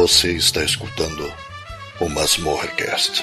Você está escutando o Masmorrecast.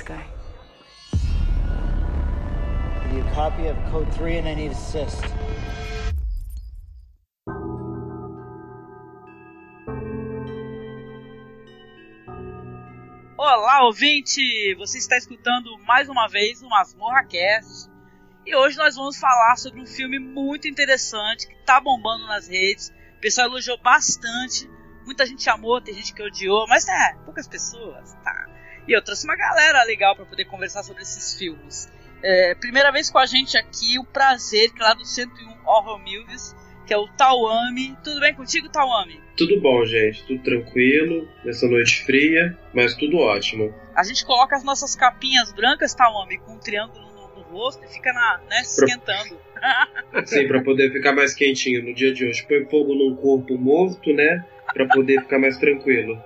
This guy? Give you a copy of code 3 and I need assist. Olá, ouvinte! Você está escutando mais uma vez o Masmorra Cast. E hoje nós vamos falar sobre um filme muito interessante que está bombando nas redes. O pessoal elogiou bastante. Muita gente amou, tem gente que odiou, mas é, poucas pessoas, tá? E eu trouxe uma galera legal para poder conversar sobre esses filmes. É, primeira vez com a gente aqui, o prazer que lá do 101 Horror Movies que é o Tawami. Tudo bem contigo, Tawami? Tudo bom, gente. Tudo tranquilo, nessa noite fria, mas tudo ótimo. A gente coloca as nossas capinhas brancas, Tawami, com um triângulo no, no rosto e fica na, né, esquentando. Sim, para poder ficar mais quentinho no dia de hoje. Põe fogo num corpo morto, né? Para poder ficar mais tranquilo.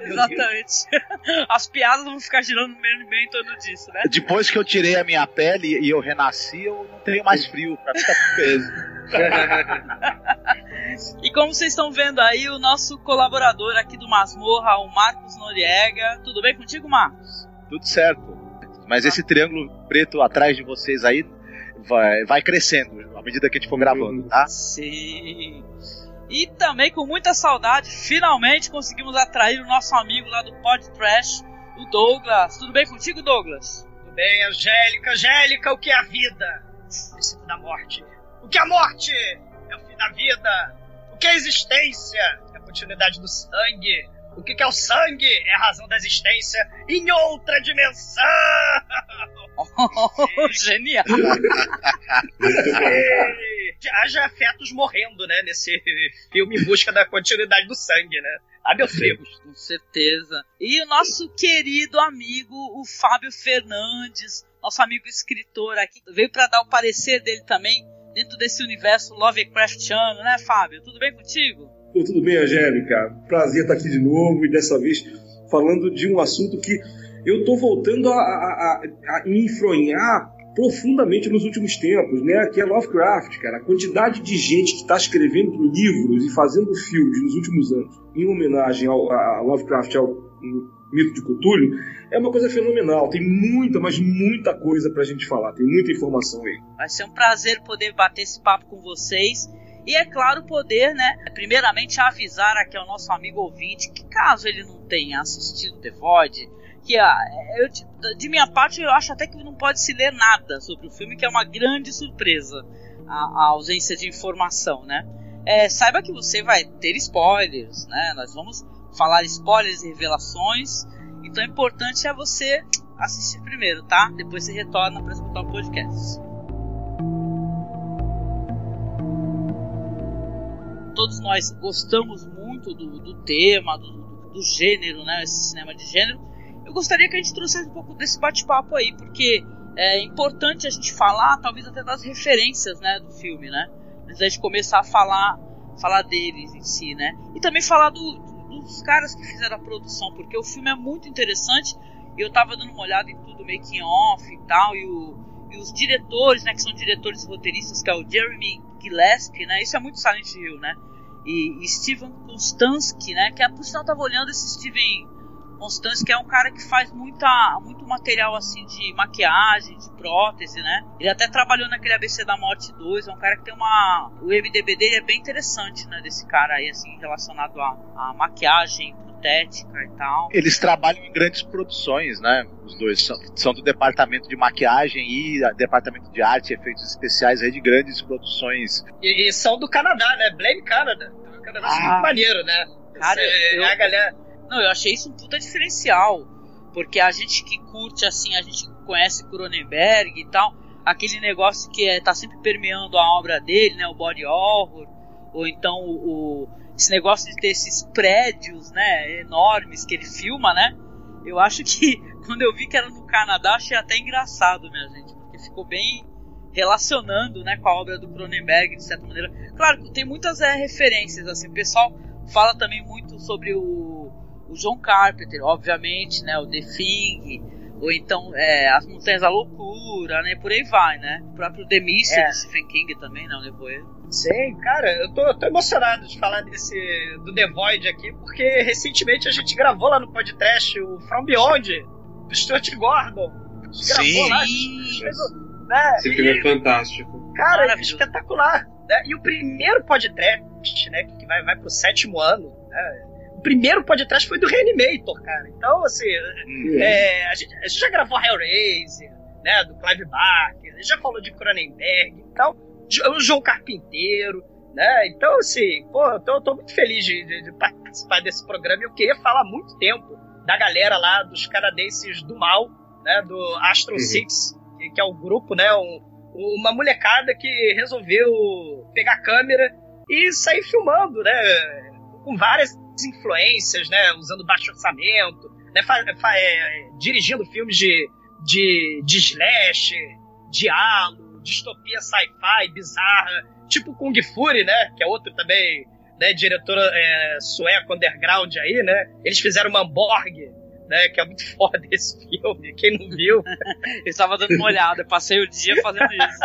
Exatamente. As piadas vão ficar girando bem, bem em torno disso, né? Depois que eu tirei a minha pele e eu renasci, eu não tenho mais frio pra ficar com peso. e como vocês estão vendo aí, o nosso colaborador aqui do Masmorra, o Marcos Noriega. Tudo bem contigo, Marcos? Tudo certo. Mas esse triângulo preto atrás de vocês aí vai, vai crescendo à medida que a gente for gravando, tá? Sim. E também com muita saudade, finalmente conseguimos atrair o nosso amigo lá do Pod Trash, o Douglas. Tudo bem contigo, Douglas? Tudo bem, Angélica. Angélica, o que é a vida? O princípio da morte. O que é a morte? É o fim da vida. O que é a existência? É a continuidade do sangue. O que é o sangue? É a razão da existência em outra dimensão! Oh, genial! Haja fetos morrendo, né? Nesse filme em busca da continuidade do sangue, né? Ah, meus filhos. Com certeza. E o nosso querido amigo, o Fábio Fernandes, nosso amigo escritor aqui, veio para dar o parecer dele também dentro desse universo Lovecraftiano, né, Fábio? Tudo bem contigo? Tudo bem, Angélica. Prazer estar aqui de novo e dessa vez falando de um assunto que eu estou voltando a, a, a, me enfronhar profundamente nos últimos tempos, né? Que é Lovecraft, cara. A quantidade de gente que está escrevendo livros e fazendo filmes nos últimos anos em homenagem ao, a Lovecraft, ao mito de Cthulhu, é uma coisa fenomenal. Tem muita, mas muita coisa para a gente falar. Tem muita informação aí. Vai ser um prazer poder bater esse papo com vocês. E é claro, poder, né, primeiramente avisar aqui ao nosso amigo ouvinte que caso ele não tenha assistido The Void, que eu, de minha parte eu acho até que não pode se ler nada sobre o filme, que é uma grande surpresa a, a ausência de informação, né? É, saiba que você vai ter spoilers, né? Nós vamos falar spoilers e revelações, então o importante é você assistir primeiro, tá? Depois você retorna para escutar o podcast. todos nós gostamos muito do, do tema, do, do, gênero, né? Esse cinema de gênero. Eu gostaria que a gente trouxesse um pouco desse bate-papo aí, porque é importante a gente falar, talvez até das referências, né, do filme, né? Antes da gente começar a falar falar deles em si, né? E também falar do, dos caras que fizeram a produção, porque o filme é muito interessante. Eu tava dando uma olhada em tudo, making off e tal, e, o, e os diretores, né, que são diretores e roteiristas, que é o Jeremy Gillespie, né? Isso é muito Silent Hill, né? E, e Steven Konstansky, né? Que é, por sinal eu tava olhando esse Steven Constance, que é um cara que faz muita, muito material assim de maquiagem, de prótese, né? Ele até trabalhou naquele ABC da Morte 2, é um cara que tem uma. O MDB dele é bem interessante, né? Desse cara aí, assim, relacionado à, à maquiagem protética e tal. Eles trabalham em grandes produções, né? Os dois são, são do departamento de maquiagem e departamento de arte e efeitos especiais aí de grandes produções. E, e são do Canadá, né? Blame Canada. O Canadá é Ah. muito maneiro, né? Cara, Você- eu- a galera. Não, eu achei isso um puta diferencial. Porque a gente que curte, assim, a gente conhece Cronenberg e tal, aquele negócio que é, tá sempre permeando a obra dele, né? O body horror, ou então o, o- esse negócio de ter esses prédios, né? Enormes que ele filma, né? Eu acho que quando eu vi que era no Canadá, achei até engraçado, minha gente, porque ficou bem relacionando, né, com a obra do Cronenberg de certa maneira. Claro, tem muitas é, referências, assim, o pessoal fala também muito sobre o, o John Carpenter, obviamente, né, o The Thing, ou então é, As Montanhas da Loucura, né, por aí vai, né. O próprio The Mist É. do Stephen King também, não, depois. Sim, cara, eu tô, eu tô emocionado de falar desse do The Void aqui, porque recentemente a gente gravou lá no podcast o From Beyond, do Stuart Gordon. A gente gravou lá, fez né, Esse filme é fantástico. Cara, é espetacular. Né? E o primeiro podcast, né, que vai, vai pro sétimo ano, né, primeiro podcast foi do Reanimator, cara. Então, assim, é, a, gente, a gente já gravou Hellraiser, né, do Clive Barker, a gente já falou de Cronenberg, então, Jo- o João Carpinteiro, né, então, assim, pô, eu tô, eu tô muito feliz de, de- de participar desse programa e eu queria falar há muito tempo da galera lá, dos canadenses do mal, né, do Astro Uhum. Six, que, que é o grupo, né, um, uma molecada que resolveu pegar a câmera e sair filmando, né? Com várias influências, né? Usando baixo orçamento, né? fa- fa- é, dirigindo filmes de, de, de slash, diálogo, distopia sci-fi bizarra, tipo Kung Fury, né? Que é outro também, né? Diretora é, sueco underground aí, né? Eles fizeram Mamborg, né? Que é muito foda esse filme. Quem não viu, Eu estava dando uma olhada, passei o dia fazendo isso.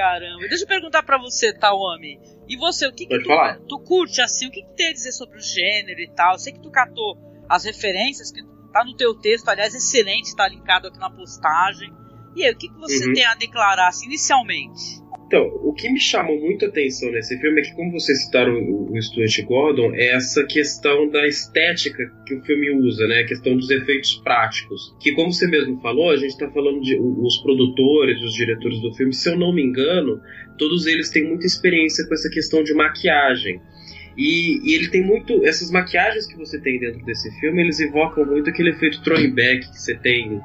Caramba. Deixa eu perguntar pra você, Tawami. E você, o que, que tu, tu curte assim? O que, que tem a dizer sobre o gênero e tal? Eu sei que tu catou as referências que tá no teu texto, aliás, excelente, tá linkado aqui na postagem. E aí, o que, que você Uhum. tem a declarar assim, inicialmente? Então, o que me chamou muito a atenção nesse filme é que, como vocês citaram o, o Stuart Gordon, é essa questão da estética que o filme usa, né? A questão dos efeitos práticos. Que, como você mesmo falou, a gente está falando de os produtores, os diretores do filme, se eu não me engano, todos eles têm muita experiência com essa questão de maquiagem. E, e ele tem muito. Essas maquiagens que você tem dentro desse filme, eles evocam muito aquele efeito throwing back que você tem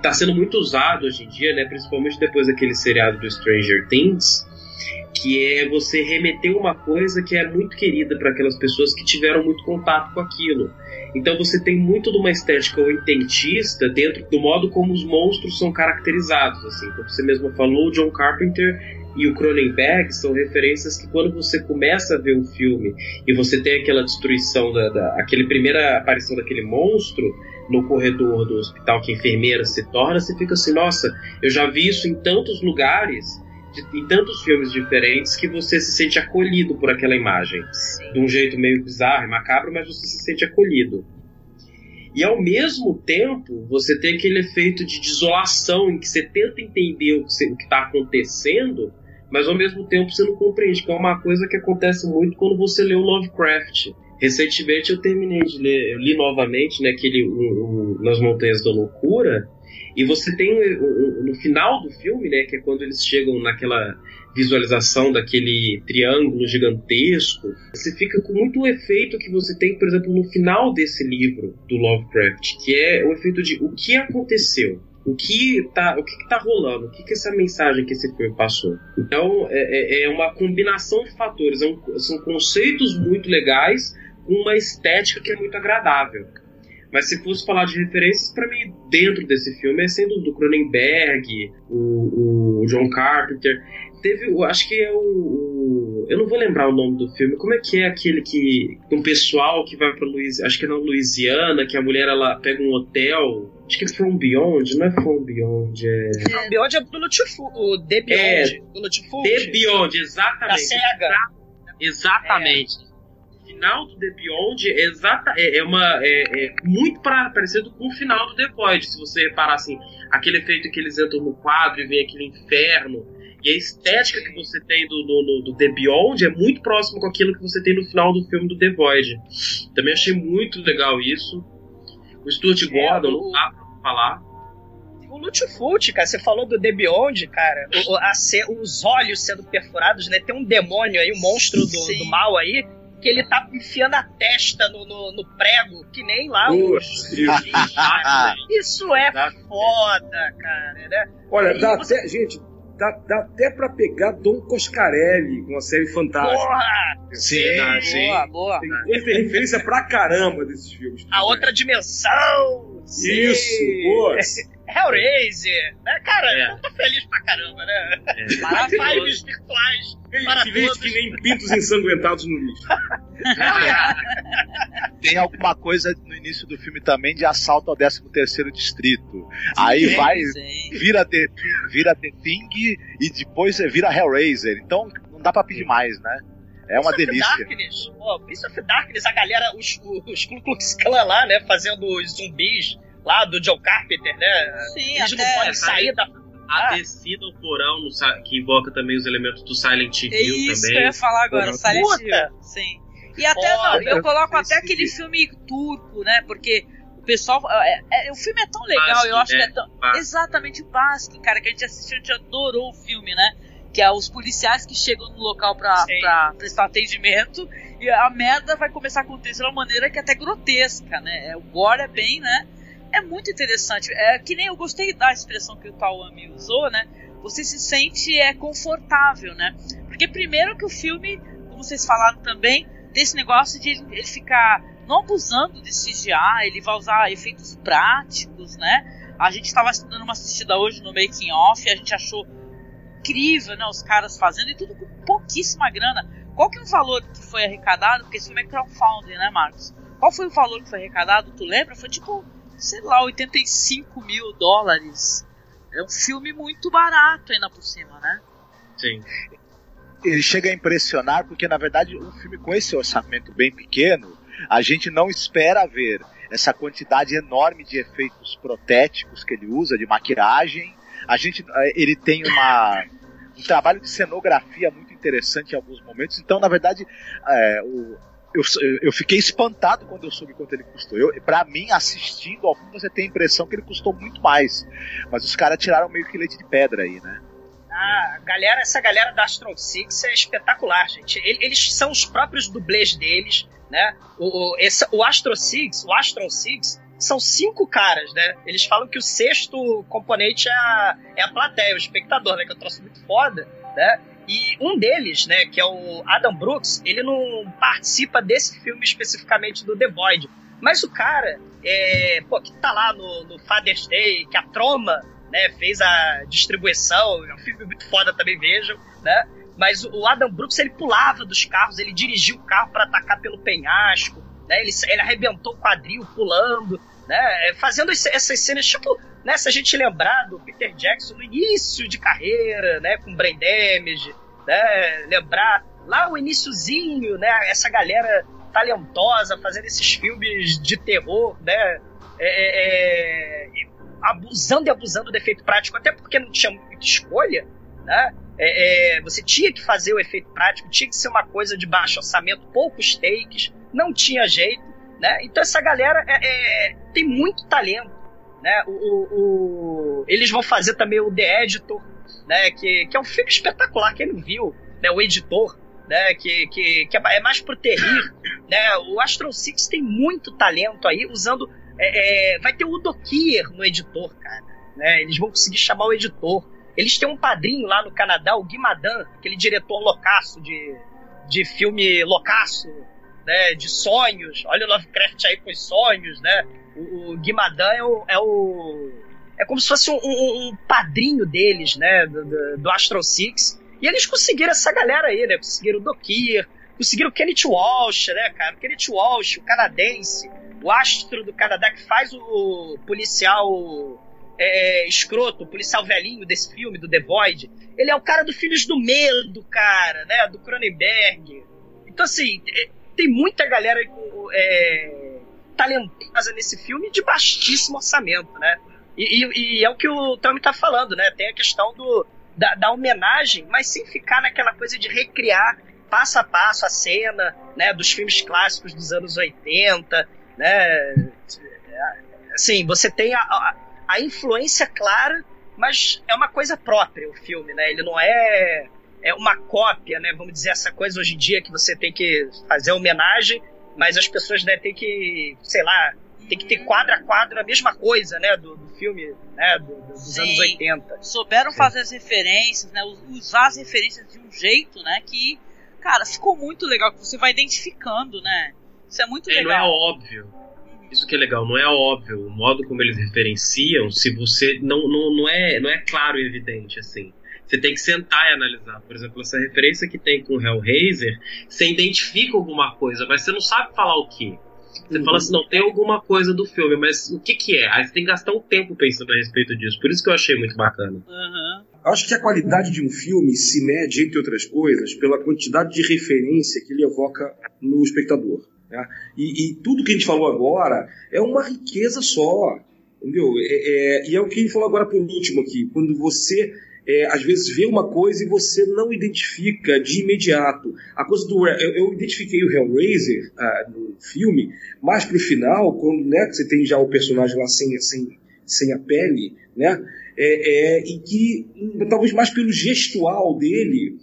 está sendo muito usado hoje em dia, né, principalmente depois daquele seriado do Stranger Things, que é você remeter uma coisa que é muito querida para aquelas pessoas que tiveram muito contato com aquilo. Então você tem muito de uma estética oitentista dentro do modo como os monstros são caracterizados, assim, como você mesmo falou, John Carpenter e o Cronenberg são referências que quando você começa a ver o filme e você tem aquela destruição da, da aquele primeira aparição daquele monstro no corredor do hospital que a enfermeira se torna, você fica assim, nossa, eu já vi isso em tantos lugares, de- em tantos filmes diferentes, que você se sente acolhido por aquela imagem. De um jeito meio bizarro e macabro, mas você se sente acolhido. E ao mesmo tempo, você tem aquele efeito de desolação em que você tenta entender o que está acontecendo, mas ao mesmo tempo você não compreende, que é uma coisa que acontece muito quando você lê o Lovecraft. Recentemente eu terminei de ler, eu li novamente né, aquele o, o, Nas Montanhas da Loucura, e você tem o- o- no final do filme, né, que é quando eles chegam naquela visualização daquele triângulo gigantesco, você fica com muito efeito que você tem, por exemplo, no final desse livro do Lovecraft, que é o efeito de o que aconteceu. O que tá, o que, que tá rolando? O que, que essa mensagem que esse filme passou? Então é, é- é uma combinação de fatores, é um- são conceitos muito legais uma estética que é muito agradável. Mas se fosse falar de referências, para mim, dentro desse filme, é sendo do Cronenberg, o, o John Carpenter. teve, o- acho que é o, o- Eu não vou lembrar o nome do filme. Como é que é aquele que. Um pessoal que vai pra Louisiana. Acho que é na Louisiana, que a mulher ela pega um hotel. Acho que é From Beyond, não é From Beyond, é. O Beyond é do Lutful, o The Beyond, do Lutful. The Beyond, Da exatamente. SEGA. Exatamente. O final do The Beyond é, exata, é, é uma, é, é muito pra, parecido com o final do The Void. Se você reparar assim, aquele efeito que eles entram no quadro e vem aquele inferno. E a estética que você tem do, do, do- do The Beyond é muito próximo com aquilo que você tem no final do filme do The Void. Também achei muito legal isso. O Stuart Gordon, o- não dá pra falar. O Lutfult, cara, você falou do The Beyond, cara, o- a os olhos sendo perfurados, né? Tem um demônio aí, um monstro do, do mal aí, que ele tá enfiando a testa no, no, no prego, que nem lá os. isso. Isso é foda, cara, né? Olha, dá você- até, gente, dá, dá até pra pegar Dom Coscarelli com a série fantástica. Porra! Sim, sim. Boa, boa. Tem, tem referência pra caramba desses filmes. A outra dimensão! sim. Isso, pô. Hellraiser! Né, cara, É. eu tô feliz pra caramba, né? É. Vibes virtuais para feliz todos. que nem pintos ensanguentados no lixo. Tem alguma coisa no início do filme também de assalto ao 13 terceiro distrito. Aí vai, Sim. vira The, vira The Thing e depois vira Hellraiser. Então não dá pra pedir mais, né? É uma Prince of delícia. Darkness, pô, Prince of Darkness, a galera, os, os Ku Klux Klan lá, né, fazendo os zumbis lá do Joe Carpenter, né? Sim, Eles não até. podem sair da. A descida ao porão, que invoca também os elementos do Silent É Hill isso que eu também. ia falar agora, Silent puta. Hill. Sim. E até, não, eu coloco até aquele filme turco, né? Porque o pessoal. É, é- o filme é tão legal, Basque, eu acho que né? é tão. Basque. Exatamente o Basque, cara, que a gente assistiu, a gente adorou o filme, né? Que é os policiais que chegam no local pra, pra prestar atendimento e a merda vai começar a acontecer de uma maneira que é até grotesca, né? É, o gore é bem, né? É muito interessante. É que nem eu gostei da expressão que o Tawami usou, né? Você se sente é confortável, né? Porque primeiro que o filme, como vocês falaram também, tem esse negócio de ele, ficar não abusando de CGI, ele vai usar efeitos práticos, né? A gente estava dando uma assistida hoje no making off, a gente achou incrível, né? Os caras fazendo e tudo com pouquíssima grana. Qual que é o valor que foi arrecadado? Porque esse filme é crowdfunding, né, Marcos? Qual foi o valor que foi arrecadado? Tu lembra? Foi tipo, sei lá, 85 mil dólares. É um filme muito barato ainda por cima, né? Sim. Ele chega a impressionar porque, na verdade, um filme com esse orçamento bem pequeno, a gente não espera ver essa quantidade enorme de efeitos protéticos que ele usa, de maquiagem. A gente, eh, ele tem uma, um trabalho de cenografia muito interessante em alguns momentos. Então, na verdade, é, o, eu, eu fiquei espantado quando eu soube quanto ele custou. Eu, pra mim, assistindo ao filme, você tem a impressão que ele custou muito mais. Mas os caras tiraram meio que leite de pedra aí, né? Ah, galera, essa galera da Astron Six é espetacular, gente. Ele- Eles são os próprios dublês deles, né? O, o, esse, o Astro Six, o Astron Six, são cinco caras, né? Eles falam que o sexto componente é a, é a plateia, o espectador, né? Que é um troço muito foda, né? E um deles, né, que é o Adam Brooks, ele não participa desse filme especificamente do The Void. Mas o cara, é, pô, que tá lá no, no Father's Day, que a Troma, né, fez a distribuição, é um filme muito foda também, vejam, né? Mas o Adam Brooks, ele pulava dos carros, ele dirigiu o carro para atacar pelo penhasco, né? Ele, ele arrebentou o quadril pulando, né? Fazendo essas cenas, tipo, né? Se a gente lembrar do Peter Jackson no início de carreira, né? Com Brain Damage, né? Lembrar lá o iniciozinho, né? Essa galera talentosa fazendo esses filmes de terror, né? É, é, é, abusando e abusando do efeito prático, até porque não tinha muita escolha, né? É, é, você tinha que fazer o efeito prático, tinha que ser uma coisa de baixo orçamento, poucos takes, não tinha jeito, né? Então essa galera é, tem muito talento, né? O, o- o- eles vão fazer também o The Editor, né? Que, que é um filme espetacular, quem não viu, né? O Editor, né? Que, que, que é mais pro terrir, né? O Astro Six tem muito talento aí, usando... é, é, vai ter o Udo Kier no Editor, cara, né? Eles vão conseguir chamar o Editor. Eles têm um padrinho lá no Canadá, o Guy Madan, aquele diretor loucaço de, de filme loucaço, né, de sonhos. Olha o Lovecraft aí com os sonhos, né? O, o Guy Madan é o, é o- é como se fosse um, um- um padrinho deles, né, do, do, do Astro Six. E eles conseguiram essa galera aí, né? Conseguiram o Dokir, conseguiram o Kenneth Walsh, né, cara? O Kenneth Walsh, o canadense, o astro do Canadá que faz o policial é, escroto, o policial velhinho desse filme, do The Void. Ele é o cara do Filhos do Medo, cara, né? Do Cronenberg. Então, assim, é, tem muita galera é, talentosa nesse filme de baixíssimo orçamento, né? E, e, e, é o que o Tommy tá falando, né? Tem a questão do, da, da homenagem, mas sem ficar naquela coisa de recriar passo a passo a cena, né, dos filmes clássicos dos anos 80, né? Assim, você tem a, a, a influência clara, mas é uma coisa própria o filme, né? Ele não é é uma cópia, né? Vamos dizer essa coisa hoje em dia que você tem que fazer homenagem, mas as pessoas devem ter que, sei lá, tem que ter quadro a quadro a mesma coisa, né? Do, do filme, né? Do, dos Sim. anos 80. Souberam Sim. fazer as referências, né? Usar as referências de um jeito, né? Que cara, ficou muito legal, que você vai identificando, né? Isso é muito é, legal. Não é óbvio. Isso que é legal, não é óbvio. O modo como eles referenciam, se você. Não, não, não, é, não é claro e evidente, assim. Você tem que sentar e analisar. Por exemplo, essa referência que tem com o Hellraiser, você identifica alguma coisa, mas você não sabe falar o que. Você uhum. fala assim, não, tem alguma coisa do filme, mas o que que é? Aí você tem que gastar um tempo pensando a respeito disso. Por isso que eu achei muito bacana. Uhum. Acho que a qualidade de um filme se mede, entre outras coisas, pela quantidade de referência que ele evoca no espectador. Né? E, e, tudo que a gente falou agora é uma riqueza só. Entendeu? É, é, e é o que ele falou agora por último aqui. Quando você é, às vezes vê uma coisa e você não identifica de imediato. A coisa do eu, eu identifiquei o Hellraiser ah, no filme, mas pro final, quando né, você tem já o personagem lá sem, sem, sem a pele, né? É, é, e que talvez mais pelo gestual dele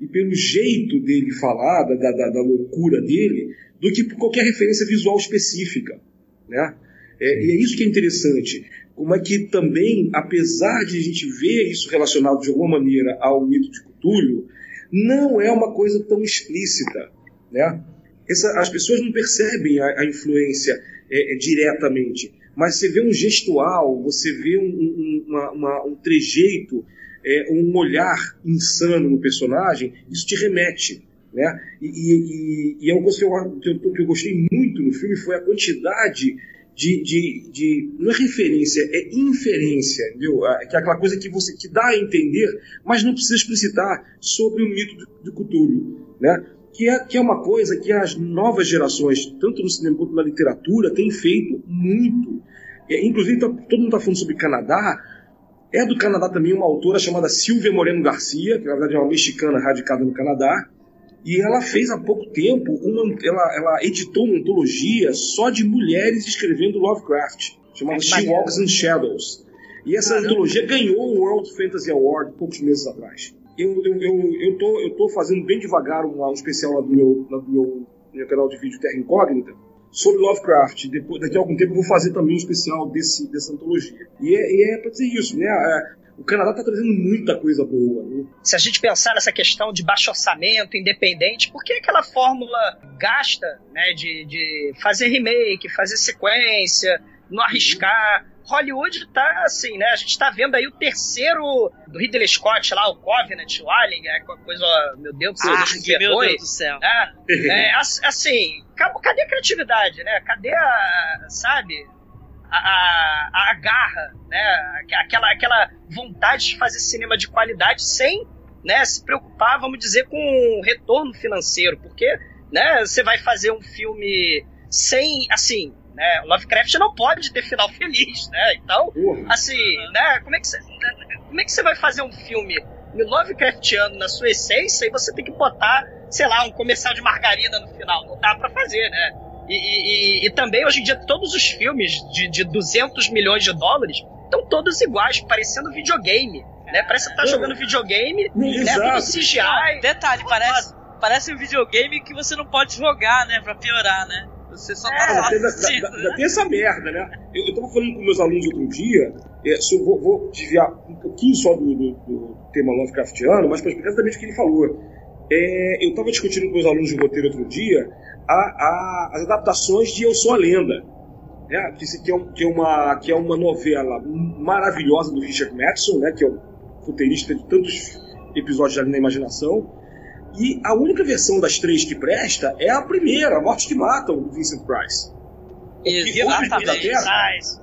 e pelo jeito dele falar, da, da, da loucura dele, do que por qualquer referência visual específica, né? É, e é isso que é interessante como é que também, apesar de a gente ver isso relacionado de alguma maneira ao mito de Cthulhu, não é uma coisa tão explícita, né? Essa, as pessoas não percebem a, a influência é, é, diretamente, mas você vê um gestual, você vê um, um, uma, uma, um trejeito, é, um olhar insano no personagem, isso te remete. Né? E, e, e é uma coisa que eu, que eu gostei muito no filme foi a quantidade de, de, de, não é referência, é inferência, entendeu? Que é aquela coisa que você que dá a entender, mas não precisa explicitar sobre o mito de, de Cthulhu, né? Que é, que é uma coisa que as novas gerações, tanto no cinema quanto na literatura, têm feito muito. É, inclusive, tá, todo mundo está falando sobre Canadá. É do Canadá também uma autora chamada Silvia Moreno Garcia, que na verdade é uma mexicana radicada no Canadá, e ela fez há pouco tempo, uma, ela, ela editou uma antologia só de mulheres escrevendo Lovecraft, chamada She Walks in Shadows. E essa Caramba. antologia ganhou o World Fantasy Award poucos meses atrás. Eu, eu, eu, eu, tô, eu tô fazendo bem devagar um, um especial lá do meu, lá do meu, meu canal de vídeo Terra Incógnita sobre Lovecraft. Depois, daqui a algum tempo eu vou fazer também um especial desse, dessa antologia. E é, é para dizer isso, né? É, o Canadá está trazendo muita coisa boa. Né? Se a gente pensar nessa questão de baixo orçamento, independente, por que aquela fórmula gasta né, de, de fazer remake, fazer sequência, não arriscar? Hollywood tá assim, né? A gente tá vendo aí o terceiro do Ridley Scott lá, o Covenant, o Alien, é coisa, meu Deus do céu, ah, que meu Deus do céu. Né? é, assim, cadê a criatividade, né? Cadê a, sabe? a, a, garra, né? Aquela, aquela vontade de fazer cinema de qualidade sem né, se preocupar, vamos dizer, com o retorno financeiro, porque né, você vai fazer um filme sem, assim, né, Lovecraft não pode ter final feliz, né? Então, assim, né, como é que você, como é que você vai fazer um filme Lovecraftiano na sua essência e você tem que botar, sei lá, um comercial de margarina no final? Não dá para fazer, né? E, e, e, também, hoje em dia, todos os filmes de, de 200 milhões de dólares estão todos iguais, parecendo videogame. Né? Parece que tá jogando videogame, né? Tudo CGI. Não, detalhe, parece, parece um videogame que você não pode jogar, né? Pra piorar, né? Você só tá é, lá assistindo, da, né? Tem essa merda, né? Eu, eu tava falando com meus alunos outro dia, é, vou, vou, desviar um pouquinho só do, do, do tema Lovecraftiano, mas para explicar exatamente o que ele falou. É, eu estava discutindo com meus alunos de roteiro outro dia a, a, as adaptações de Eu Sou a Lenda, né? que, que, é um, que, é uma, que é uma novela maravilhosa do Richard Madison, né? que é o roteirista de tantos episódios ali na imaginação. E a única versão das três que presta é a primeira, A Morte que Mata, do Vincent Price. Exatamente.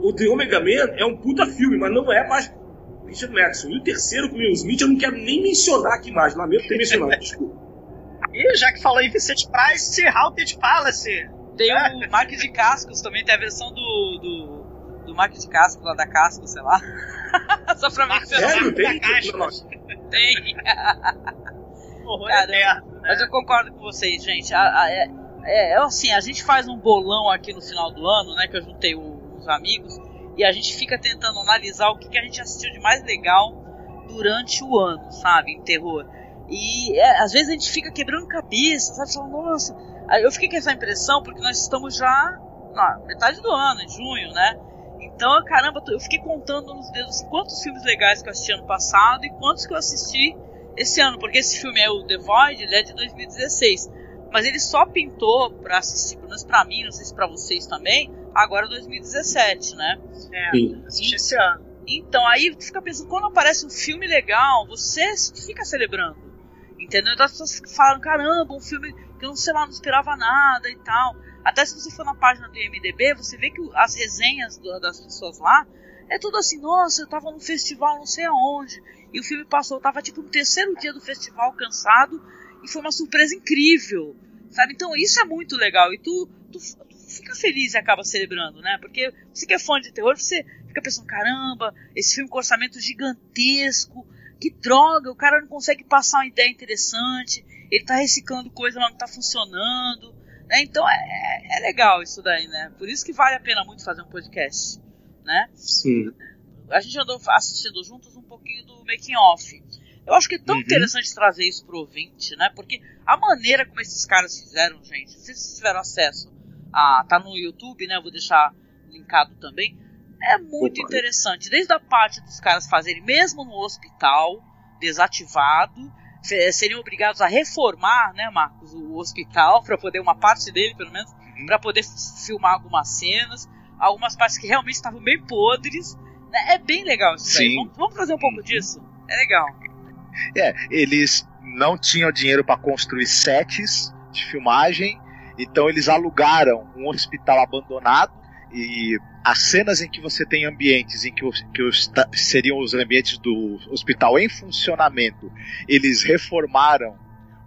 O The Omega Man é um puta filme, mas não é mais Richard Madison. E o terceiro com o Will Smith eu não quero nem mencionar aqui mais, lamento ter mencionado, desculpa. E já que falou em Vincent Price, Haunted Palace. Tem o Mark de Cascos também, tem a versão do, do, do Mark de Cascos, lá da Cascos, sei lá. Só pra ver que você Sério? não Tem? Horror eterno, né? Mas eu concordo com vocês, gente. A- a- é, é, é assim, a gente faz um bolão aqui no final do ano, né? Que eu juntei o- os amigos. E a gente fica tentando analisar o que, que a gente assistiu de mais legal durante o ano, sabe? Em terror. E é, às vezes a gente fica quebrando cabeça, sabe? Falando, nossa. Eu fiquei com essa impressão porque nós estamos já na metade do ano, em junho, né? Então, caramba, eu fiquei contando nos dedos assim, quantos filmes legais que eu assisti ano passado e quantos que eu assisti esse ano, porque esse filme é o The Void, ele é de 2016. Mas ele só pintou pra assistir, pelo menos pra mim, não sei se pra vocês também, agora 2017, né? É, Sim. assisti esse ano. Então aí fica pensando, quando aparece um filme legal, você fica celebrando. Entendeu? Então as pessoas falam, caramba, um filme que eu não sei lá, não esperava nada e tal. Até se você for na página do IMDB, você vê que as resenhas do- das pessoas lá é tudo assim, nossa, eu tava num festival não sei aonde. E o filme passou, eu tava tipo no terceiro dia do festival, cansado, e foi uma surpresa incrível. Sabe? Então isso é muito legal. E tu, tu, tu fica feliz e acaba celebrando, né? Porque você que é fã de terror, você fica pensando, caramba, esse filme com orçamento gigantesco, que droga, o cara não consegue passar uma ideia interessante, ele tá reciclando coisa, mas não tá funcionando. Né? Então é, é- é legal isso daí, né? Por isso que vale a pena muito fazer um podcast, né? Sim. A gente andou assistindo juntos um pouquinho do making off. Eu acho que é tão Uhum. interessante trazer isso pro ouvinte, né? Porque a maneira como esses caras fizeram, gente, se vocês tiveram acesso a. tá no YouTube, né? Eu vou deixar linkado também. É muito Opa. interessante. Desde a parte dos caras fazerem, mesmo no hospital, desativado, seriam obrigados a reformar, né, Marcos, o hospital, para poder, uma parte dele, pelo menos, para poder filmar algumas cenas. Algumas partes que realmente estavam bem podres. Né? É bem legal isso aí. Sim. Vamos, vamos fazer um pouco disso? É legal. É, eles não tinham dinheiro para construir sets de filmagem, então eles alugaram um hospital abandonado e as cenas em que você tem ambientes em que, os, que os, seriam os ambientes do hospital em funcionamento, eles reformaram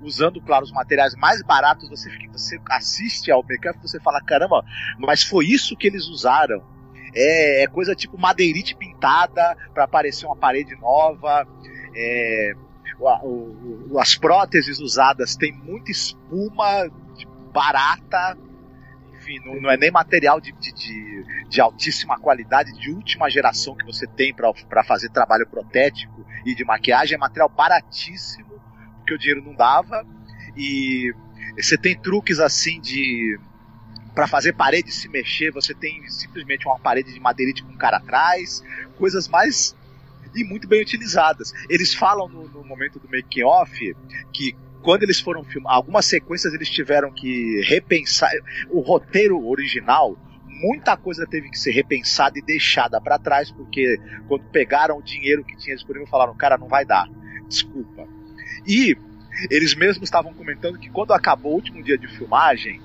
usando, claro, os materiais mais baratos. Você, você assiste ao mecânico e você fala, caramba, mas foi isso que eles usaram. É, é coisa tipo madeirite pintada para aparecer uma parede nova. É, o- o- as próteses usadas têm muita espuma de- barata. Enfim, não, não é nem material de, de, de- de altíssima qualidade, de última geração que você tem para fazer trabalho protético e de maquiagem. É material baratíssimo, porque o dinheiro não dava. E você tem truques assim de. Para fazer parede se mexer, você tem simplesmente uma parede de madeirite com um cara atrás, coisas mais e muito bem utilizadas. Eles falam no, no momento do making off que quando eles foram filmar algumas sequências eles tiveram que repensar o roteiro original. Muita coisa teve que ser repensada e deixada para trás porque quando pegaram o dinheiro que tinha disponível falaram cara não vai dar, desculpa. E eles mesmos estavam comentando que quando acabou o último dia de filmagem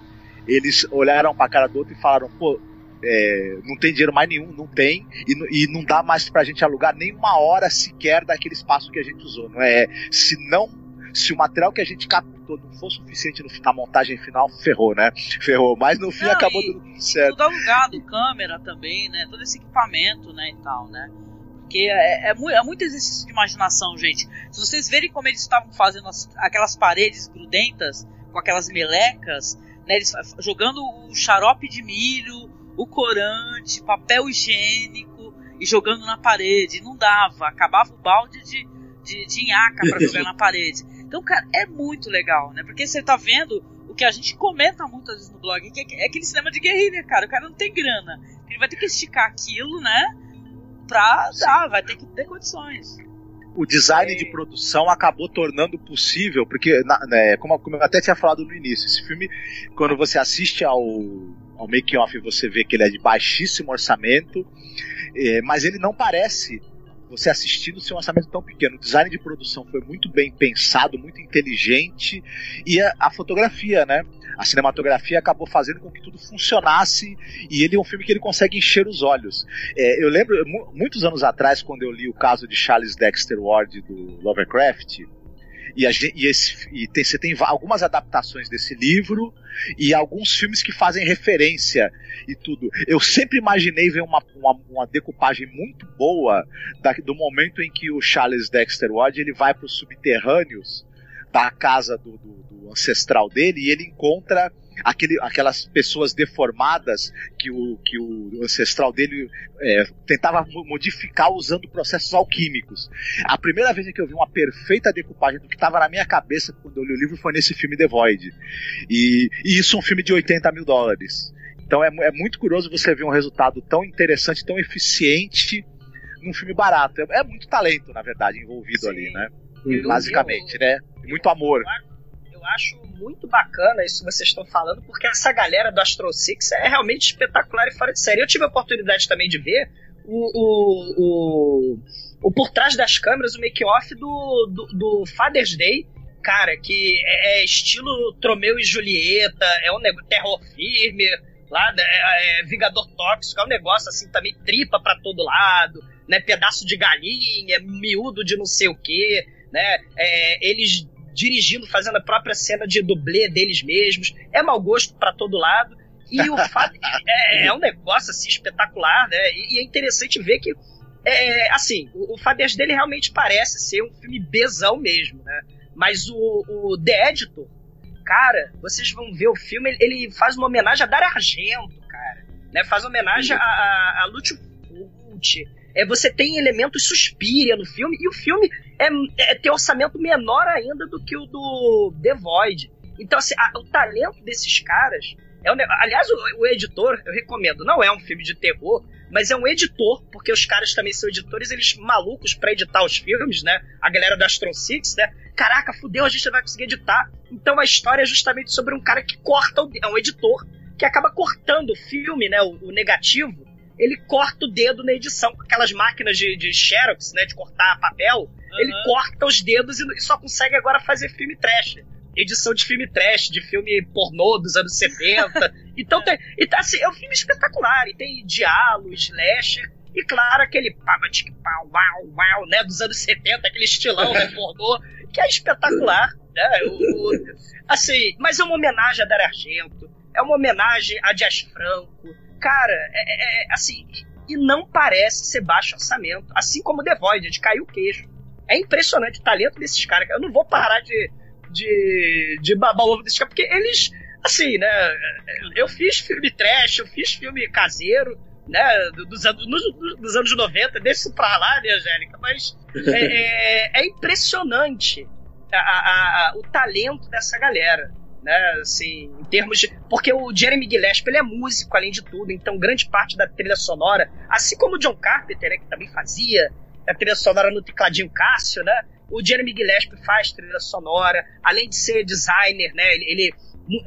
eles olharam para a cara do outro e falaram pô é, não tem dinheiro mais nenhum, não tem, e, e não dá mais pra gente alugar nem uma hora sequer daquele espaço que a gente usou, não é? Se não, se o material que a gente captou não for suficiente no, na montagem final, ferrou, né? Ferrou, mas no fim Não, acabou e- dando tudo certo. Tudo alugado, câmera também, né? Todo esse equipamento, né, e tal, né? Porque é, é, é muito exercício de imaginação, gente. Se vocês verem como eles estavam fazendo as- aquelas paredes grudentas, com aquelas melecas, né? Eles jogando o xarope de milho, o corante, papel higiênico e jogando na parede. Não dava, acabava o balde de, de, de nhaca pra jogar na parede. Então, cara, é muito legal, né? Porque você tá vendo o que a gente comenta muitas vezes no blog, que é, é aquele cinema de guerrilha, cara. O cara não tem grana. Ele vai ter que esticar aquilo, né? Pra dar, vai ter que ter condições. O design de produção acabou tornando possível, porque, na- né, como, como eu até tinha falado no início, esse filme, quando você assiste ao, ao make-off, você vê que ele é de baixíssimo orçamento, eh, mas ele não parece. Você assistindo sem um orçamento tão pequeno. O design de produção foi muito bem pensado, muito inteligente e a, a fotografia, né? A cinematografia acabou fazendo com que tudo funcionasse e ele é um filme que ele consegue encher os olhos. É, eu lembro muitos anos atrás quando eu li o caso de Charles Dexter Ward do Lovecraft, e, e, esse, e tem, você tem algumas adaptações desse livro e alguns filmes que fazem referência e tudo. Eu sempre imaginei ver uma, uma, uma decupagem muito boa da, do momento em que o Charles Dexter Ward ele vai para os subterrâneos da casa do, do, do ancestral dele e ele encontra aquele, aquelas pessoas deformadas que o, que o ancestral dele é, tentava modificar usando processos alquímicos. A primeira vez que eu vi uma perfeita decupagem do que estava na minha cabeça quando eu li o livro foi nesse filme The Void. E, e isso é um filme de 80 mil dólares. Então é, é muito curioso você ver um resultado tão interessante, tão eficiente num filme barato. É, é muito talento, na verdade, envolvido Sim. ali, né? Basicamente, né? Muito amor. Eu acho muito bacana isso que vocês estão falando, porque essa galera do Astro Six é realmente espetacular e fora de série. Eu tive a oportunidade também de ver o, o, o, o por trás das câmeras, o make-off do, do, do Father's Day, cara, que é, é estilo Tromeu e Julieta, é um negócio terror firme, lá, né, é, é, Vingador Tóxico, é um negócio assim também tripa para todo lado, né, pedaço de galinha, miúdo de não sei o que, né, é, eles dirigindo, fazendo a própria cena de dublê deles mesmos. É mau gosto para todo lado. E o fato é, é, um negócio assim espetacular, né? E, e é interessante ver que, é, assim, o, o Fabias dele realmente parece ser um filme bezão mesmo, né? Mas o, o The Editor, cara, vocês vão ver o filme, ele, faz uma homenagem a Dario Argento, cara. Né? Faz homenagem a, a, a Lúcio Fulci é, você tem elementos Suspiria no filme, e o filme é, é tem orçamento menor ainda do que o do The Void. Então, assim, a, o talento desses caras. É um, aliás, o, o, editor, eu recomendo, não é um filme de terror, mas é um editor, porque os caras também são editores, eles malucos para editar os filmes, né? A galera da Astron Six, né? Caraca, fudeu, a gente não vai conseguir editar. Então a história é justamente sobre um cara que corta, o, é um editor, que acaba cortando o filme, né? o, o negativo, ele corta o dedo na edição, com aquelas máquinas de, de Xerox, né, de cortar papel, uhum. ele corta os dedos e só consegue agora fazer filme trash. Edição de filme trash, de filme pornô dos anos 70. então tem, e tá, assim, é um filme espetacular, e tem diálogo, slasher, e claro, aquele pau, uau, uau, né, dos anos 70, aquele estilão, né, pornô, que é espetacular, né, o, o, assim, mas é uma homenagem a Dario Argento, é uma homenagem a Dias Franco, cara, é, é, é, assim, e não parece ser baixo orçamento, assim como The Void, de cair o queixo. É impressionante o talento desses caras. Eu não vou parar de, de, de babar ovo desses caras, porque eles, assim, né? Eu fiz filme trash, eu fiz filme caseiro, né? Dos anos, dos anos 90, deixa isso pra lá, né, Angélica? Mas é, é, é impressionante a, a, a, o talento dessa galera né? Assim, em termos de. Porque o Jeremy Gillespie ele é músico, além de tudo, então grande parte da trilha sonora, assim como o John Carpenter, né, que também fazia a trilha sonora no tecladinho Cássio, né? O Jeremy Gillespie faz trilha sonora, além de ser designer, né? Ele,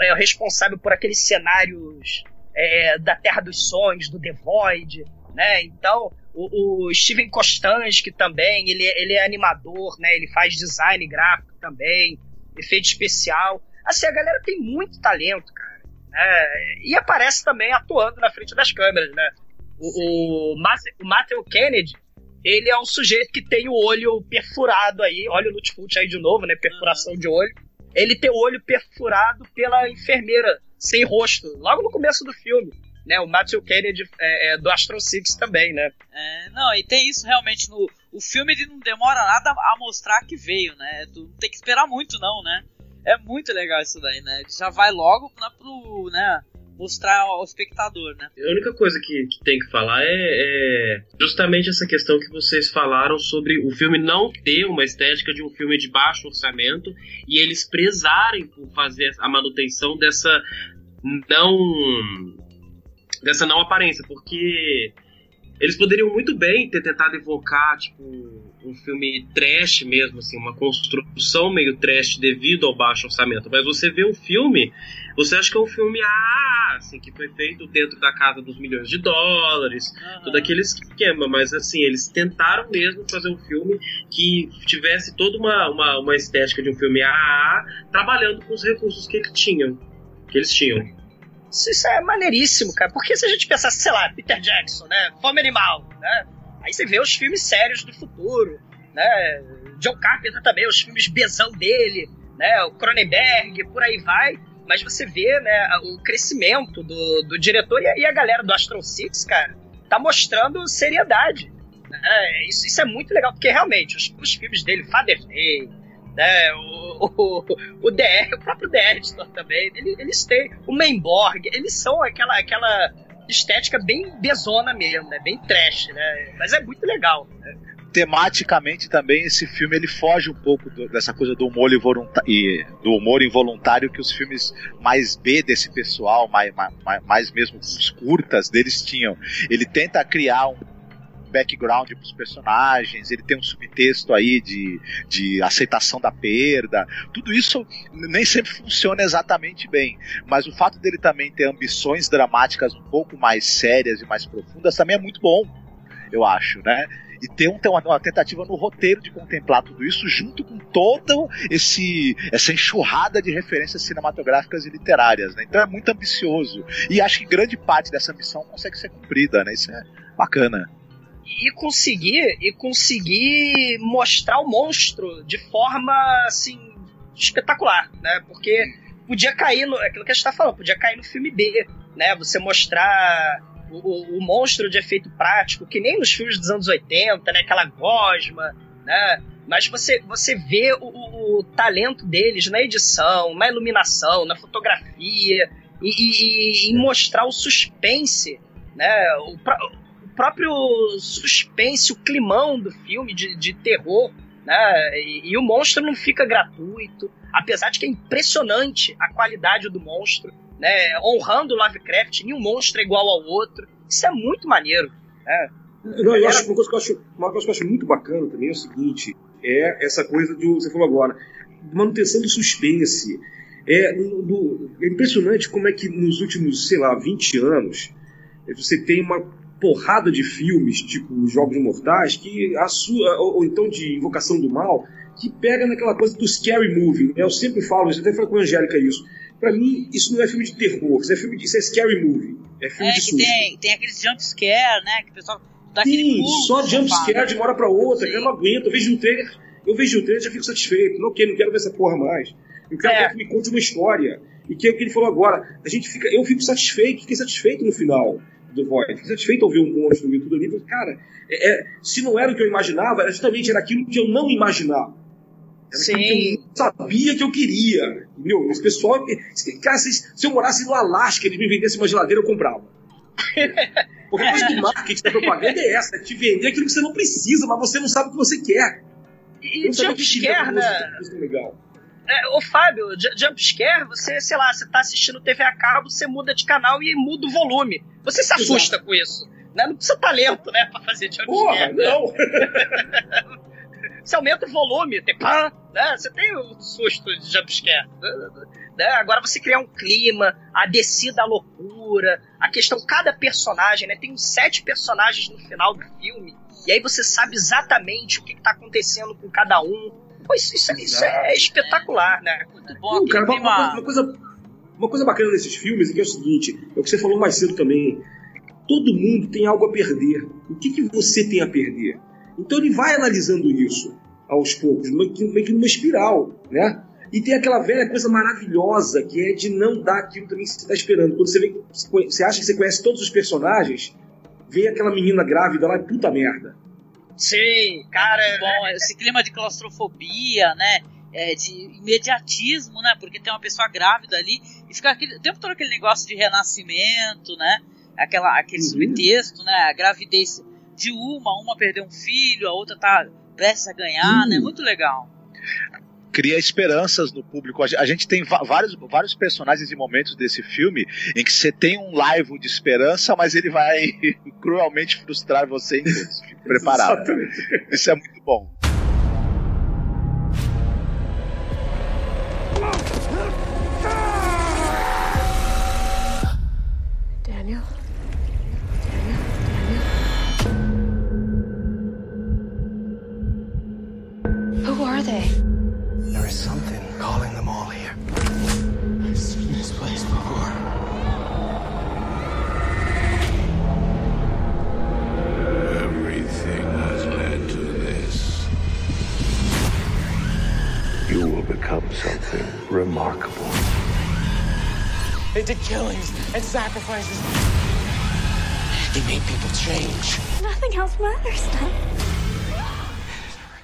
é responsável por aqueles cenários é, da Terra dos Sonhos, do The Void, né? Então, o, o Steven Kostansky também, ele, ele é animador, né? Ele faz design gráfico também, efeito especial. Assim, a galera tem muito talento, cara. Né? E aparece também atuando na frente das câmeras, né? O, o, o Matthew Kennedy, ele é um sujeito que tem o olho perfurado aí. Olha o Lutfut aí de novo, né? Perfuração uhum. de olho. Ele tem o olho perfurado pela enfermeira sem rosto, logo no começo do filme. Né, o Matthew Kennedy é, é do Astro Six também, né? É, não, e tem isso realmente no. O filme ele não demora nada a mostrar que veio, né? Tu não tem que esperar muito, não, né? É muito legal isso daí, né? Já vai logo né, pro, né, mostrar ao espectador, né? A única coisa que, que tem que falar é, é, justamente essa questão que vocês falaram sobre o filme não ter uma estética de um filme de baixo orçamento e eles prezarem por fazer a manutenção dessa não dessa não aparência, porque eles poderiam muito bem ter tentado evocar tipo um filme trash mesmo, assim, uma construção meio trash devido ao baixo orçamento. Mas você vê o filme, você acha que é um filme ah, assim, que foi feito dentro da casa dos milhões de dólares, uhum. todo aquele esquema. Mas assim, eles tentaram mesmo fazer um filme que tivesse toda uma, uma, uma estética de um filme ah, trabalhando com os recursos que eles tinham. Que eles tinham. Isso é maneiríssimo, cara. Porque se a gente pensasse, sei lá, Peter Jackson, né? Fome Animal, né? Aí você vê os filmes sérios do futuro, né? John Carpenter também, os filmes besão dele, né? O Cronenberg, por aí vai. Mas você vê, né, o crescimento do, do diretor e a, e a galera do Astro Six, cara, tá mostrando seriedade. Né? Isso, isso é muito legal, porque realmente os, os filmes dele, Father Day, né? O, o, o DR, o próprio DR Editor também, ele, eles têm o Mainborg, eles são aquela, aquela estética bem bezona mesmo, né? Bem trash, né? Mas é muito legal. Né? Tematicamente também esse filme ele foge um pouco do, dessa coisa do humor, e do humor involuntário que os filmes mais B desse pessoal, mais, mais, mais mesmo os curtas deles tinham. Ele tenta criar um background para os personagens, ele tem um subtexto aí de, de aceitação da perda. Tudo isso nem sempre funciona exatamente bem, mas o fato dele também ter ambições dramáticas um pouco mais sérias e mais profundas também é muito bom, eu acho, né? e ter um, uma, tentativa no roteiro de contemplar tudo isso junto com toda esse essa enxurrada de referências cinematográficas e literárias, né? Então é muito ambicioso e acho que grande parte dessa missão consegue ser cumprida, né? Isso é bacana e conseguir e conseguir mostrar o monstro de forma assim espetacular, né? Porque podia cair no aquilo que a gente está falando, podia cair no filme B, né? Você mostrar o, o, monstro de efeito prático, que nem nos filmes dos anos 80, né? Aquela gosma, né? Mas você, você vê o, o, o talento deles na edição, na iluminação, na fotografia e, e, e mostrar o suspense, né? O, próprio suspense, o climão do filme de, de terror, né? E, e, o monstro não fica gratuito, apesar de que é impressionante a qualidade do monstro, né? Honrando o Lovecraft, nenhum monstro é igual ao outro. Isso é muito maneiro, né? Não, eu acho, uma, coisa que eu acho, uma coisa que eu acho muito bacana também é o seguinte: é essa coisa de você falou agora, manutenção do suspense. É, do, é impressionante como é que nos últimos, sei lá, 20 anos, você tem uma porrada de filmes, tipo Jogos Mortais, que a sua, ou, ou, então de Invocação do Mal, que pega naquela coisa do scary movie. Eu sempre falo isso, até falei com a Angélica isso. Pra mim, isso não é filme de terror, isso é filme de isso é scary movie. É filme é, de que tem, tem aqueles jump scare, né? Que o pessoal dá Sim, só jump scare de uma hora pra outra, que eu não aguento. Eu vejo um trailer, eu vejo um trailer já fico satisfeito. Não, okay, não quero ver essa porra mais. Eu quero é. que me conte uma história. E que é o que ele falou agora. A gente fica, eu fico satisfeito, fiquei satisfeito no final do Void. Fiquei satisfeito ao ver um monstro e tudo ali. Falei, cara, é, é, se não era o que eu imaginava, era justamente era aquilo que eu não imaginava. Era Sim. que eu não sabia que eu queria. Entendeu? Esse pessoal. Cara, se, se eu morasse no Alasca e eles me vendessem uma geladeira, eu comprava. Porque a coisa do marketing da propaganda é essa, é te vender aquilo que você não precisa, mas você não sabe o que você quer. E jumpscare, né? Legal. É, ô Fábio, jumpscare, você, sei lá, você tá assistindo TV a cabo, você muda de canal e muda o volume. Você se assusta Exato. com isso. Né? Não precisa talento, né, pra fazer jumpscare. Porra, não! você aumenta o volume, tem pá, né? Você tem o susto de jumpscare. Né? Agora você criar um clima, a descida à loucura, a questão, cada personagem, né? Tem uns sete personagens no final do filme, e aí você sabe exatamente o que, está acontecendo com cada um Pô, isso, isso, isso é espetacular, né? Muito bom. cara, uma, uma, uma, coisa, uma coisa bacana desses filmes é que é o seguinte: é o que você falou mais cedo também. Todo mundo tem algo a perder. O que, que você tem a perder? Então ele vai analisando isso aos poucos, meio que, meio que numa espiral, né? E tem aquela velha coisa maravilhosa que é de não dar aquilo também que você está esperando. Quando você, vê, você acha que você conhece todos os personagens, vem aquela menina grávida lá e puta merda. Sim, cara. É bom, esse clima de claustrofobia, né? É, de imediatismo, né? Porque tem uma pessoa grávida ali e fica aquele, o tempo todo aquele negócio de renascimento, né? Aquela, aquele uhum. subtexto, né? A gravidez de uma, uma perdeu um filho, a outra tá prestes a ganhar, uhum. né? Muito legal cria esperanças no público. A gente tem vários, vários personagens e momentos desse filme em que você tem um live de esperança, mas ele vai cruelmente frustrar você em preparado. Né? Isso é muito bom. Daniel. Daniel. Daniel. Who are they? Remarkable. They did killings and sacrifices. They made people change. Nothing else matters now.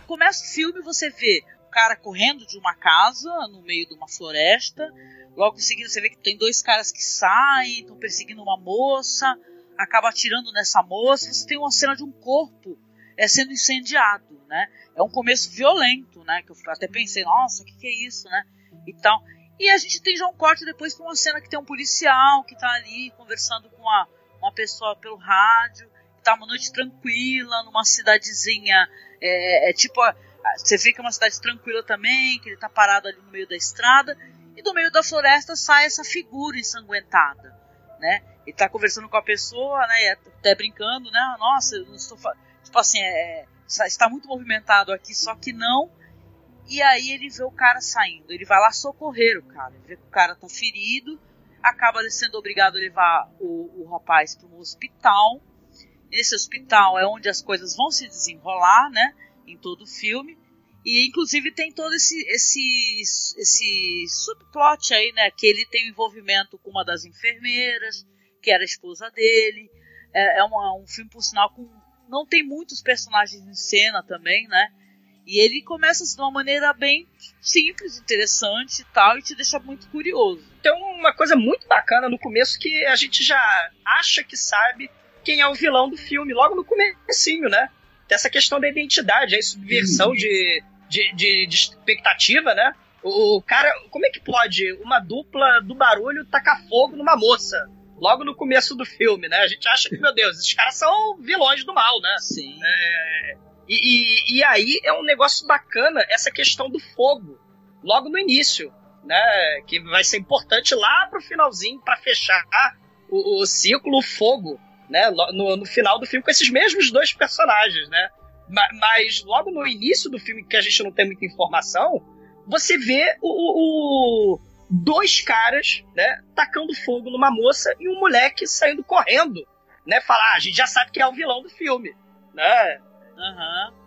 Começa o filme você vê o cara correndo de uma casa no meio de uma floresta. Logo em seguida você vê que tem dois caras que saem, estão perseguindo uma moça, acaba atirando nessa moça. Você tem uma cena de um corpo é, sendo incendiado, né? É um começo violento, né? Que eu até pensei, nossa, o que, que é isso, né? E tal. E a gente tem já um corte depois para uma cena que tem um policial que tá ali conversando com uma, uma pessoa pelo rádio. Tá uma noite tranquila, numa cidadezinha. É, é tipo. Você vê que é uma cidade tranquila também, que ele tá parado ali no meio da estrada. E do meio da floresta sai essa figura ensanguentada, né? Ele tá conversando com a pessoa, né? Até brincando, né? Nossa, eu não estou. Tipo assim, é, está muito movimentado aqui, só que não. E aí ele vê o cara saindo. Ele vai lá socorrer o cara. Ele vê que o cara tá ferido. Acaba sendo obrigado a levar o, o rapaz para um hospital. Esse hospital é onde as coisas vão se desenrolar, né? Em todo o filme. E inclusive tem todo esse, esse, esse subplot aí, né? Que ele tem envolvimento com uma das enfermeiras, que era a esposa dele. É, é uma, um filme, por sinal, com. Não tem muitos personagens em cena também, né? E ele começa de uma maneira bem simples, interessante e tal, e te deixa muito curioso. Tem uma coisa muito bacana no começo que a gente já acha que sabe quem é o vilão do filme, logo no comecinho, né? Tem essa questão da identidade, a subversão uhum. de, de, de, de, expectativa, né? O, o cara, como é que pode uma dupla do barulho tacar fogo numa moça? Logo no começo do filme, né? A gente acha que, meu Deus, esses caras são vilões do mal, né? Sim. É, e, e, e, aí é um negócio bacana essa questão do fogo, logo no início, né? Que vai ser importante lá pro finalzinho para fechar o, o, ciclo, o fogo, né? No, no, final do filme com esses mesmos dois personagens, né? Mas logo no início do filme, que a gente não tem muita informação, você vê o, o dois caras, né? Tacando fogo numa moça e um moleque saindo correndo, né? Falar, ah, a gente já sabe que é o vilão do filme, né? Aham. Uhum.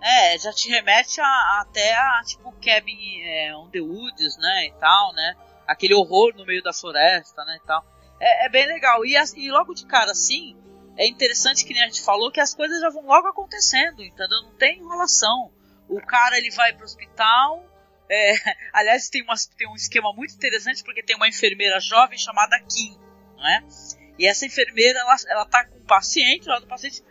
É, já te remete a, até a, tipo, Cabin é, né, e tal, né? Aquele horror no meio da floresta, né, e tal. É, é bem legal. E, e, logo de cara, assim, é interessante que nem a gente falou que as coisas já vão logo acontecendo, entendeu? Não tem enrolação. O cara, ele vai pro hospital... É, aliás, tem, tem um esquema muito interessante porque tem uma enfermeira jovem chamada Kim, né? E essa enfermeira, ela, ela tá com o paciente, lá do paciente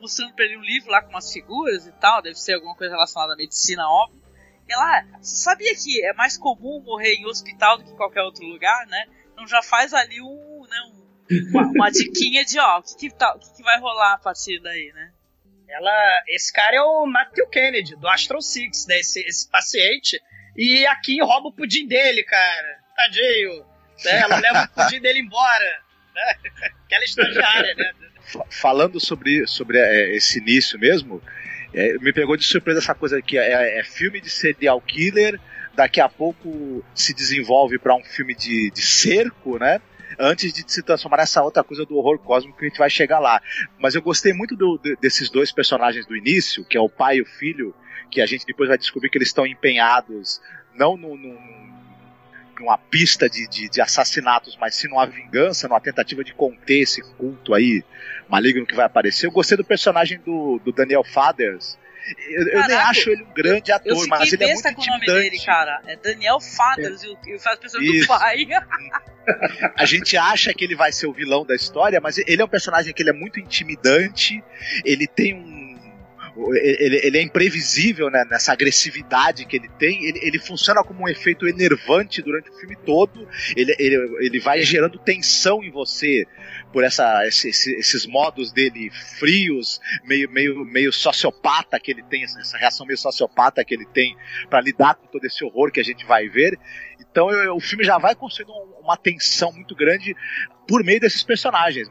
mostrando pra ele um livro lá com umas figuras e tal, deve ser alguma coisa relacionada à medicina, óbvio. E você sabia que é mais comum morrer em hospital do que em qualquer outro lugar, né? Então já faz ali um, né, um, uma, uma diquinha de, ó, o que, que, tá, o que, que vai rolar a partir daí, né? Ela, esse cara é o Matthew Kennedy, do Astro Six, né? Esse, esse paciente. E aqui rouba o pudim dele, cara. Tadinho. Né? Ela leva o pudim dele embora. Né? Aquela estagiária, né? Falando sobre, sobre é, esse início mesmo, é, me pegou de surpresa essa coisa que é, é, filme de serial killer, daqui a pouco se desenvolve para um filme de, de cerco, né? Antes de se transformar nessa outra coisa do horror cósmico que a gente vai chegar lá. Mas eu gostei muito do, desses dois personagens do início, que é o pai e o filho, que a gente depois vai descobrir que eles estão empenhados não no, no numa pista de, de, de, assassinatos, mas sim numa vingança, numa tentativa de conter esse culto aí maligno que vai aparecer. Eu gostei do personagem do, do Daniel Fathers. Eu, eu nem acho ele um grande ator, mas ele é muito com intimidante. O nome dele, cara. É Daniel Fathers é. e faz pessoa do pai. a gente acha que ele vai ser o vilão da história, mas ele é um personagem que ele é muito intimidante. Ele tem um ele, ele é imprevisível né, nessa agressividade que ele tem. Ele, ele, funciona como um efeito enervante durante o filme todo. Ele, ele, ele vai gerando tensão em você por essa, esses, esses modos dele frios, meio, meio, meio sociopata que ele tem, essa reação meio sociopata que ele tem para lidar com todo esse horror que a gente vai ver. Então eu, o filme já vai construindo uma tensão muito grande por meio desses personagens.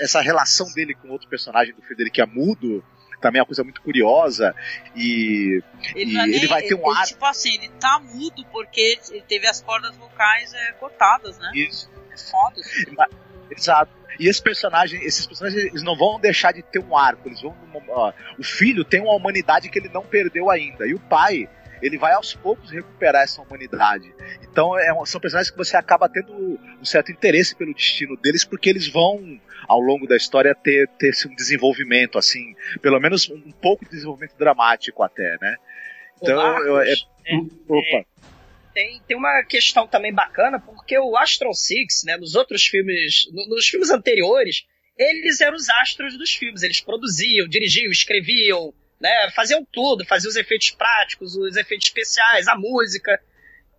Essa relação dele com outro personagem do filme dele que é mudo, também é uma coisa muito curiosa. E ele, e é ele vai ter um ele, ar. Tipo assim, ele tá mudo porque ele teve as cordas vocais é, cortadas, né? Isso. É foda isso. Exato. E esse personagem, esses personagens, eles não vão deixar de ter um arco. Eles vão. Ó, o filho tem uma humanidade que ele não perdeu ainda. E o pai, ele vai aos poucos recuperar essa humanidade. Então é, são personagens que você acaba tendo um certo interesse pelo destino deles, porque eles vão, ao longo da história, ter, ter um desenvolvimento, assim, pelo menos um pouco de desenvolvimento dramático até, né? Então, Marcos, eu, é, é, opa. tem, tem uma questão também bacana, porque o Astron Six, né, nos outros filmes, no- nos filmes anteriores, eles eram os astros dos filmes. Eles produziam, dirigiam, escreviam, né, faziam tudo, faziam os efeitos práticos, os efeitos especiais, a música.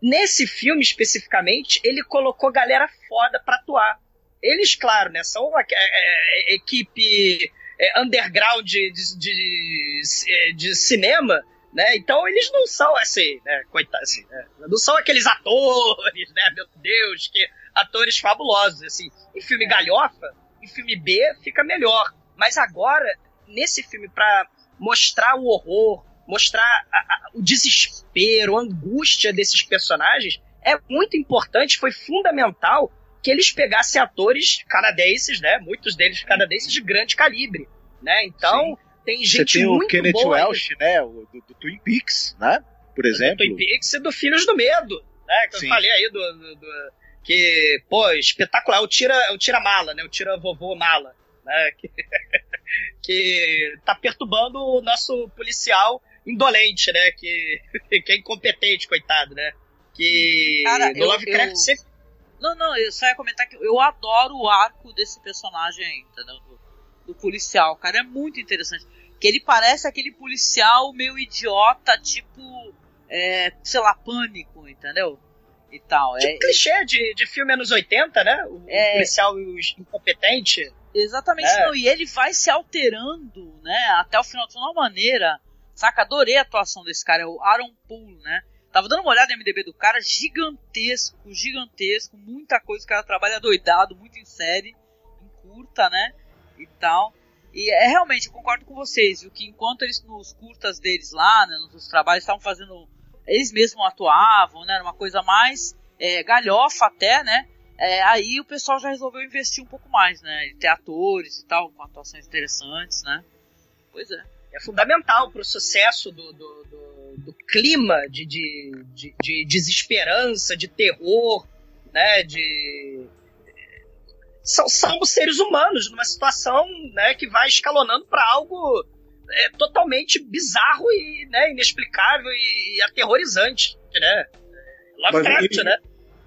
Nesse filme especificamente, ele colocou galera foda pra atuar. Eles, claro, né, são a, a- a- a equipe é, underground de, de, de, de cinema, né? Então eles não são assim, né? Coitado, assim, né? Não são aqueles atores, né? Meu Deus, que atores fabulosos, assim. Em filme galhofa, em filme B fica melhor. Mas agora, nesse filme, pra mostrar o horror, mostrar a- a- o desespero, a angústia desses personagens, é muito importante, foi fundamental que eles pegassem atores canadenses, né? Muitos deles canadenses de grande calibre, né? Então, tem Você gente tem o Kenneth boa. Welsh, né? O, do, do Twin Peaks, né? Por exemplo. Twin Peaks e do Filhos do Medo, né? Que Sim. eu falei aí do, do- do- que, pô, espetacular. O tira, o tira mala, né? O tira vovô mala, né? Que, que tá perturbando o nosso policial indolente, né? Que, que é incompetente, coitado, né? Que Cara, no eu- Lovecraft eu- sempre Não, não, eu só ia comentar que eu adoro o arco desse personagem aí, entendeu? Do, do policial, cara, é muito interessante. Que ele parece aquele policial meio idiota, tipo, é, sei lá, pânico, entendeu? E tal. Tipo é, clichê de, de filme anos 80, né? O É. policial incompetente. Exatamente, É. não, e ele vai se alterando, né, até o final de uma maneira. Saca, adorei a atuação desse cara, é o Aaron Paul, né? Tava dando uma olhada no MDB do cara, gigantesco, gigantesco, muita coisa, o cara trabalha doidado, muito em série, em curta, né? E tal. E é realmente, eu concordo com vocês, viu? Que enquanto eles nos curtas deles lá, né, nos trabalhos, estavam fazendo. Eles mesmos atuavam, né? Era uma coisa mais é, galhofa até, né? É, aí o pessoal já resolveu investir um pouco mais, né? Ter atores e tal, com atuações interessantes, né? Pois é. É fundamental para o sucesso do, do, do- do clima de, de, de, de desesperança, de terror, né? De são, são os seres humanos numa situação né, que vai escalonando para algo é, totalmente bizarro e né, inexplicável e, aterrorizante, né? Lovecraft, ele- né?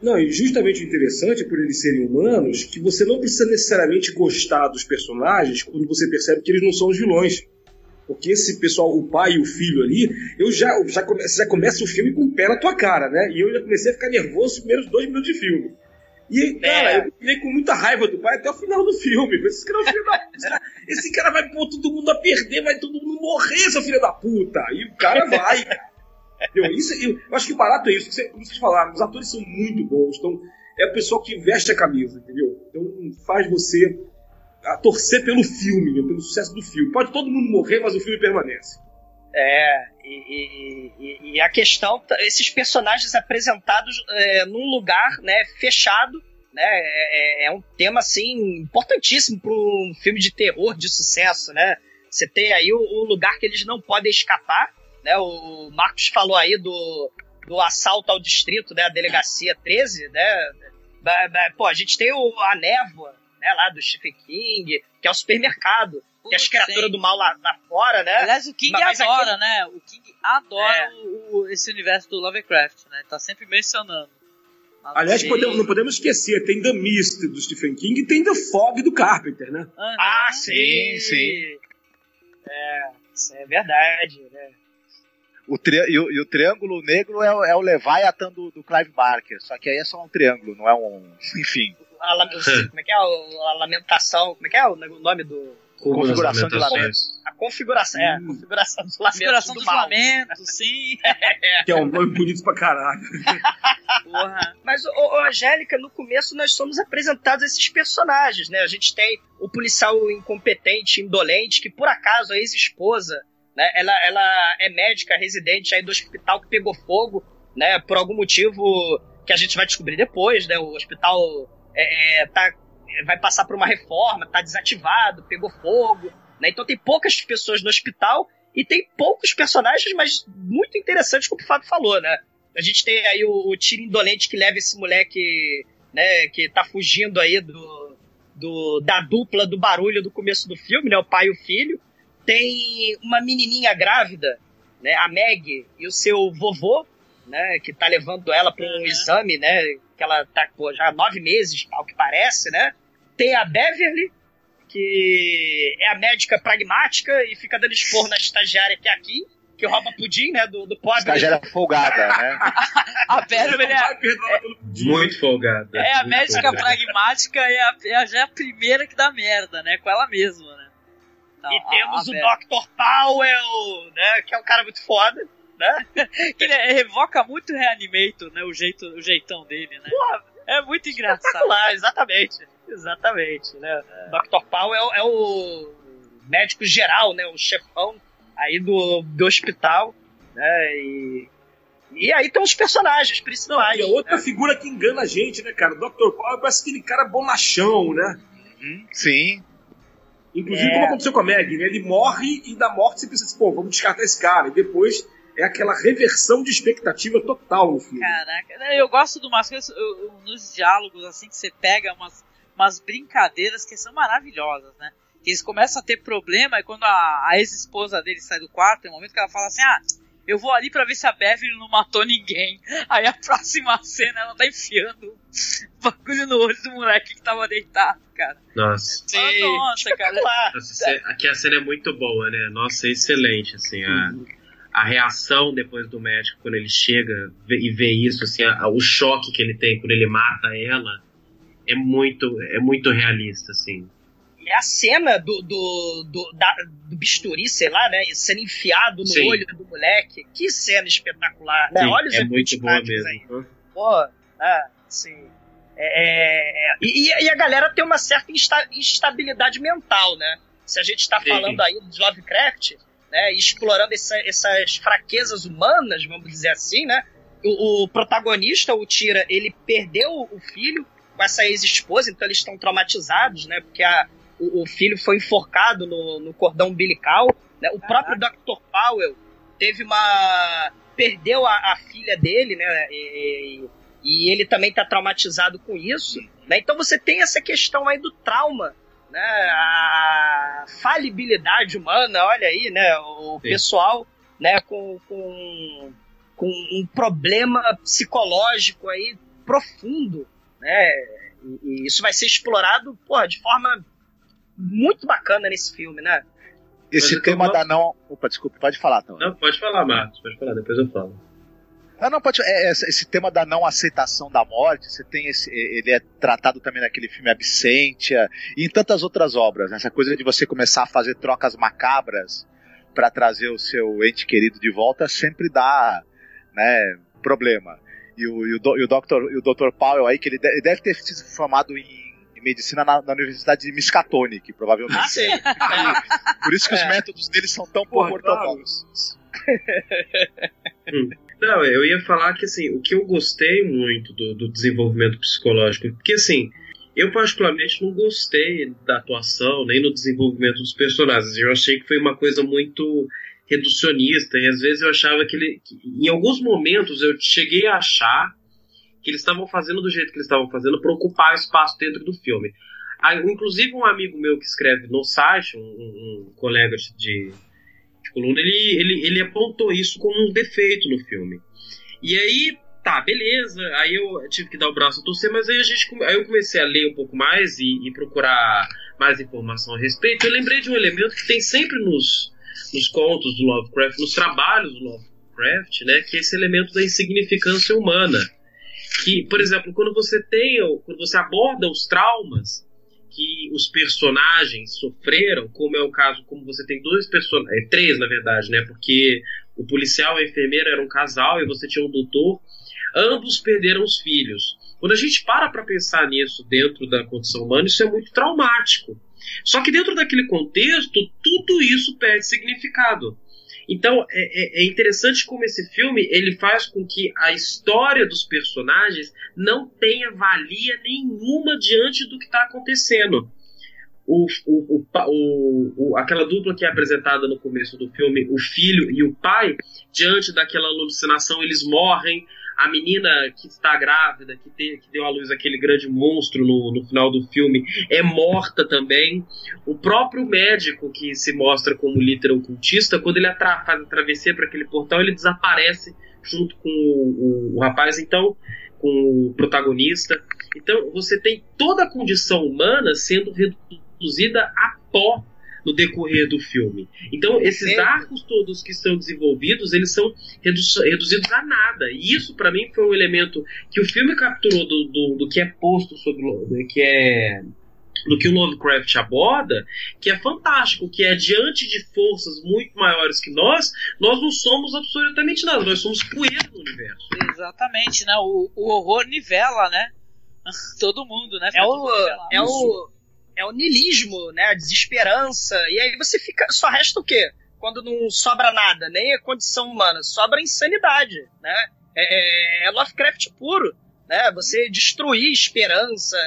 Não, e justamente o interessante por eles serem humanos, que você não precisa necessariamente gostar dos personagens quando você percebe que eles não são os vilões. Porque esse pessoal, o pai e o filho ali, eu já, já, come- já começa o filme com o pé na tua cara, né? E eu já comecei a ficar nervoso nos primeiros dois minutos de filme. E, cara, É. eu fiquei com muita raiva do pai até o final do filme. Esse cara, é filho da puta. Esse cara vai pôr todo mundo a perder, vai todo mundo morrer, seu filho da puta. E o cara vai, cara. Entendeu? Isso, eu, eu acho que o barato é isso, você- como vocês falaram, os atores são muito bons, então é o pessoal que veste a camisa, entendeu? Então faz você a torcer pelo filme, né? pelo sucesso do filme. Pode todo mundo morrer, mas o filme permanece. É, e, e- e- a questão, esses personagens apresentados é, num lugar né, fechado, né, é, é- é um tema assim importantíssimo para um filme de terror de sucesso, né? Você tem aí o, o lugar que eles não podem escapar, né? O Marcos falou aí do, do assalto ao distrito, né? A delegacia 13, né? Pô, a gente tem o, a névoa, né? Lá do Stephen King, que é o supermercado, que é as criaturas do mal lá, lá fora, né? Aliás, o King Mas aqui- adora, né? O King adora É. o- o- esse universo do Lovecraft, né? Tá sempre mencionando. Mas, Aliás, podemos- não podemos esquecer, tem The Mist do Stephen King e tem The Fog do Carpenter, né? Ah, sim, sim. É, isso é verdade, né? O tri- e, o, e o triângulo negro é, o- é o Leviathan do, do Clive Barker. Só que aí é só um triângulo, não é um. Enfim. A, lam- como é que é o- a lamentação? Como é que é o nome do. Configuração de lamentações. A configuração, é, a configuração dos lamentos. Conspiração do dos mal. lamentos, sim. Que é um nome bonito pra caralho. Porra. Mas, ô, ô, Angélica, no começo nós somos apresentados a esses personagens, né? A gente tem o policial incompetente, indolente, que por acaso a ex-esposa, né? Ela, ela é médica residente aí do hospital que pegou fogo, né? Por algum motivo que a gente vai descobrir depois, né? O hospital é, é, tá, vai passar por uma reforma, tá desativado, pegou fogo, né? Então tem poucas pessoas no hospital E tem poucos personagens, mas muito interessantes, como o Fábio falou, né? A gente tem aí o, o tiro indolente que leva esse moleque, né, que tá fugindo aí do, do, da dupla do barulho do começo do filme, né? O pai e o filho. Tem uma menininha grávida, né? A Meg e o seu vovô, né? Que tá levando ela para um uhum. exame, né? Que ela tá pô, já há nove meses, ao que parece, né? Tem a Beverly, que é a médica pragmática e fica dando esporro na estagiária que é aqui, que rouba pudim, né, do, do pobre. Estagiária folgada, né? a Beverly é, é, muito folgada. É a médica folgada. pragmática e a, é a, já é a primeira que dá merda, né, com ela mesma, né. Então, e temos a, o Dr. Powell, né, que é um cara muito foda. Né? que ele revoca muito o Reanimator, né? O, jeito, o jeitão dele, né? Porra, é muito engraçado. exatamente. Exatamente, né? É. Dr. Paul é, é, o médico geral, né? O chefão aí do, do hospital, né? E, e aí tem os personagens principais. Não, e outra né? figura que engana a gente, né, cara? O Dr. Paul parece aquele cara bonachão, né? Uhum, sim. Inclusive, é. como aconteceu com a Meg, né? Ele morre e da morte você pensa assim, pô, vamos descartar esse cara. E depois é aquela reversão de expectativa total no filme. Caraca, eu gosto de umas coisas, eu, nos diálogos, assim, que você pega umas umas brincadeiras que são maravilhosas, né? Que eles começam a ter problema e quando a, a ex-esposa dele sai do quarto, tem um momento que ela fala assim, ah, eu vou ali para ver se a Beverly não matou ninguém. Aí a próxima cena ela tá enfiando bagulho no olho do moleque que tava deitado, cara. Nossa. Sim. Nossa, cara. Nossa, aqui a cena é muito boa, né? Nossa, é excelente, assim, a, a reação depois do médico quando ele chega e vê isso, assim, a, o choque que ele tem quando ele mata ela é muito, é muito realista, assim. É a cena do, do, do, da, do bisturi, sei lá, né? Sendo enfiado no Sim. olho do moleque. Que cena espetacular, né? Sim, Olha os é muito boa mesmo. Aí. Pô, né? Assim, é, é, e, e, a galera tem uma certa insta, instabilidade mental, né? Se a gente está falando aí de Lovecraft, né? Explorando essa, essas fraquezas humanas, vamos dizer assim, né? O, o protagonista, o Tira, ele perdeu o filho, com essa ex-esposa, então eles estão traumatizados, né? Porque a, o, o, filho foi enforcado no, no cordão umbilical. Né? O próprio Dr. Powell teve uma. perdeu a, a filha dele, né? E, e ele também está traumatizado com isso. Né? Então você tem essa questão aí do trauma. Né? A falibilidade humana, olha aí, né? O Sim. pessoal né? com, com, com um problema psicológico aí profundo né? E, e isso vai ser explorado, porra, de forma muito bacana nesse filme, né? Esse tema da não. Opa, desculpa, pode falar, então. Não, pode falar, Marcos, pode falar, depois eu falo. Ah, não, pode. É, esse tema da não aceitação da morte, você tem esse. Ele é tratado também naquele filme Absentia e em tantas outras obras. Né? Essa coisa de você começar a fazer trocas macabras para trazer o seu ente querido de volta sempre dá né, problema. E o, e o, e o, Dr., e o Dr. Powell aí, que ele deve, ele deve ter sido formado em, medicina na, na, Universidade de Miskatonic, que provavelmente. Ah, sim. Por isso que é. os métodos dele são tão pouco ortodoxos. hum. Não, eu ia falar que assim, o que eu gostei muito do, do desenvolvimento psicológico, porque assim, eu particularmente não gostei da atuação nem no desenvolvimento dos personagens. Eu achei que foi uma coisa muito reducionista, e às vezes eu achava que ele. Que, em alguns momentos eu cheguei a achar que eles estavam fazendo do jeito que eles estavam fazendo para ocupar espaço dentro do filme. Aí, inclusive, um amigo meu que escreve no site, um, um colega de coluna, ele, ele, ele apontou isso como um defeito no filme. E aí, tá, beleza. Aí eu tive que dar o braço a torcer, mas aí, a gente, aí eu comecei a ler um pouco mais e, e procurar mais informação a respeito. Eu lembrei de um elemento que tem sempre nos, nos contos do Lovecraft, nos trabalhos do Lovecraft, né, que é esse elemento da insignificância humana. Que, por exemplo, quando você tem, quando você aborda os traumas que os personagens sofreram, como é o caso, como você tem dois personagens, é, três na verdade, né, porque o policial e a enfermeira eram um casal e você tinha um doutor, ambos perderam os filhos. Quando a gente para para pensar nisso dentro da condição humana, isso é muito traumático. Só que dentro daquele contexto, tudo isso perde significado. Então é, é, é, interessante como esse filme ele faz com que a história dos personagens não tenha valia nenhuma diante do que está acontecendo. o, o, o, o, aquela dupla que é apresentada no começo do filme, o filho e o pai, diante daquela alucinação, eles morrem. A menina que está grávida, que, tem, que deu à luz aquele grande monstro no, no final do filme, é morta também. O próprio médico, que se mostra como literal cultista, quando ele atra faz a travessia para aquele portal, ele desaparece junto com o, o, o rapaz. Então, com o protagonista. Então você tem toda a condição humana sendo reduzida a pó no decorrer do filme. Então esses arcos todos que são desenvolvidos, eles são redu reduzidos a nada. E isso para mim foi um elemento que o filme capturou do, do, do que é posto sobre que é do que o Lovecraft aborda, que é fantástico, que é diante de forças muito maiores que nós, nós não somos absolutamente nada, nós somos poeira no universo. Exatamente, né? O, o horror nivela, né? Todo mundo, né? É o, é o, é o nilismo, né? A desesperança. E aí você fica. Só resta o quê? Quando não sobra nada, nem a condição humana, sobra a insanidade, né? É, é, é Lovecraft puro, né? Você destruir esperança,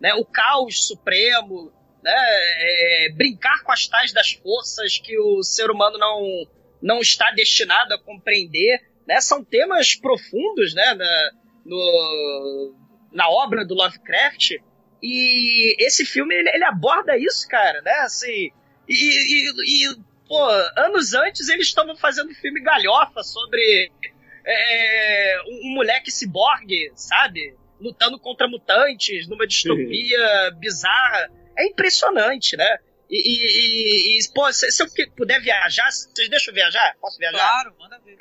né, o caos supremo, né, é, brincar com as tais das forças que o ser humano não, não está destinado a compreender, né, são temas profundos né, na, no, na obra do Lovecraft, e esse filme ele, ele aborda isso, cara, né, assim, e, e, e pô, anos antes eles estavam fazendo filme galhofa sobre é, um, um moleque ciborgue, sabe? lutando contra mutantes numa distopia bizarra. É impressionante, né? E, e, e pô, se, se, eu puder viajar, vocês deixam eu viajar? Posso viajar? Claro, manda ver.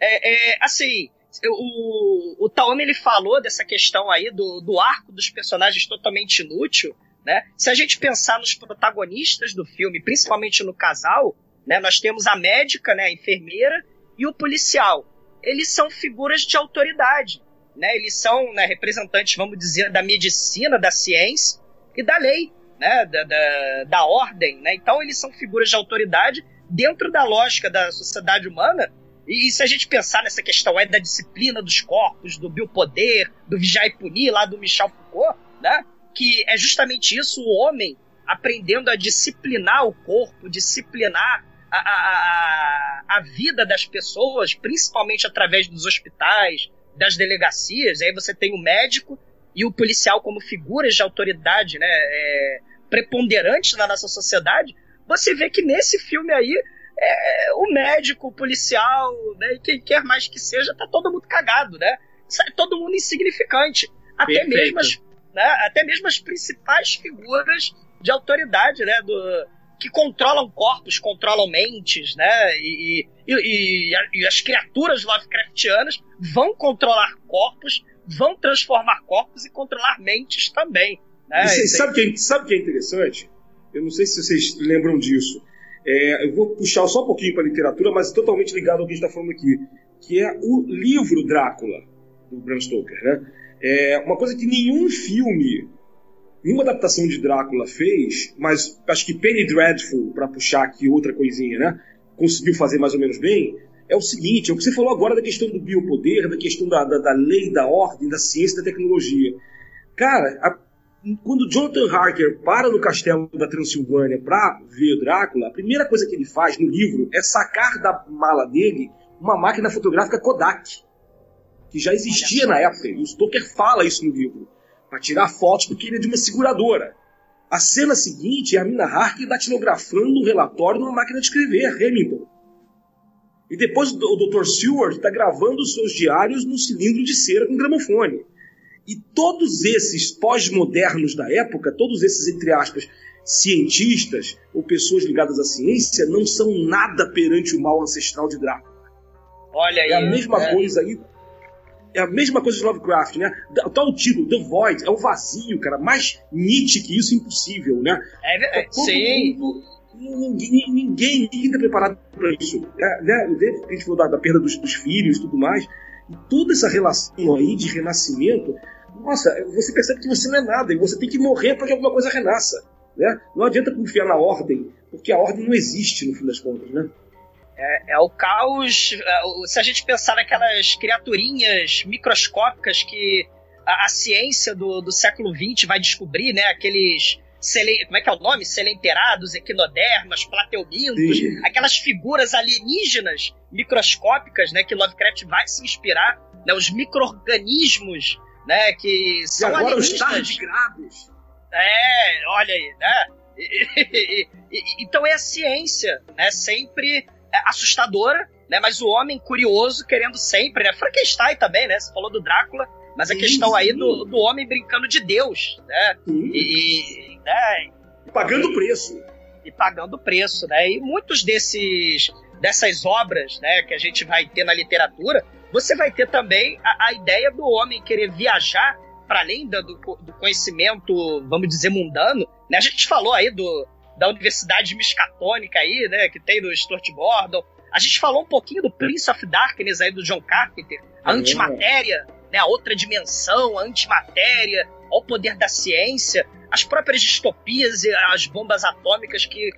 É, é, assim, o, o Taomi ele falou dessa questão aí do, do arco dos personagens totalmente inútil, né? Se a gente pensar nos protagonistas do filme, principalmente no casal, né? Nós temos a médica, né? A enfermeira e o policial. Eles são figuras de autoridade né? Eles são né, representantes, vamos dizer, da medicina, da ciência e da lei, né? Da, da, da ordem, né? Então eles são figuras de autoridade dentro da lógica da sociedade humana. E, se a gente pensar nessa questão é da disciplina dos corpos, do biopoder, do vigiar e punir lá do Michel Foucault, né? Que é justamente isso, o homem aprendendo a disciplinar o corpo, disciplinar a, a, a, a vida das pessoas, principalmente através dos hospitais, das delegacias, aí você tem o médico e o policial como figuras de autoridade, né, é, preponderantes na nossa sociedade, você vê que nesse filme aí é, o médico, o policial, né, e quem quer mais que seja, tá todo mundo cagado, né? Sai todo mundo insignificante. Até Perfeito. mesmo, as, né, até mesmo as principais figuras de autoridade, né, do, que controlam corpos, controlam mentes, né? E, e, e, e, as criaturas Lovecraftianas vão controlar corpos, vão transformar corpos e controlar mentes também. Né? Vocês sabe que, é, sabe que é interessante? Eu não sei se vocês lembram disso. É, eu vou puxar só um pouquinho para a literatura, mas totalmente ligado ao que a gente está falando aqui, que é o livro Drácula, do Bram Stoker. Né? É uma coisa que nenhum filme Nenhuma adaptação de Drácula fez, mas acho que Penny Dreadful, para puxar aqui outra coisinha, né? Conseguiu fazer mais ou menos bem. É o seguinte: é o que você falou agora da questão do biopoder, da questão da, da, da lei, da ordem, da ciência da tecnologia. Cara, a, quando Jonathan Harker para no castelo da Transilvânia para ver Drácula, a primeira coisa que ele faz no livro é sacar da mala dele uma máquina fotográfica Kodak, que já existia na época. E o Stoker fala isso no livro para tirar fotos, porque ele é de uma seguradora. A cena seguinte é a Mina Harker datilografando um relatório numa máquina de escrever, Hamilton. E depois o Dr. Seward está gravando os seus diários num cilindro de cera com gramofone. E todos esses pós-modernos da época, todos esses, entre aspas, cientistas ou pessoas ligadas à ciência, não são nada perante o mal ancestral de Drácula. Olha aí. É a mesma é. coisa aí é a mesma coisa de Lovecraft, né? Tá o título, The Void, é o vazio, cara. Mais Nietzsche que isso, impossível, né? É, é sim. Mundo, ninguém, ninguém, ninguém tá preparado para isso. É, né? A gente falou da, da perda dos, dos filhos e tudo mais. E toda essa relação aí de renascimento, nossa, você percebe que você não é nada e você tem que morrer para que alguma coisa renasça. Né? Não adianta confiar na ordem, porque a ordem não existe no fim das contas, né? É, é, o caos. É, se a gente pensar naquelas criaturinhas microscópicas que a, a ciência do, do século XX vai descobrir, né? Aqueles selen, como é que é o nome? Selenterados, equinodermas, plateumintos, Sim. aquelas figuras alienígenas microscópicas, né, que Lovecraft vai se inspirar, né, os micro-organismos, né, que E são agora os alienígenas. tardigrados. É, olha aí, né? E- e- e- então é a ciência, né? Sempre é, assustadora, né? Mas o homem curioso querendo sempre, né? Frankenstein também, né? Você falou do Drácula, mas a Sim, questão aí sim. do, do homem brincando de Deus, né? Sim. E, e, né? Pagando preço. e pagando preço, né? E muitos desses dessas obras, né, que a gente vai ter na literatura, você vai ter também a, a ideia do homem querer viajar para além do, do conhecimento, vamos dizer, mundano. Né? A gente falou aí do, da Universidade Miskatônica aí, né, que tem no Stuart Gordon. A gente falou um pouquinho do Prince of Darkness aí do John Carpenter, a É. antimatéria, né, a outra dimensão, a antimatéria, o poder da ciência, as próprias distopias e as bombas atômicas que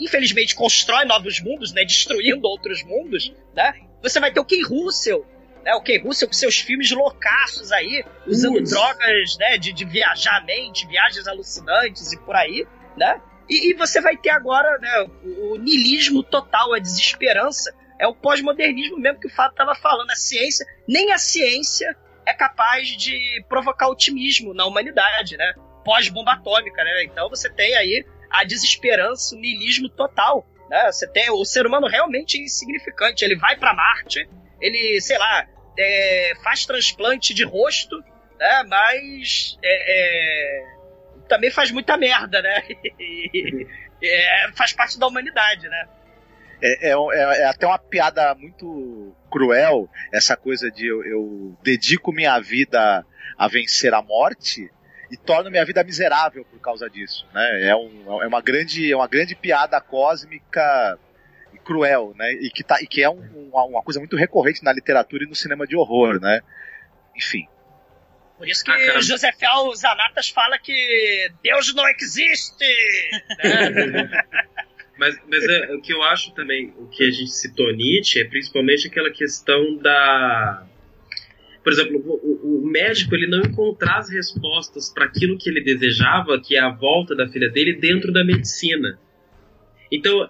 infelizmente constrói novos mundos, né, destruindo outros mundos, né? Você vai ter o Ken Russell, né, o Ken Russell com seus filmes loucaços aí, usando drogas, né, de, de viajar a mente, viagens alucinantes e por aí, né? E, e você vai ter agora, né, o, o niilismo total, a desesperança, é o pós-modernismo mesmo que o Fábio estava falando, a ciência, nem a ciência é capaz de provocar otimismo na humanidade, né? Pós-bomba atômica, né? Então você tem aí a desesperança, o niilismo total, né? Você tem o ser humano realmente insignificante, ele vai para Marte, ele, sei lá, é, faz transplante de rosto, né? Mas é, é, também faz muita merda, né? É, faz parte da humanidade, né? É, é, é- é até uma piada muito cruel essa coisa de eu, eu dedico minha vida a vencer a morte e torno minha vida miserável por causa disso, né? É, um- é uma grande é uma grande piada cósmica e cruel, né? E que, tá, e que é um- uma, uma coisa muito recorrente na literatura e no cinema de horror, né? Enfim. Por isso que Ah. José Fel Zanatas fala que Deus não existe! né? Mas, mas é, o que eu acho também, o que a gente citou Nietzsche, é principalmente aquela questão da. Por exemplo, o médico ele não encontrar as respostas para aquilo que ele desejava, que é a volta da filha dele, dentro da medicina. Então,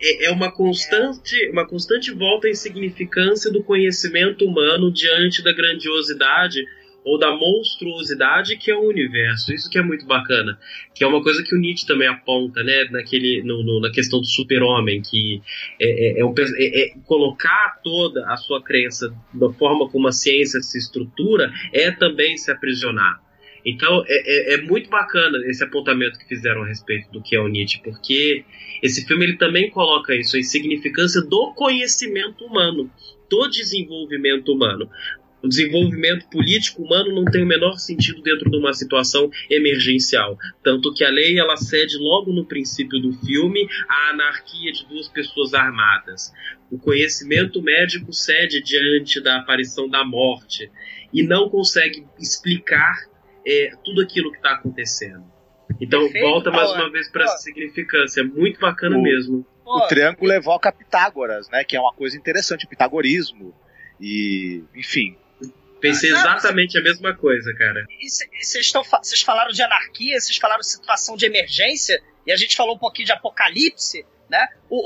é, é uma constante, uma constante volta à insignificância do conhecimento humano diante da grandiosidade ou da monstruosidade que é o universo. Isso que é muito bacana. Que é uma coisa que o Nietzsche também aponta, né? Naquele, no, no- na questão do super-homem, que é, é- é um é- é colocar toda a sua crença da forma como a ciência se estrutura é também se aprisionar. Então é, é- é muito bacana esse apontamento que fizeram a respeito do que é o Nietzsche, porque esse filme ele também coloca isso, a insignificância do conhecimento humano, do desenvolvimento humano. O desenvolvimento político humano não tem o menor sentido dentro de uma situação emergencial. Tanto que a lei ela cede logo no princípio do filme à anarquia de duas pessoas armadas. O conhecimento médico cede diante da aparição da morte e não consegue explicar é, tudo aquilo que está acontecendo. Então Perfeito, volta mais Paulo. uma vez para essa significância. É muito bacana O- mesmo. O triângulo evoca Pitágoras, né? Que é uma coisa interessante, o pitagorismo. E, enfim, Pensei Ah, não, exatamente a mesma coisa, cara. E vocês fa- falaram de anarquia, vocês falaram de situação de emergência, e a gente falou um pouquinho de apocalipse, né? O,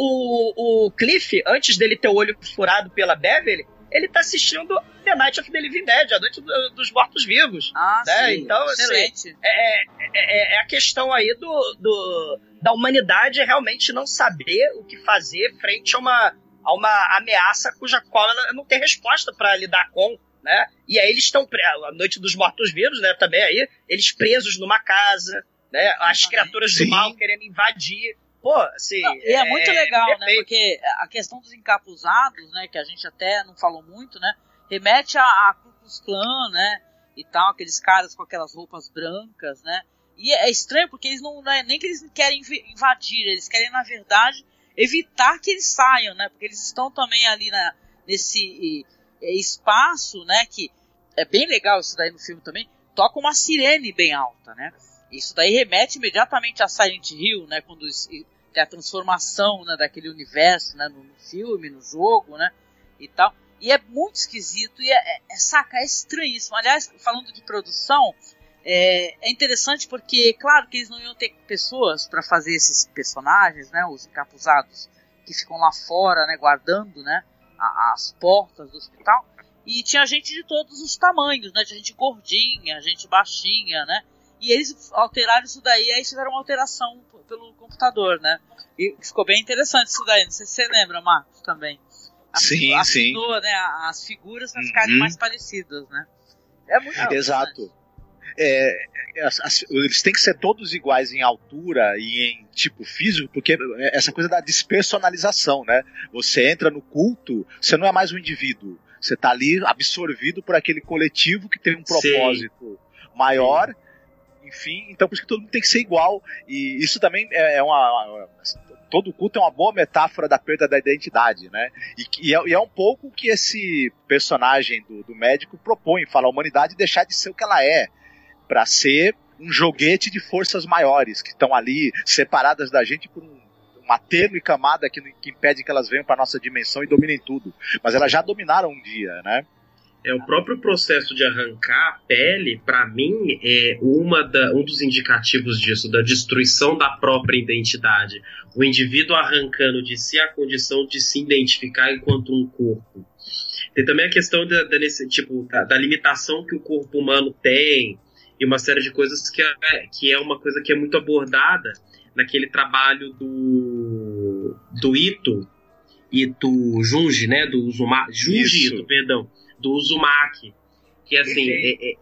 o, o Cliff, antes dele ter o olho furado pela Beverly, ele tá assistindo The Night of the Living Dead, a Noite do- dos Mortos-Vivos. Ah, né? sim. Então, assim, Excelente. é, é- é a questão aí do, do- da humanidade realmente não saber o que fazer frente a uma, a uma ameaça cuja qual ela não tem resposta para lidar com, né? E aí eles estão a noite dos mortos vivos, né? Também aí eles presos numa casa, né? As criaturas do Sim. mal querendo invadir. Pô, assim. Não, e é, muito legal, né? Porque a questão dos encapuzados, né? Que a gente até não falou muito, né? Remete a, a Ku Klux Klan, né? E tal, aqueles caras com aquelas roupas brancas, né? E é estranho porque eles não, não é nem que eles querem inv- invadir, eles querem, na verdade, evitar que eles saiam, né? Porque eles estão também ali na, nesse espaço, né? Que é bem legal isso daí no filme também. Toca uma sirene bem alta, né? Isso daí remete imediatamente a Silent Hill, né? Quando tem a transformação né, daquele universo, né? No, no filme, no jogo, né? E tal. E é muito esquisito e é, é- é- saca, é estranhíssimo. Aliás, falando de produção, É, é interessante porque, claro, que eles não iam ter pessoas para fazer esses personagens, né? Os encapuzados que ficam lá fora, né? Guardando, né? As portas do hospital. E tinha gente de todos os tamanhos, né? Tinha gente gordinha, gente baixinha, né? E eles alteraram isso daí, aí fizeram uma alteração pelo computador, né? E ficou bem interessante isso daí. Não sei se você lembra, Marcos, também. Sim, afinou, sim. né, as figuras para ficarem Uhum. mais parecidas, né? É muito Exato. É, as- as- eles têm que ser todos iguais em altura e em tipo físico, porque é essa coisa da despersonalização, né? Você entra no culto, você não é mais um indivíduo. Você tá ali absorvido por aquele coletivo que tem um Sim. propósito maior. Enfim, então por isso que todo mundo tem que ser igual. E isso também é é uma. Todo culto é uma boa metáfora da perda da identidade, né? E, e é, e é um pouco que esse personagem do, do médico propõe, fala a humanidade deixar de ser o que ela é, para ser um joguete de forças maiores que estão ali separadas da gente por um- uma tênue camada que, que impede que elas venham para nossa dimensão e dominem tudo. Mas elas já dominaram um dia, né? É o próprio processo de arrancar a pele, pra mim, é uma da, um dos indicativos disso, da destruição da própria identidade. O indivíduo arrancando de si a condição de se identificar enquanto um corpo. Tem também a questão da, da, nesse, tipo, da, da limitação que o corpo humano tem e uma série de coisas que é, que é uma coisa que é muito abordada naquele trabalho do do Ito Ito Junji, né, do Uzumaki, Junji. Ito, perdão, do Uzumaki, que assim é, é-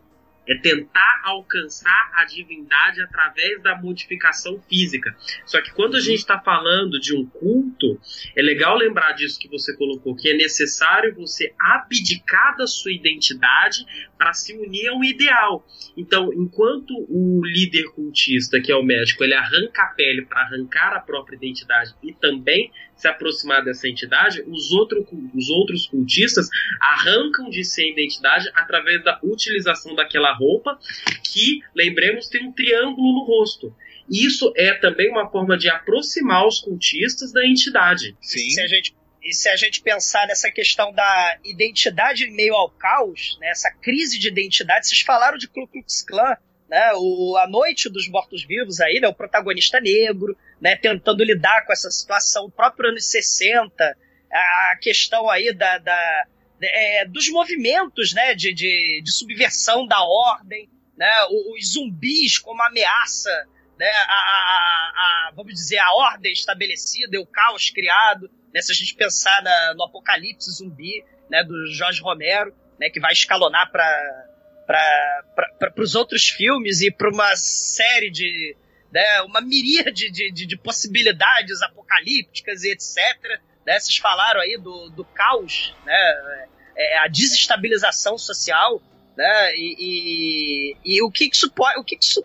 é tentar alcançar a divindade através da modificação física. Só que quando a gente está falando de um culto, é legal lembrar disso que você colocou, que é necessário você abdicar da sua identidade para se unir a um ideal. Então, enquanto o líder cultista, que é o médico, ele arranca a pele para arrancar a própria identidade e também se aproximar dessa entidade, os, outro, os outros cultistas arrancam de si a identidade através da utilização daquela roupa que, lembremos, tem um triângulo no rosto. Isso é também uma forma de aproximar os cultistas da entidade. Sim. Se a gente, e se a gente pensar nessa questão da identidade em meio ao caos, né, essa crise de identidade, vocês falaram de Ku Klux Klan, né, o, a Noite dos Mortos-Vivos aí, né, o protagonista negro, né, tentando lidar com essa situação, o próprio anos 60, a questão aí da, da- é, dos movimentos né, de, de, de subversão da ordem, né, os zumbis como ameaça né, a, a- a- vamos dizer, a ordem estabelecida o caos criado, né, se a gente pensar na- no apocalipse zumbi né, do Jorge Romero, né, que vai escalonar para para os outros filmes e para uma série de né, uma miríade de, de, de possibilidades apocalípticas e etc. Né, vocês falaram aí do, do caos, né, é, a desestabilização social, né, e, e, e o que isso pode, o que isso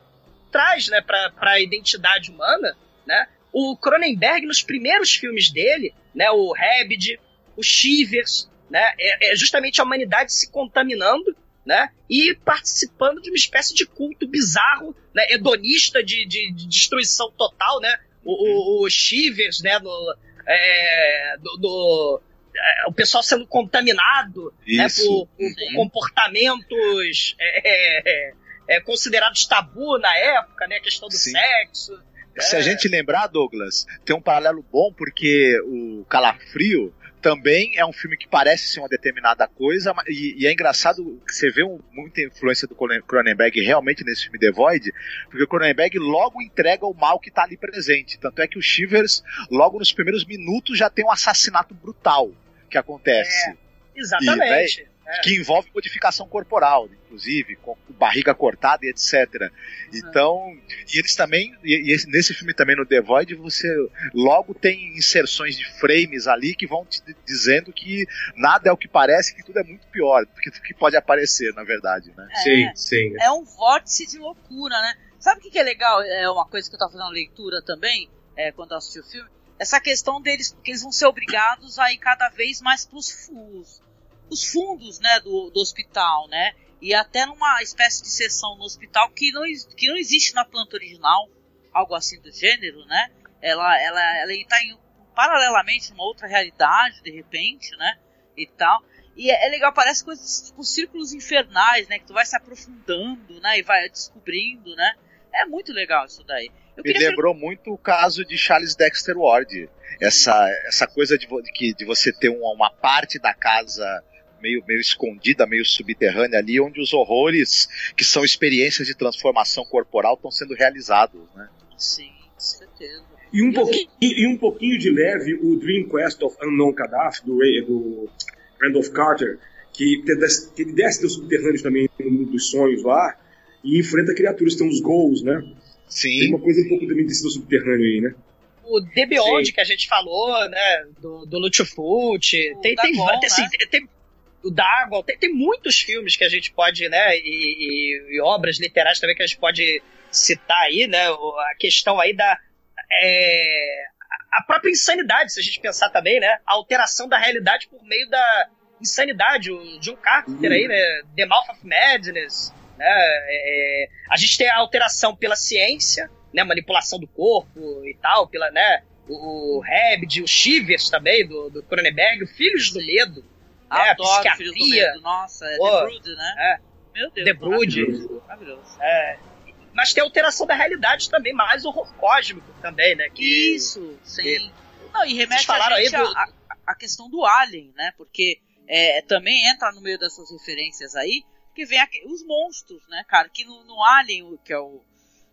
traz, né, para a identidade humana, né? O Cronenberg nos primeiros filmes dele, né, o Rabid, o Shivers, né, é, é justamente a humanidade se contaminando, né, e participando de uma espécie de culto bizarro, né, hedonista de, de, de destruição total, né? O, o, o Shivers, né, no, é, do, do- é, o pessoal sendo contaminado né, por, por- por comportamentos é, é, é, considerados tabu na época, né? A questão do Sim. sexo. Se a É. gente lembrar, Douglas, tem um paralelo bom porque o Calafrio também é um filme que parece ser uma determinada coisa e, e é engraçado que você vê um- muita influência do Cronen- Cronenberg realmente nesse filme The Void, porque o Cronenberg logo entrega o mal que está ali presente. Tanto é que o Shivers, logo nos primeiros minutos, já tem um assassinato brutal que acontece. Exatamente. É. que envolve modificação corporal, inclusive, com barriga cortada e etc. Então, e eles também, e, e esse- nesse filme também no The Void, você logo tem inserções de frames ali que vão te dizendo que nada é o que parece, que tudo é muito pior do que, do que pode aparecer, na verdade, né? É. sim. É um vórtice de loucura, né? Sabe o que, que é legal? É uma coisa que eu tava fazendo leitura também, é, quando eu assisti o filme. Essa questão deles, que eles vão ser obrigados a ir cada vez mais pros os, os fundos, né, do, do hospital, né? E até numa espécie de sessão no hospital que não, que não existe na planta original, algo assim do gênero, né? Ela, ela, ela está em, paralelamente numa outra realidade, de repente, né? E tal. E é, é legal, parece coisas tipo círculos infernais, né? Que tu vai se aprofundando, né? E vai descobrindo, né? É muito legal isso daí. Eu Me lembrou per... muito o caso de Charles Dexter Ward. Essa, essa coisa de, de, de você ter uma, uma parte da casa meio, meio escondida, meio subterrânea ali, onde os horrores, que são experiências de transformação corporal, estão sendo realizados, né? Sim, com certeza. E um, pouquinho, e um pouquinho de leve o Dream Quest of Unknown Gaddafi, do, do Randolph Carter, que, que ele desce dos subterrâneos também no mundo dos sonhos lá, e enfrenta criaturas, tem uns gols, né? Sim. Tem uma coisa um pouco também desse do subterrâneo aí, né? O The Beyond que a gente falou, né? Do, do. Tem, tem, tem, assim, né? tem, o Darwin, tem, tem, muitos filmes que a gente pode, né? E, e, e, obras literárias também que a gente pode citar aí, né? A questão aí da. É, a própria insanidade, se a gente pensar também, né? A alteração da realidade por meio da insanidade. O John Carpenter uhum. aí, né? The Mouth of Madness. Né? É, a gente tem a alteração pela ciência, né? Manipulação do corpo e tal, pela, né? O, Rebd, o Shivers também, do, do Cronenberg, Filhos do Medo, a psiquiatria. Nossa, é oh, The Brood, né? É. Meu Deus. The Brood. Maravilhoso. É. Mas tem a alteração da realidade também, mais horror cósmico também, né? Que, Isso, sim. Que, Não, e remete a, gente do... a, a, questão do Alien, né? Porque é, também entra no meio dessas referências aí, que vem aqui, os monstros, né, cara? Que no, no Alien, que é o.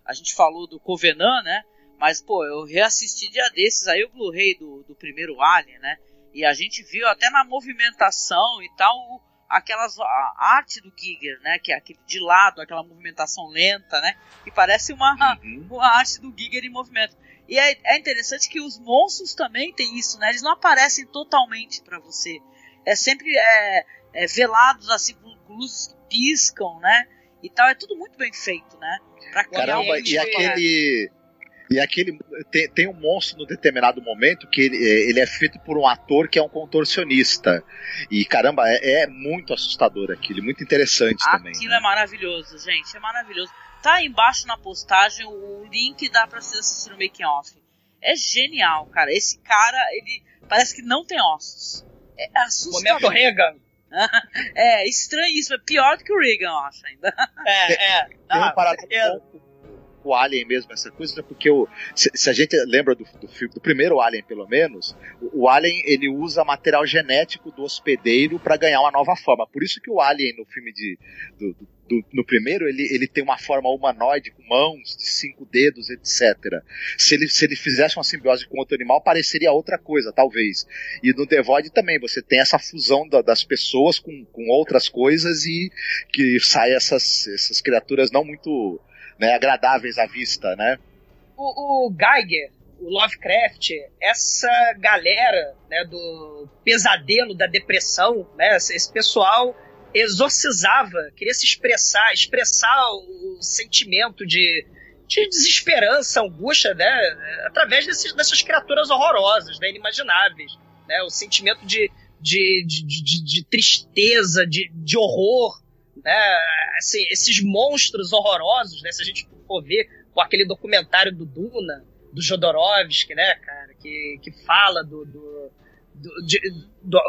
A gente falou do Covenant, né? Mas, pô, eu reassisti dia desses aí o Blu-ray do, do primeiro Alien, né? E a gente viu até na movimentação e tal, aquelas a arte do Giger, né? Que é aquele de lado, aquela movimentação lenta, né? Que parece uma, uhum. uma arte do Giger em movimento. E é, é, interessante que os monstros também têm isso, né? Eles não aparecem totalmente para você. É sempre é, é, velados assim com luzes que piscam, né? E tal. É tudo muito bem feito, né? Pra Caramba, e aquele e aquele tem, tem um monstro no determinado momento que ele, é, ele é feito por um ator que é um contorcionista. E caramba, é, é muito assustador aquilo, muito interessante aquilo também. Aquilo né? é maravilhoso, gente, é maravilhoso. Tá aí embaixo na postagem o link dá pra você assistir no making off. É genial, cara. Esse cara, ele parece que não tem ossos. É assustador. Momento Reagan. é, estranho isso, é pior do que o Reagan, eu acho ainda. É, é. Tem um ah, paradoxo é o Alien mesmo, essa coisa, porque o, se, se a gente lembra do, do, filme, do primeiro Alien, pelo menos, o, o, Alien ele usa material genético do hospedeiro para ganhar uma nova forma. Por isso que o Alien no filme de, do, do, no primeiro, ele, ele tem uma forma humanoide, com mãos de cinco dedos, etc. Se ele, se ele fizesse uma simbiose com outro animal, pareceria outra coisa, talvez. E no The Void também, você tem essa fusão da, das pessoas com, com outras coisas e que sai essas, essas criaturas não muito né, agradáveis à vista, né? O, o Geiger, o Lovecraft, essa galera né, do pesadelo, da depressão, né, esse pessoal exorcizava, queria se expressar, expressar o sentimento de, de desesperança, angústia, né, através desses, dessas criaturas horrorosas, né, inimagináveis, né, o sentimento de, de, de, de, de tristeza, de, de horror, né, assim, esses monstros horrorosos, né, se a gente for ver com aquele documentário do Duna, do Jodorowsky, né, cara, que, que fala do, do, do, de, do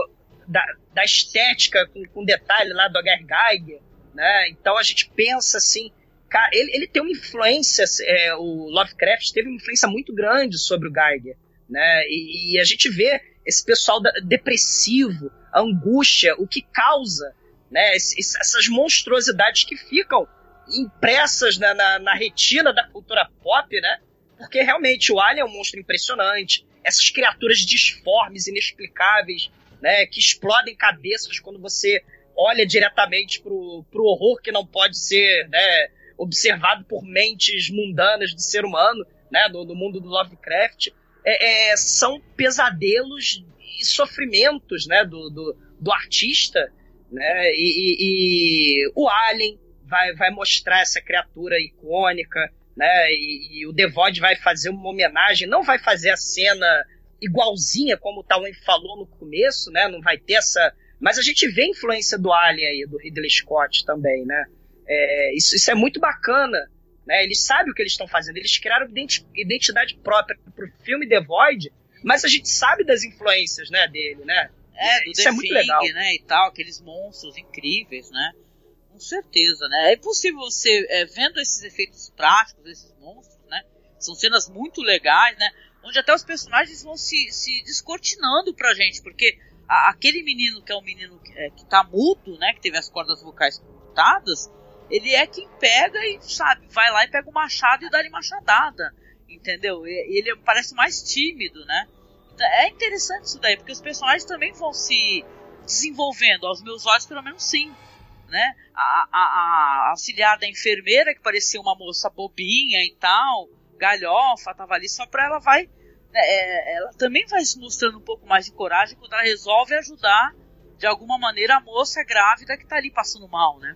da, da, estética com, com, detalhe lá do H.R. Geiger, né, então a gente pensa assim, cara, ele, ele tem uma influência, é, o Lovecraft teve uma influência muito grande sobre o Geiger, né, e, e a gente vê esse pessoal da, depressivo, angústia, o que causa né? essas monstruosidades que ficam impressas na, na, na, retina da cultura pop, né? Porque realmente o Alien é um monstro impressionante. Essas criaturas disformes, inexplicáveis, né? Que explodem cabeças quando você olha diretamente pro, pro horror que não pode ser, né? Observado por mentes mundanas do ser humano, né? Do, do mundo do Lovecraft. É, é, são pesadelos e sofrimentos, né? Do, do, do artista né? E, e, e, o Alien vai, vai mostrar essa criatura icônica, né? E, e o Devod vai fazer uma homenagem, não vai fazer a cena igualzinha como o Tawan falou no começo, né? Não vai ter essa, mas a gente vê a influência do Alien aí, do Ridley Scott também, né? É, isso, isso é muito bacana, né? Eles sabem o que eles estão fazendo, eles criaram identidade própria pro filme The Void, mas a gente sabe das influências, né, dele, né? É, do Isso The é muito Thing, legal. né, e tal, aqueles monstros incríveis, né? Com certeza, né? É possível você, é, vendo esses efeitos práticos, esses monstros, né? São cenas muito legais, né? Onde até os personagens vão se, se descortinando pra gente, porque a- aquele menino que é o menino que, é, que tá mudo, né? Que teve as cordas vocais cortadas, ele é quem pega e, sabe, vai lá e pega o machado e dá-lhe machadada, entendeu? E, ele parece mais tímido, né? É interessante isso daí, porque os personagens também vão se desenvolvendo, aos meus olhos pelo menos sim. Né? A, a, a auxiliar da enfermeira, que parecia uma moça bobinha e tal, galhofa, tava ali só pra ela vai. né, é, ela também vai se mostrando um pouco mais de coragem quando ela resolve ajudar de alguma maneira a moça grávida que tá ali passando mal, né?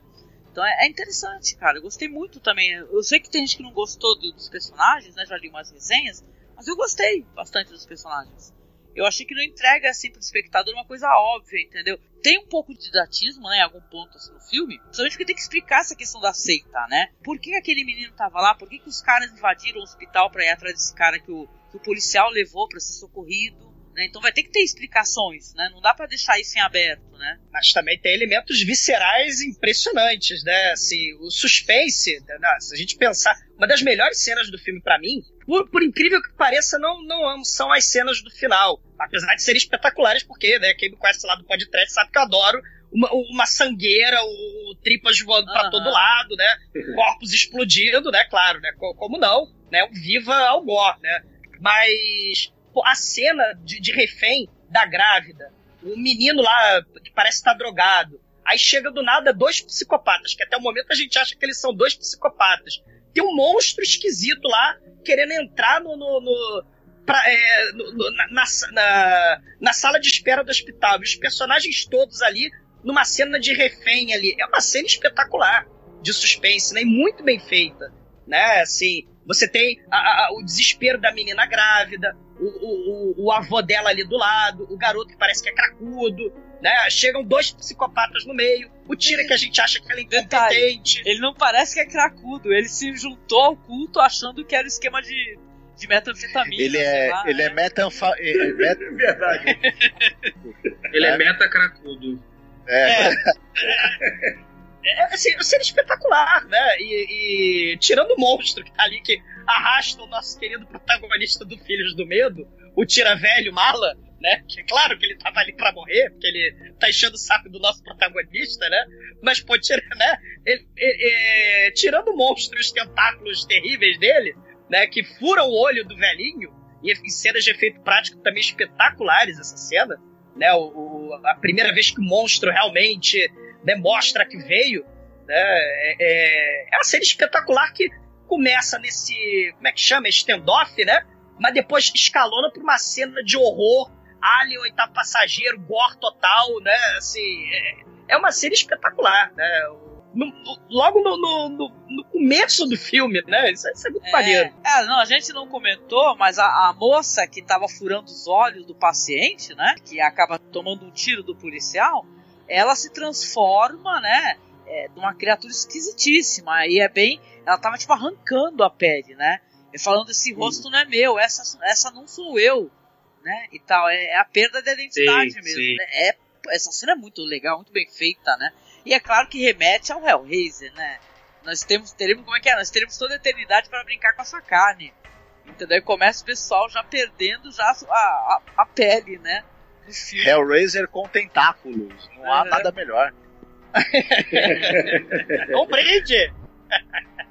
Então é, é interessante, cara. Eu gostei muito também. Eu sei que tem gente que não gostou do- dos personagens, né? Já li umas resenhas, mas eu gostei bastante dos personagens. Eu achei que não entrega assim pro espectador uma coisa óbvia, entendeu? Tem um pouco de didatismo, né, em algum ponto assim, no filme, principalmente porque tem que explicar essa questão da seita, né? Por que aquele menino tava lá? Por que, que os caras invadiram o hospital pra ir atrás desse cara que o, que o policial levou pra ser socorrido? Né? Então vai ter que ter explicações, né? Não dá pra deixar isso em aberto, né? Mas também tem elementos viscerais impressionantes, né? Assim, o suspense, né? se a gente pensar, uma das melhores cenas do filme pra mim, por, por incrível que pareça, não, não são as cenas do final. Apesar de serem espetaculares, porque, né, quem me conhece lá do podcast sabe que eu adoro uma, uma sangueira, o, tripas voando pra Aham. todo lado, né? Corpos explodindo, né? Claro, né? Co- Como não, né? Um viva ao gore, né? Mas a cena de, de refém da grávida, o menino lá que parece estar drogado, aí chega do nada dois psicopatas, que até o momento a gente acha que eles são dois psicopatas. Tem um monstro esquisito lá querendo entrar no, no, no- pra- é, no- na, na, na- na sala de espera do hospital. E os personagens todos ali numa cena de refém ali. É uma cena espetacular de suspense, né? E muito bem feita, né? Assim, você tem a- a- o desespero da menina grávida, o, o, o, o avô dela ali do lado, o garoto que parece que é cracudo, né? Chegam dois psicopatas no meio, o Tira que a gente acha que ela é incompetente. Ele não parece que é cracudo, ele se juntou ao culto achando que era esquema de, de metanfetamina. Ele sei é, lá, ele é né? metanfa... é, é met- Verdade. Ele é meta-cracudo. é, É assim, uma espetacular, né? E, e tirando o monstro que tá ali, que arrasta o nosso querido protagonista do Filhos do Medo, o Tira Velho Mala, né? Que é claro que ele tava ali pra morrer, porque ele tá enchendo o saco do nosso protagonista, né? Mas, pô, tira, né? Ele- é, tirando o monstro e os tentáculos terríveis dele, né? Que furam o olho do velhinho, e em cenas de efeito prático também espetaculares essa cena, né? O, o- a primeira vez que o monstro realmente mostra que veio, né? É, é, é uma cena espetacular que começa nesse, como é que chama, standoff, né? Mas depois escalona para uma cena de horror, Alien, oitavo passageiro, gore total, né? Assim, é, é uma cena espetacular, né? No- no- logo no, no- começo do filme, né? Isso, isso é muito maneiro. É, não, a gente não comentou, mas a, a moça que tava furando os olhos do paciente, né? Que acaba tomando um tiro do policial, ela se transforma, né? É, numa criatura esquisitíssima. E é bem. Ela tava tipo arrancando a pele, né? E falando: esse rosto não é meu, essa, essa não sou eu, né? E tal. É, é a perda da identidade Sim, mesmo. sim. né? É, essa cena é muito legal, muito bem feita, né? E é claro que remete ao Hellraiser, né? Nós temos, teremos, como é que é? Nós teremos toda a eternidade para brincar com essa carne. Entendeu? E começa o pessoal já perdendo já a, a, a pele, né? Do. Hellraiser com tentáculos. Não há É. nada melhor. Compreende?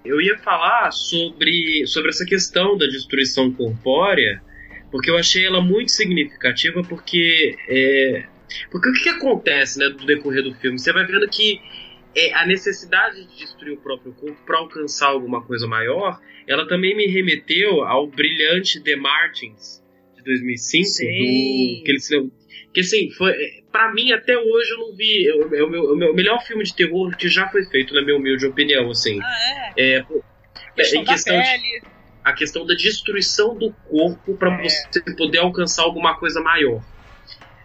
Eu ia falar sobre, sobre essa questão da destruição corpórea, porque eu achei ela muito significativa, porque é, porque o que, que acontece né, no decorrer do filme? Você vai vendo que é, a necessidade de destruir o próprio corpo para alcançar alguma coisa maior, ela também me remeteu ao brilhante The Martins de 2005, Sim. do, que, eles, que assim, foi, é, pra mim até hoje eu não vi, é o, é meu, é o meu melhor filme de terror que já foi feito, na minha humilde opinião, assim. Ah, é? É, Questão da questão de- pele. a questão da destruição do corpo para É. você poder alcançar alguma coisa maior.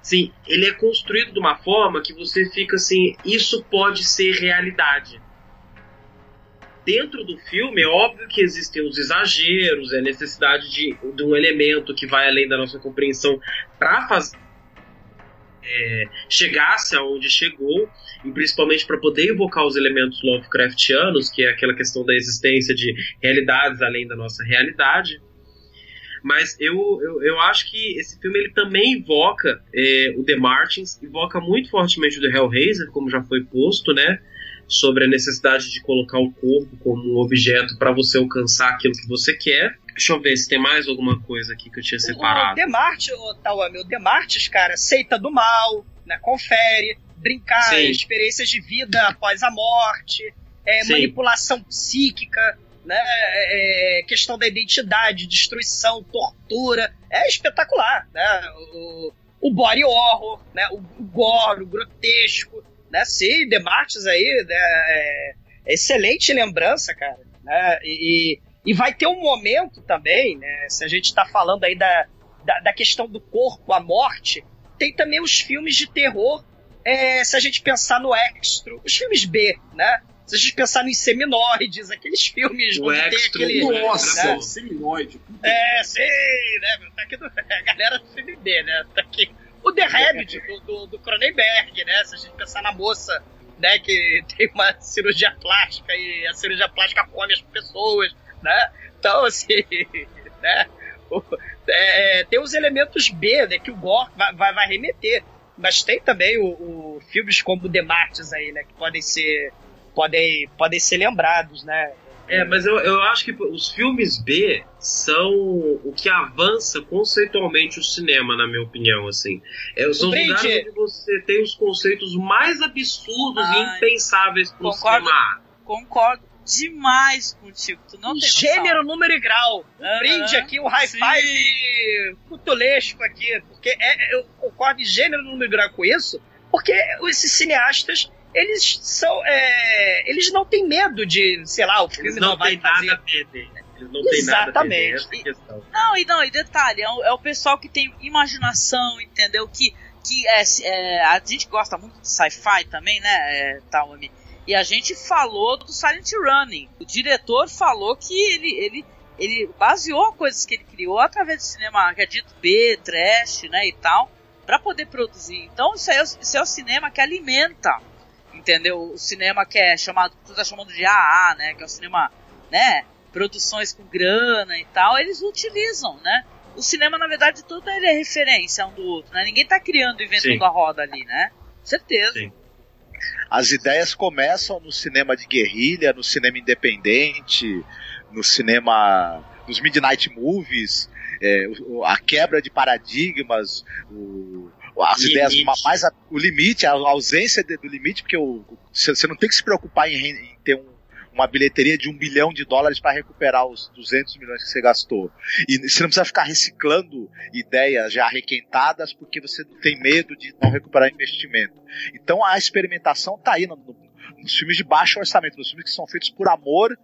Sim, ele é construído de uma forma que você fica assim, isso pode ser realidade. Dentro do filme, é óbvio que existem os exageros, a necessidade de, de um elemento que vai além da nossa compreensão para fazer é, chegasse aonde chegou, e principalmente para poder evocar os elementos Lovecraftianos, que é aquela questão da existência de realidades além da nossa realidade. Mas eu, eu, eu acho que esse filme ele também invoca é, o The Martins, invoca muito fortemente o The Hellraiser, como já foi posto, né? Sobre a necessidade de colocar o corpo como um objeto para você alcançar aquilo que você quer. Deixa eu ver se tem mais alguma coisa aqui que eu tinha separado. O Demartes, o Tawami, o Demartes, cara, seita do mal, né? Confere, brincar, Sim. experiências de vida após a morte, é, manipulação psíquica, né? é, questão da identidade, destruição, tortura. É espetacular, né? O, o body horror, né? O, o gore, o grotesco, né? Sim, Demartes aí, né? É, é excelente lembrança, cara, né? E, e vai ter um momento também, né? Se a gente tá falando aí da, da, da questão do corpo, a morte, tem também os filmes de terror, é, se a gente pensar no Extro, os filmes B, né? Se a gente pensar no Inseminoides, aqueles filmes O onde tem Extro, aquele... Nossa, né? seminoide. É, sei, né? Tá aqui do, a galera do filme B, né? Tá aqui. O The Rabbit, do, do, do Cronenberg, né? Se a gente pensar na moça, né? Que tem uma cirurgia plástica e a cirurgia plástica come as pessoas, né? Então, assim, né? O- é, tem os elementos B, né? Que o Gore vai, vai, vai remeter. Mas tem também o, o filmes como The Martyrs aí, né? Que podem ser, podem, podem ser lembrados, né? É, mas eu, eu acho que os filmes B são o que avança conceitualmente o cinema, na minha opinião, assim. É, são os lugares onde você tem os conceitos mais absurdos e Ai, impensáveis pro concordo. cinema. Concordo demais contigo. Tu não tem noção. Gênero, número e grau. Um brinde aqui, um high five cutulesco aqui. Porque é, eu concordo em gênero, número e grau com isso, porque esses cineastas, eles são. é, eles não têm medo de, sei lá, o filme Eles não, não vai têm fazer. nada a perder. Eles não nada perder, Exatamente. essa é a questão. Não, e não, e detalhe, é o, é o pessoal que tem imaginação, entendeu? Que, que é, é, a gente gosta muito de sci-fi também, né, é, Taomi? E a gente falou do Silent Running. O diretor falou que ele, ele, ele baseou coisas que ele criou através do cinema, que é dito B, trash, né, e tal, para poder produzir. Então isso, aí é, o- isso é o cinema que alimenta, entendeu? O cinema que é chamado, tu tá chamando de AA, né, que é o cinema, né, produções com grana e tal, eles utilizam, né? O cinema, na verdade, todo ele é referência um do outro, né? Ninguém tá criando e inventando Sim. a roda ali, né? Certeza. Sim. As ideias começam no cinema de guerrilha, no cinema independente, no cinema. nos midnight movies, é, a quebra de paradigmas, o- as Limite. ideias ma- mais. o limite, a ausência de- do limite, porque você não tem que se preocupar em, em ter um- uma bilheteria de um bilhão de dólares para recuperar os 200 milhões que você gastou. E você não precisa ficar reciclando ideias já requentadas porque você tem medo de não recuperar investimento. Então a experimentação tá aí no- no- nos filmes de baixo orçamento, nos filmes que são feitos por amor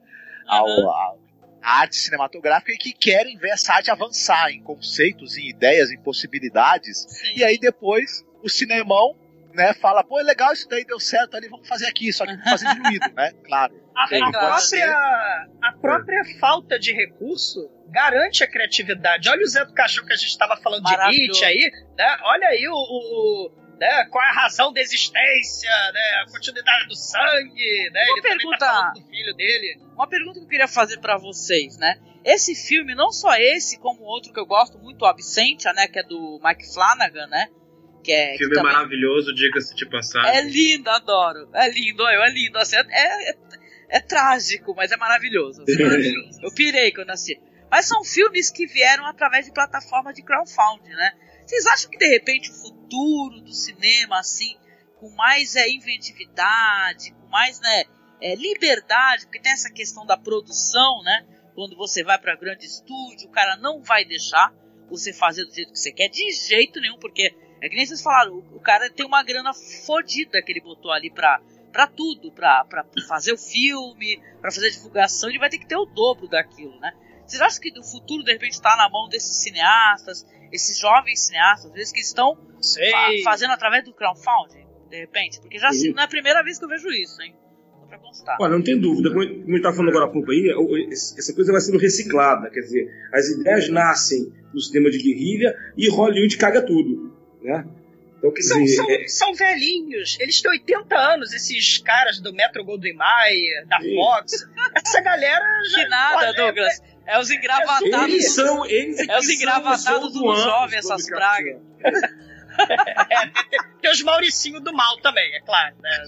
ao, Aham. Arte cinematográfica e que querem ver essa arte avançar em conceitos, em ideias, em possibilidades. Sim. E aí depois o cinemão né, fala, pô, é legal isso daí, deu certo ali, vamos fazer aqui, só que vamos fazer diluído, né? Claro. A, Sim, a própria, a própria falta de recurso garante a criatividade. Olha o Zé do Caixão que a gente estava falando de. Nietzsche aí, né? Olha aí o- o- né? qual é a razão da existência, né? A continuidade do sangue, né? Uma Ele também pergunta- tá do filho dele. Uma pergunta que eu queria fazer pra vocês, né? Esse filme, não só esse, como outro que eu gosto muito, o Absentia, né? Que é do Mike Flanagan, né? Que é, que Filme também- maravilhoso, diga-se de passagem. É lindo, adoro. É lindo, é lindo. Assim, é, é, é trágico, mas é maravilhoso. assim, maravilhoso. Eu pirei quando assisti. Mas são filmes que vieram através de plataforma de crowdfunding, né? Vocês acham que de repente o futuro do cinema, assim, com mais é, inventividade, com mais né, é, liberdade, porque tem essa questão da produção, né? Quando você vai para grande estúdio, o cara não vai deixar você fazer do jeito que você quer, de jeito nenhum, porque é que nem vocês falaram, o, o cara tem uma grana fodida que ele botou ali pra, pra tudo, pra, pra fazer o filme, pra fazer a divulgação, ele vai ter que ter o dobro daquilo, né? Vocês acham que o futuro de repente tá na mão desses cineastas, esses jovens cineastas, às vezes que estão fa- fazendo através do crowdfunding, de repente? Porque já Uhum. não é a primeira vez que eu vejo isso, hein? Só pra constar. Olha, não tem dúvida, como gente estava falando agora há pouco aí, essa coisa vai sendo reciclada, quer dizer, as ideias nascem no cinema de guerrilha e Hollywood caga tudo, né? Então, quer São, dizer, são, é- são velhinhos, eles têm 80 anos, esses caras do Metro Goldwyn Mayer, da Sim. Fox. Essa galera já. Que nada, olha, Douglas. É os engravatados. eles são, eles é É os engravatados do jovem, essas pragas. Capital. Tem os Mauricinho do mal também, é claro. Né?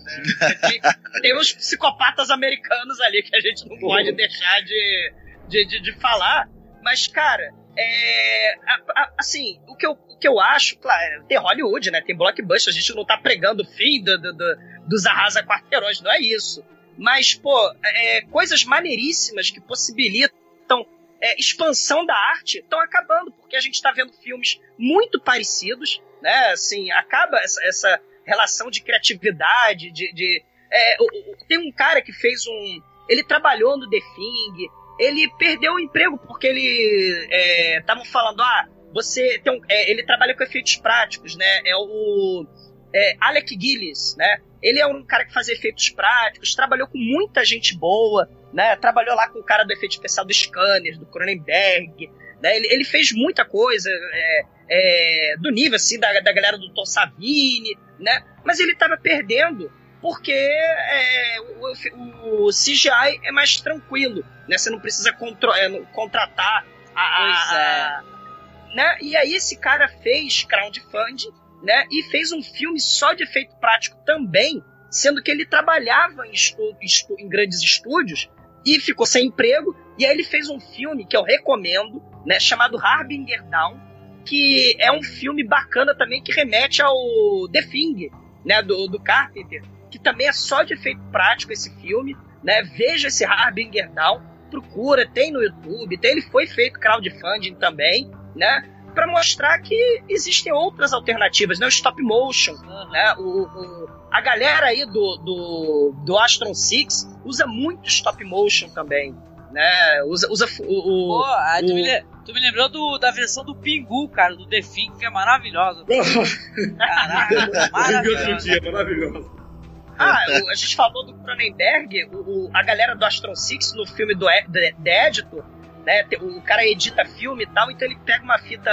Tem, tem os psicopatas americanos ali que a gente não pode deixar de, de, de, de falar. Mas, cara, é, a- a- assim, o que, eu, o que eu acho, claro, tem Hollywood, né? Tem blockbuster, a gente não tá pregando o fim do, do, do- dos arrasa-quarteirões, não é isso. Mas, pô, é, coisas maneiríssimas que possibilitam é, expansão da arte estão acabando, porque a gente está vendo filmes muito parecidos, né? Assim, acaba essa, essa relação de criatividade, de. de- é, tem um cara que fez um. Ele trabalhou no The Thing, ele perdeu o emprego porque ele. Estavam falando, ah, você tem um. é, ele trabalha com efeitos práticos, né? É o. é, Alec Gillis, né? Ele é um cara que faz efeitos práticos, trabalhou com muita gente boa, né? Trabalhou lá com o cara do efeito especial do Scanners, do Cronenberg, né? Ele, ele fez muita coisa é, é, do nível, assim, da, da galera do Tom Savini, né? Mas ele tava perdendo porque é, o, o CGI é mais tranquilo, né? Você não precisa contro- é, contratar a, Pois é. a- né? E aí esse cara fez crowdfunding, né? E fez um filme só de efeito prático também, sendo que ele trabalhava em, estu- estu- em grandes estúdios e ficou sem emprego. E aí ele fez um filme que eu recomendo, né? Chamado Harbinger Down, que é um filme bacana também que remete ao The Thing, né? Do, do Carpenter, que também é só de efeito prático esse filme, né? Veja esse Harbinger Down, procura, tem no YouTube, tem, ele foi feito crowdfunding também, né? Para mostrar que existem outras alternativas, né? O stop motion, né? O, o- a galera aí do, do, do Astron Six usa muito stop motion também, né? Usa, usa o, o- Pô, tu, o- me, tu me lembrou do- da versão do Pingu, cara, do The Thing, que é maravilhosa. Caraca, outro maravilhosa. dia. Ah, a gente falou do Cronenberg, a galera do Astron Six no filme do E- The, The Editor, né? O cara edita filme e tal, então ele pega uma fita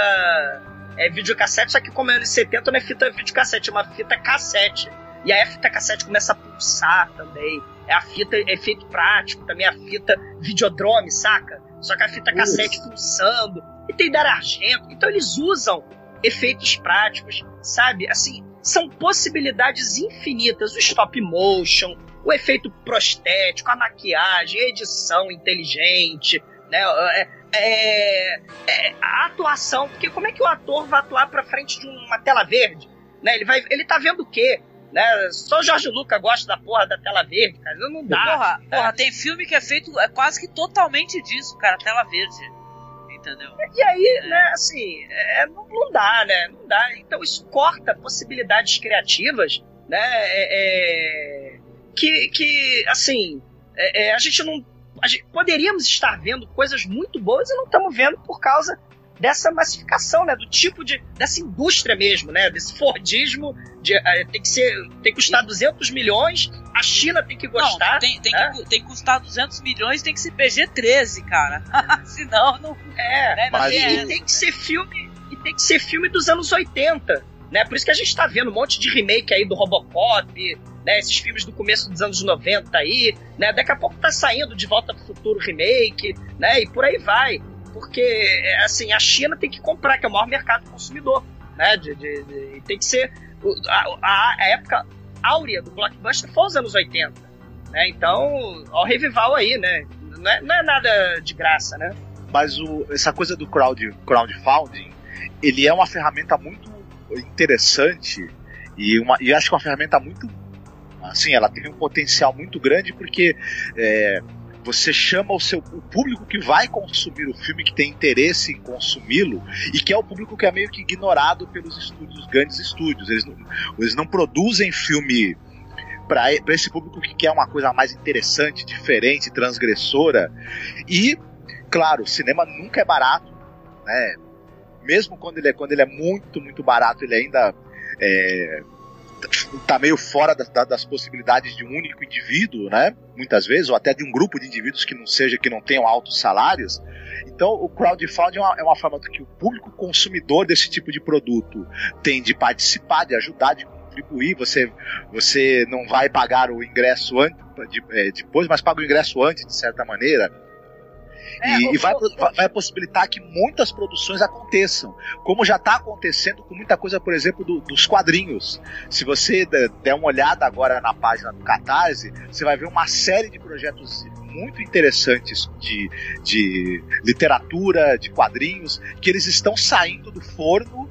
é, videocassete, só que como é anos 70 não é fita videocassete, é uma fita cassete. E aí a fita cassete começa a pulsar também. É a fita efeito prático, também a fita videodrome, saca? Só que a fita cassete pulsando. E tem dar argento. Então eles usam efeitos práticos, sabe? Assim, são possibilidades infinitas. O stop motion, o efeito prostético, a maquiagem, a edição inteligente, né? É, é- é a atuação, porque como é que o ator vai atuar pra frente de uma tela verde? Né? Ele, vai, ele tá vendo o quê? Né? Só o Jorge Luca gosta da porra da tela verde, cara. Não dá. Porra, porra, tem filme que é feito é quase que totalmente disso, cara, tela verde. Entendeu? E aí, né, assim, é, não, não dá, né? Não dá. Então isso corta possibilidades criativas, né? é- é, que, que, assim, é- é, a gente não. Gente- poderíamos estar vendo coisas muito boas e não estamos vendo por causa dessa massificação, né? Do tipo de. dessa indústria mesmo, né? Desse Fordismo. De, é, tem que ser. tem que custar 200 milhões, a China tem que gostar. Não, tem, tem, né? que, tem que custar 200 milhões, tem que ser PG-13, cara. Senão não. É, né, mas tem e, tem que ser filme e tem que ser filme dos anos 80, né? Por isso que a gente tá vendo um monte de remake aí do Robocop, né? Esses filmes do começo dos anos 90 aí, né? Daqui a pouco tá saindo de Volta pro Futuro remake, né? E por aí vai. Porque, assim, a China tem que comprar, que é o maior mercado consumidor, né? De, de- de- tem que ser... A, a- a época áurea do blockbuster foi os anos 80, né? Então, ó revival aí, né? Não é, não é nada de graça, né? Mas o- essa coisa do crowd, crowdfunding, ele é uma ferramenta muito interessante e, uma, e acho que é uma ferramenta muito. Assim, ela tem um potencial muito grande porque é, você chama o seu o público que vai consumir o filme, que tem interesse em consumi-lo, e que é o público que é meio que ignorado pelos estúdios, grandes estúdios. Eles não, eles não produzem filme para esse público que quer uma coisa mais interessante, diferente, transgressora. E, claro, o cinema nunca é barato, né? Mesmo quando ele é, quando ele é muito, muito barato, ele ainda é, tá meio fora da, da, das possibilidades de um único indivíduo, né? Muitas vezes, ou até de um grupo de indivíduos que não seja que não tenham altos salários. Então, o crowdfunding é uma, é uma forma que o público consumidor desse tipo de produto tem de participar, de ajudar, de contribuir. Você, você não vai pagar o ingresso antes, de, é, depois, mas paga o ingresso antes, de certa maneira. É, e, e vai, vai- possibilitar que muitas produções aconteçam, como já está acontecendo com muita coisa, por exemplo, do- dos quadrinhos. Se você der der uma olhada agora na página do Catarse, você vai ver uma série de projetos muito interessantes de, de literatura, de quadrinhos, que eles estão saindo do forno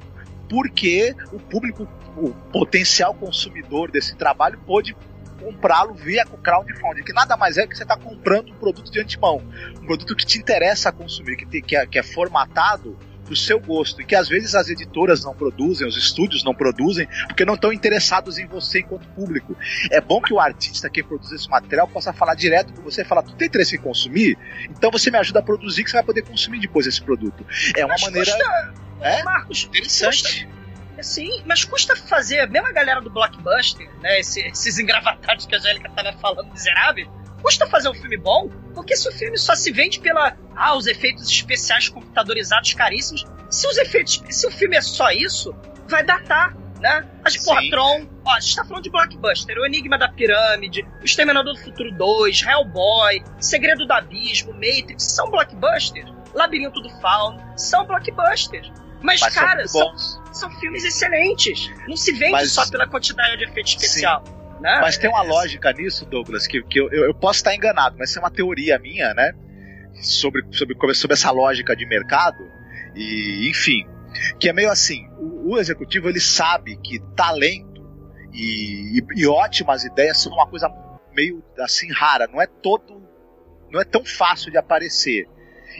porque o público, o potencial consumidor desse trabalho pôde comprá-lo via crowdfunding, que nada mais é que você está comprando um produto de antemão, um produto que te interessa consumir, que, te- que é, que é formatado para o seu gosto, e que às vezes as editoras não produzem, os estúdios não produzem, porque não estão interessados em você enquanto público. É bom que o artista, quem produz esse material, possa falar direto com você e falar, tu tem interesse em consumir? Então você me ajuda a produzir, que você vai poder consumir depois esse produto. É uma Mas maneira... custa- É? Marcos, Interessante. custa- Sim, mas custa fazer, mesmo a galera do Blockbuster, né? esse- esses engravatados que a Angélica tava falando, miseráveis, custa fazer um filme bom, porque se o filme só se vende pela. Ah, os efeitos especiais computadorizados caríssimos. Se os efeitos. Se o filme é só isso, vai datar. Né? As porra, Sim. Tron, ó, a gente tá falando de blockbuster, o Enigma da Pirâmide, o Exterminador do Futuro 2, Hellboy, Segredo do Abismo, Matrix, são blockbusters. Labirinto do Fauno, são blockbusters. Mas, Mas cara, são, bons. São filmes excelentes. Não se vende Mas- só pela quantidade de efeito especial. Né? Mas tem uma É, lógica nisso, Douglas, que, que eu, eu, posso estar enganado, mas é uma teoria minha, né? Sobre, sobre, sobre essa lógica de mercado. E, enfim, que é meio assim: o, o executivo ele sabe que talento e, e, e ótimas ideias são uma coisa meio assim rara, não é todo. não é tão fácil de aparecer.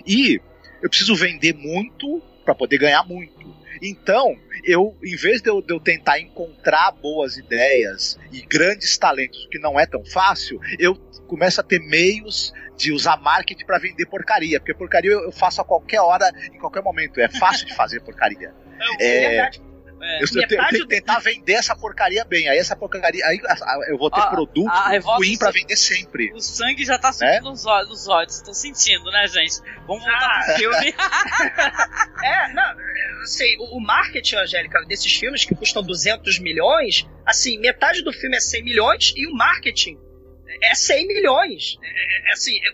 E eu preciso vender muito para poder ganhar muito. Então, eu, em vez de eu, de eu tentar encontrar boas ideias e grandes talentos, que não é tão fácil, eu começo a ter meios de usar marketing para vender porcaria. Porque porcaria eu faço a qualquer hora, em qualquer momento. É fácil de fazer porcaria. é É, verdade. É. eu, eu tenho, que tentar vender essa porcaria bem. Aí essa porcaria. Aí eu vou ter A- produto a revolta ruim para vender sempre. O sangue já tá subindo nos olhos, nos olhos. Tô sentindo, né, gente? Vamos voltar Ah, pro filme. É, não, é, assim, o, o marketing, Angélica, desses filmes que custam 200 milhões, assim, metade do filme é 100 milhões e o marketing é 100 milhões. É, é, assim, é,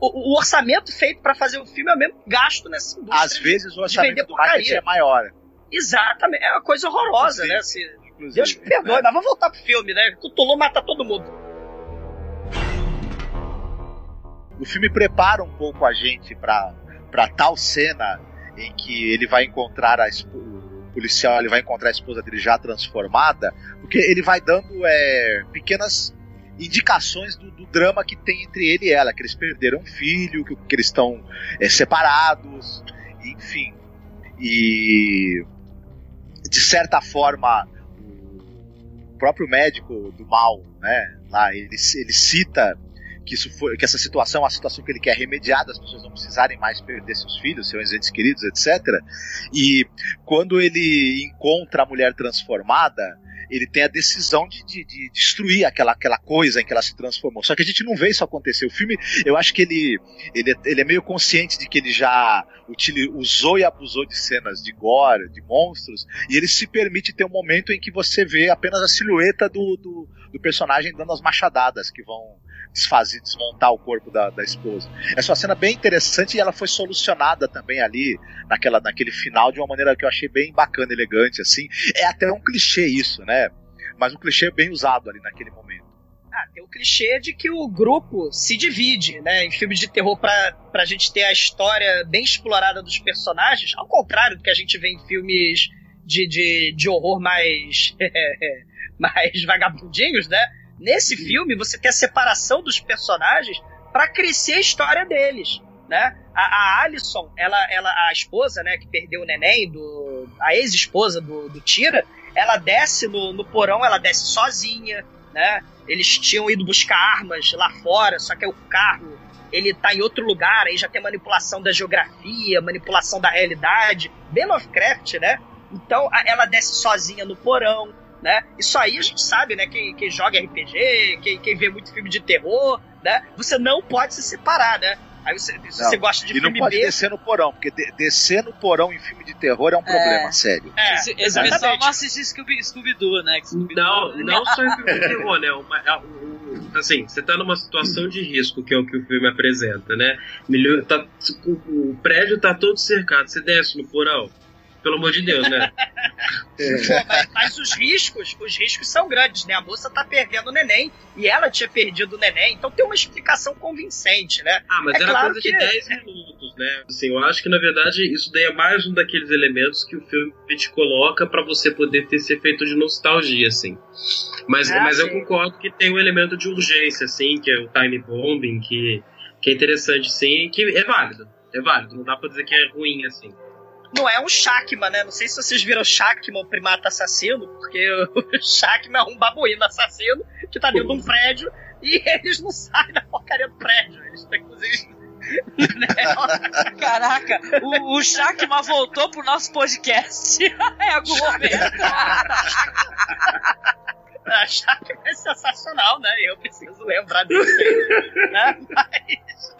o, o orçamento feito pra fazer o filme é o mesmo gasto nessa indústria. Às vezes o orçamento do marketing é maior. Exatamente, é uma coisa horrorosa, né? Inclusive. Deus me perdoe, mas vamos voltar pro filme, né? Cthulhu mata todo mundo. o filme prepara um pouco a gente pra para tal cena em que ele vai encontrar a o policial ele vai encontrar a esposa dele já transformada porque ele vai dando é, pequenas indicações do, do drama que tem entre ele e ela que eles perderam um filho que, que eles estão é, separados enfim e de certa forma o próprio médico do mal né lá ele, ele cita que isso foi, que essa situação é uma situação que ele quer remediar, das pessoas não precisarem mais perder seus filhos, seus entes queridos, etc. E quando ele encontra a mulher transformada, ele tem a decisão de, de, de destruir aquela, aquela coisa em que ela se transformou. Só que a gente não vê isso acontecer. O filme, eu acho que ele, ele, é- ele é meio consciente de que ele já usou e abusou de cenas de gore, de monstros, e ele se permite ter um momento em que você vê apenas a silhueta do, do, do personagem dando as machadadas que vão desfazer, desmontar o corpo da, da esposa. Essa é uma cena bem interessante e ela foi solucionada também ali naquela, naquele final de uma maneira que eu achei bem bacana, elegante, assim. É até um clichê isso, né? Mas um clichê bem usado ali naquele momento. Ah, tem o clichê de que o grupo se divide, né? Em filmes de terror, pra, pra gente ter a história bem explorada dos personagens, ao contrário do que a gente vê em filmes de, de, de horror mais, mais vagabundinhos, né? Nesse filme, você tem a separação dos personagens pra crescer a história deles, né? A, a Alison, ela, ela, a esposa, né, que perdeu o neném, do, a ex-esposa do, do Tira, ela desce no, no porão, ela desce sozinha, né? Eles tinham ido buscar armas lá fora, só que o carro ele tá em outro lugar, aí já tem manipulação da geografia, manipulação da realidade, bem Lovecraft, né? Então ela desce sozinha no porão, né? Isso aí a gente sabe, né? Quem, quem joga RPG, quem, quem vê muito filme de terror, né? Você não pode se separar, né? Aí você, se você gosta de e filme não pode B, descer no porão, porque de- descer no porão em filme de terror é um problema sério. É, Esse, esse exatamente. pessoal não assiste Scooby- Scooby-Doo, né? Que Scooby-Doo- Não, não só em filme de terror, né? Uma- a- o- o- assim, você tá numa situação de risco, que é o que o filme apresenta, né? Milho- tá- o, o prédio tá todo cercado, você desce no porão. Pelo amor de Deus, né? Pô, mas, mas os riscos, os riscos são grandes, né? A moça tá perdendo o neném e ela tinha perdido o neném, então tem uma explicação convincente, né? Ah, mas É era claro coisa que- de 10 minutos, né? Assim, eu acho que na verdade isso daí é mais um daqueles elementos que o filme te coloca pra você poder ter esse efeito de nostalgia, assim. Mas, Ah, mas eu concordo que tem um elemento de urgência, assim, que é o time bombing, que, que é interessante, sim, e que é válido. É válido, não dá pra dizer que é ruim, assim. Não é um Shakma, né? Não sei se vocês viram Shakma, o primata assassino, porque o Shakma é um babuíno assassino que tá dentro de um prédio e eles não saem da porcaria do prédio. Eles estão, inclusive. né? Caraca, o, o Shakma voltou pro nosso podcast em algum momento. A Shakma é sensacional, né? Eu preciso lembrar disso. né? Mas,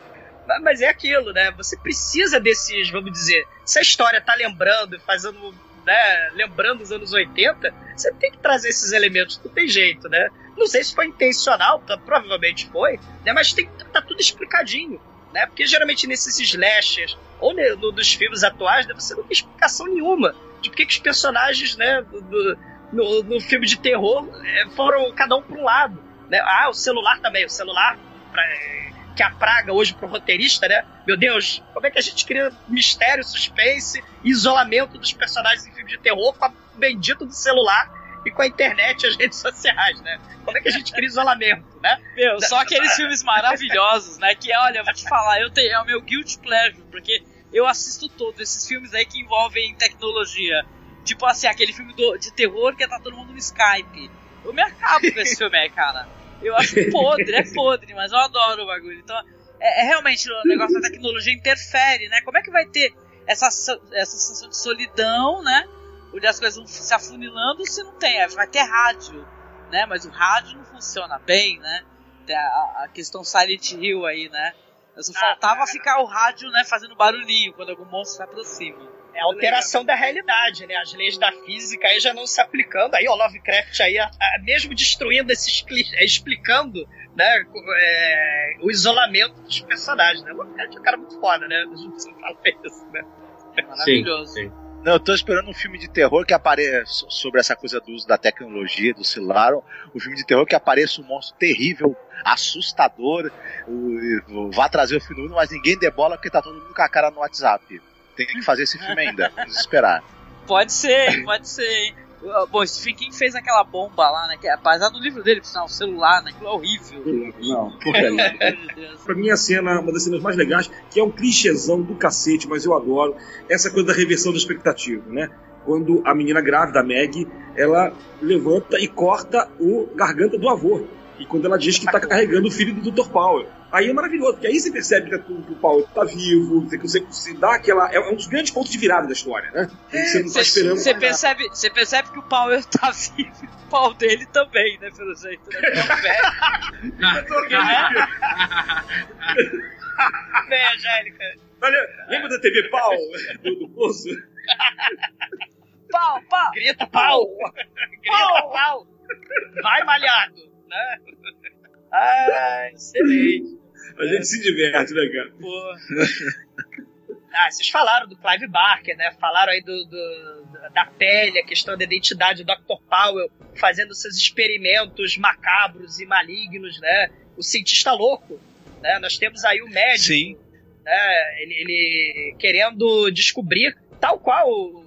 mas- é aquilo, né? Você precisa desses, vamos dizer, se a história tá lembrando fazendo, né, lembrando os anos 80, você tem que trazer esses elementos, não tem jeito, né? Não sei se foi intencional, provavelmente foi, né? Mas tem que tá tudo explicadinho, né? Porque geralmente nesses slashers ou ne- no, filmes atuais, né, você não tem explicação nenhuma de por que os personagens, né, do- do- no, no filme de terror é, foram cada um para um lado, né? Ah, o celular também, o celular pra, é, que é a praga hoje pro roteirista, né? Meu Deus, como é que a gente cria mistério, suspense, isolamento dos personagens em filme de terror com a bendito do celular e com a internet e as redes sociais, né? Como é que a gente cria isolamento, né? Meu, só aqueles filmes maravilhosos, né? Que olha, eu vou te falar, eu tenho, é o meu guilty pleasure, porque eu assisto todos esses filmes aí que envolvem tecnologia. Tipo assim, aquele filme do- de terror que tá todo mundo no Skype. Eu me acabo com esse filme aí, cara. Eu acho podre, é podre, mas eu adoro o bagulho. Então, é, é realmente o negócio da tecnologia interfere, né? Como é que vai ter essa, essa sensação de solidão, né? Onde as coisas vão se afunilando se não tem. Vai ter rádio, né? Mas o rádio não funciona bem, né? Tem a, a questão Silent Hill aí, né? Só faltava ficar o rádio, né, fazendo barulhinho quando algum monstro se aproxima. É a alteração da realidade, né? As leis da física aí já não se aplicando. Aí o Lovecraft aí, a- a- mesmo destruindo esses é, explicando, né, é, o isolamento dos personagens, né? O Lovecraft é um cara muito foda, né? A gente não fala isso, né? Maravilhoso. Não, eu tô esperando um filme de terror que apareça sobre essa coisa do uso da tecnologia, do celular, um filme de terror que apareça um monstro terrível, assustador, o- vá trazer o fim do mundo, mas ninguém debola porque tá todo mundo com a cara no WhatsApp. Tem que fazer esse filme ainda, vamos esperar. Pode ser, pode ser, hein? Uh, Bom, Stephen King fez aquela bomba lá, né? Que apesar do livro dele, o celular, né? Aquilo é horrível. Não, porcaria. Pra mim, a cena, uma das cenas mais legais, que é um clichêzão do cacete, mas eu adoro, essa coisa da reversão da expectativa, né? Quando a menina grávida, a Meg, ela levanta e corta o garganta do avô. E quando ela diz que tá carregando o filho do Dr. Power. Aí é maravilhoso, porque aí você percebe que, que o Power tá vivo, que você, você dá aquela. É um dos grandes pontos de virada da história, né? Você não tá esperando. Você percebe, você percebe que o Power tá vivo e o pau dele também, né? Pelo jeito, né? Porque é um velho. Bem, Angélica. Olha, lembra da TV Pau do, do Poço? Pau, pau! Grita pau! Grita pau! Vai malhado! Né? Ah, excelente. A gente se diverte, né, cara? Pô. Ah, vocês falaram do Clive Barker, né? Falaram aí do, do- da pele, a questão da identidade do Dr. Powell fazendo seus experimentos macabros e malignos, né? O cientista louco, né? Nós temos aí o médico, Sim. né? Ele, ele querendo descobrir, tal qual o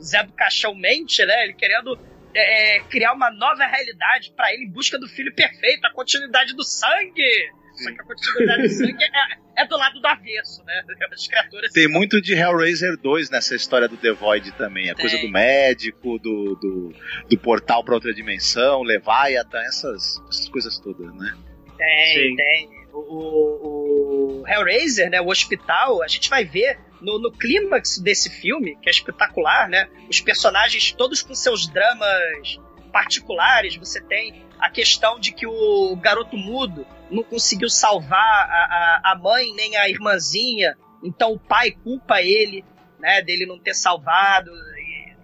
Zé do Caixão mente, né? Ele querendo é, é, criar uma nova realidade pra ele em busca do filho perfeito, a continuidade do sangue. Só que a continuidade do sangue é, é do lado do avesso, né? As criaturas Tem muito de Hellraiser 2 nessa história do The Void também. A coisa Tem. do médico, do, do, do portal pra outra dimensão, Leviathan, essas, essas coisas todas, né? Tem, Sim. tem. O, o, o Hellraiser, né, o hospital, a gente vai ver no, no clímax desse filme, que é espetacular, né? Os personagens todos com seus dramas particulares. Você tem a questão de que o garoto mudo não conseguiu salvar a, a, a mãe nem a irmãzinha, então o pai culpa ele, né, dele não ter salvado. E,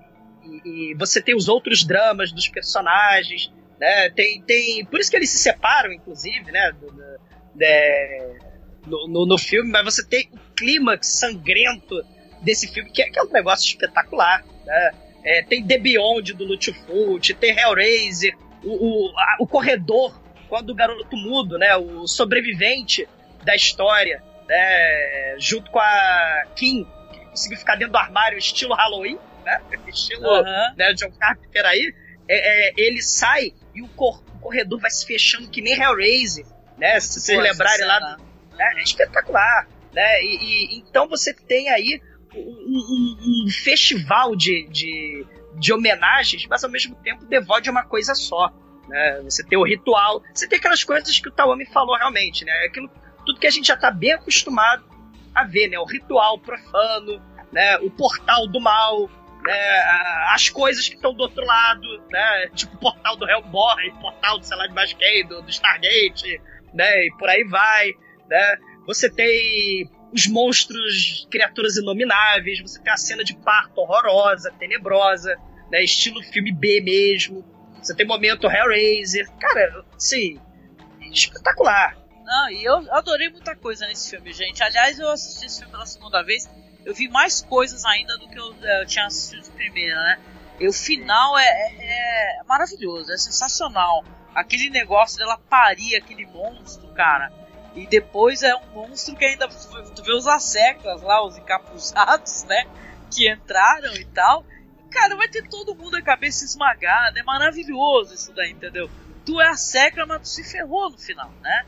e, e você tem os outros dramas dos personagens, né? Tem, tem, por isso que eles se separam, inclusive, né? Do, do, de, no, no, no, filme, mas você tem o clímax sangrento desse filme, que é, que é um negócio espetacular. Né? É, tem The Beyond do Lutfult, tem Hellraiser, o, o, a, o corredor, quando o garoto mudo, né? O sobrevivente da história, né? Junto com a Kim, que conseguiu ficar dentro do armário, estilo Halloween, né? Estilo Aham. né, John Carpenter aí. É, é, ele sai e o, cor- o corredor vai se fechando que nem Hellraiser, né? Se vocês lembrarem lá cena. do, é, é espetacular, né? E, e- então você tem aí um, um- festival de, de, de homenagens, mas ao mesmo tempo Void é uma coisa só, né? Você tem o ritual, você tem aquelas coisas que o Tawami falou realmente, né? Aquilo, tudo que a gente já tá bem acostumado a ver, né? O ritual profano, né? O portal do mal, né? As coisas que estão do outro lado, né? Tipo o portal do Hellboy, portal do sei lá de mais quem, do, do Stargate, né? E por aí vai, né? Você tem os monstros, criaturas inomináveis, você tem a cena de parto horrorosa, tenebrosa, né? Estilo filme B mesmo. Você tem momento Hellraiser. Cara, assim, espetacular. Não, e eu adorei muita coisa nesse filme, gente. Aliás, eu assisti esse filme pela segunda vez. Eu vi mais coisas ainda do que eu, eh, eu tinha assistido de primeira, né? E o final é, é- é maravilhoso, é sensacional. Aquele negócio dela parir aquele monstro, cara. E depois é um monstro que ainda. Tu vê os asseclas lá, os encapuzados, né? Que entraram e tal. E, cara, vai ter todo mundo a cabeça esmagada. É maravilhoso isso daí, entendeu? Tu é a secla, mas tu se ferrou no final, né?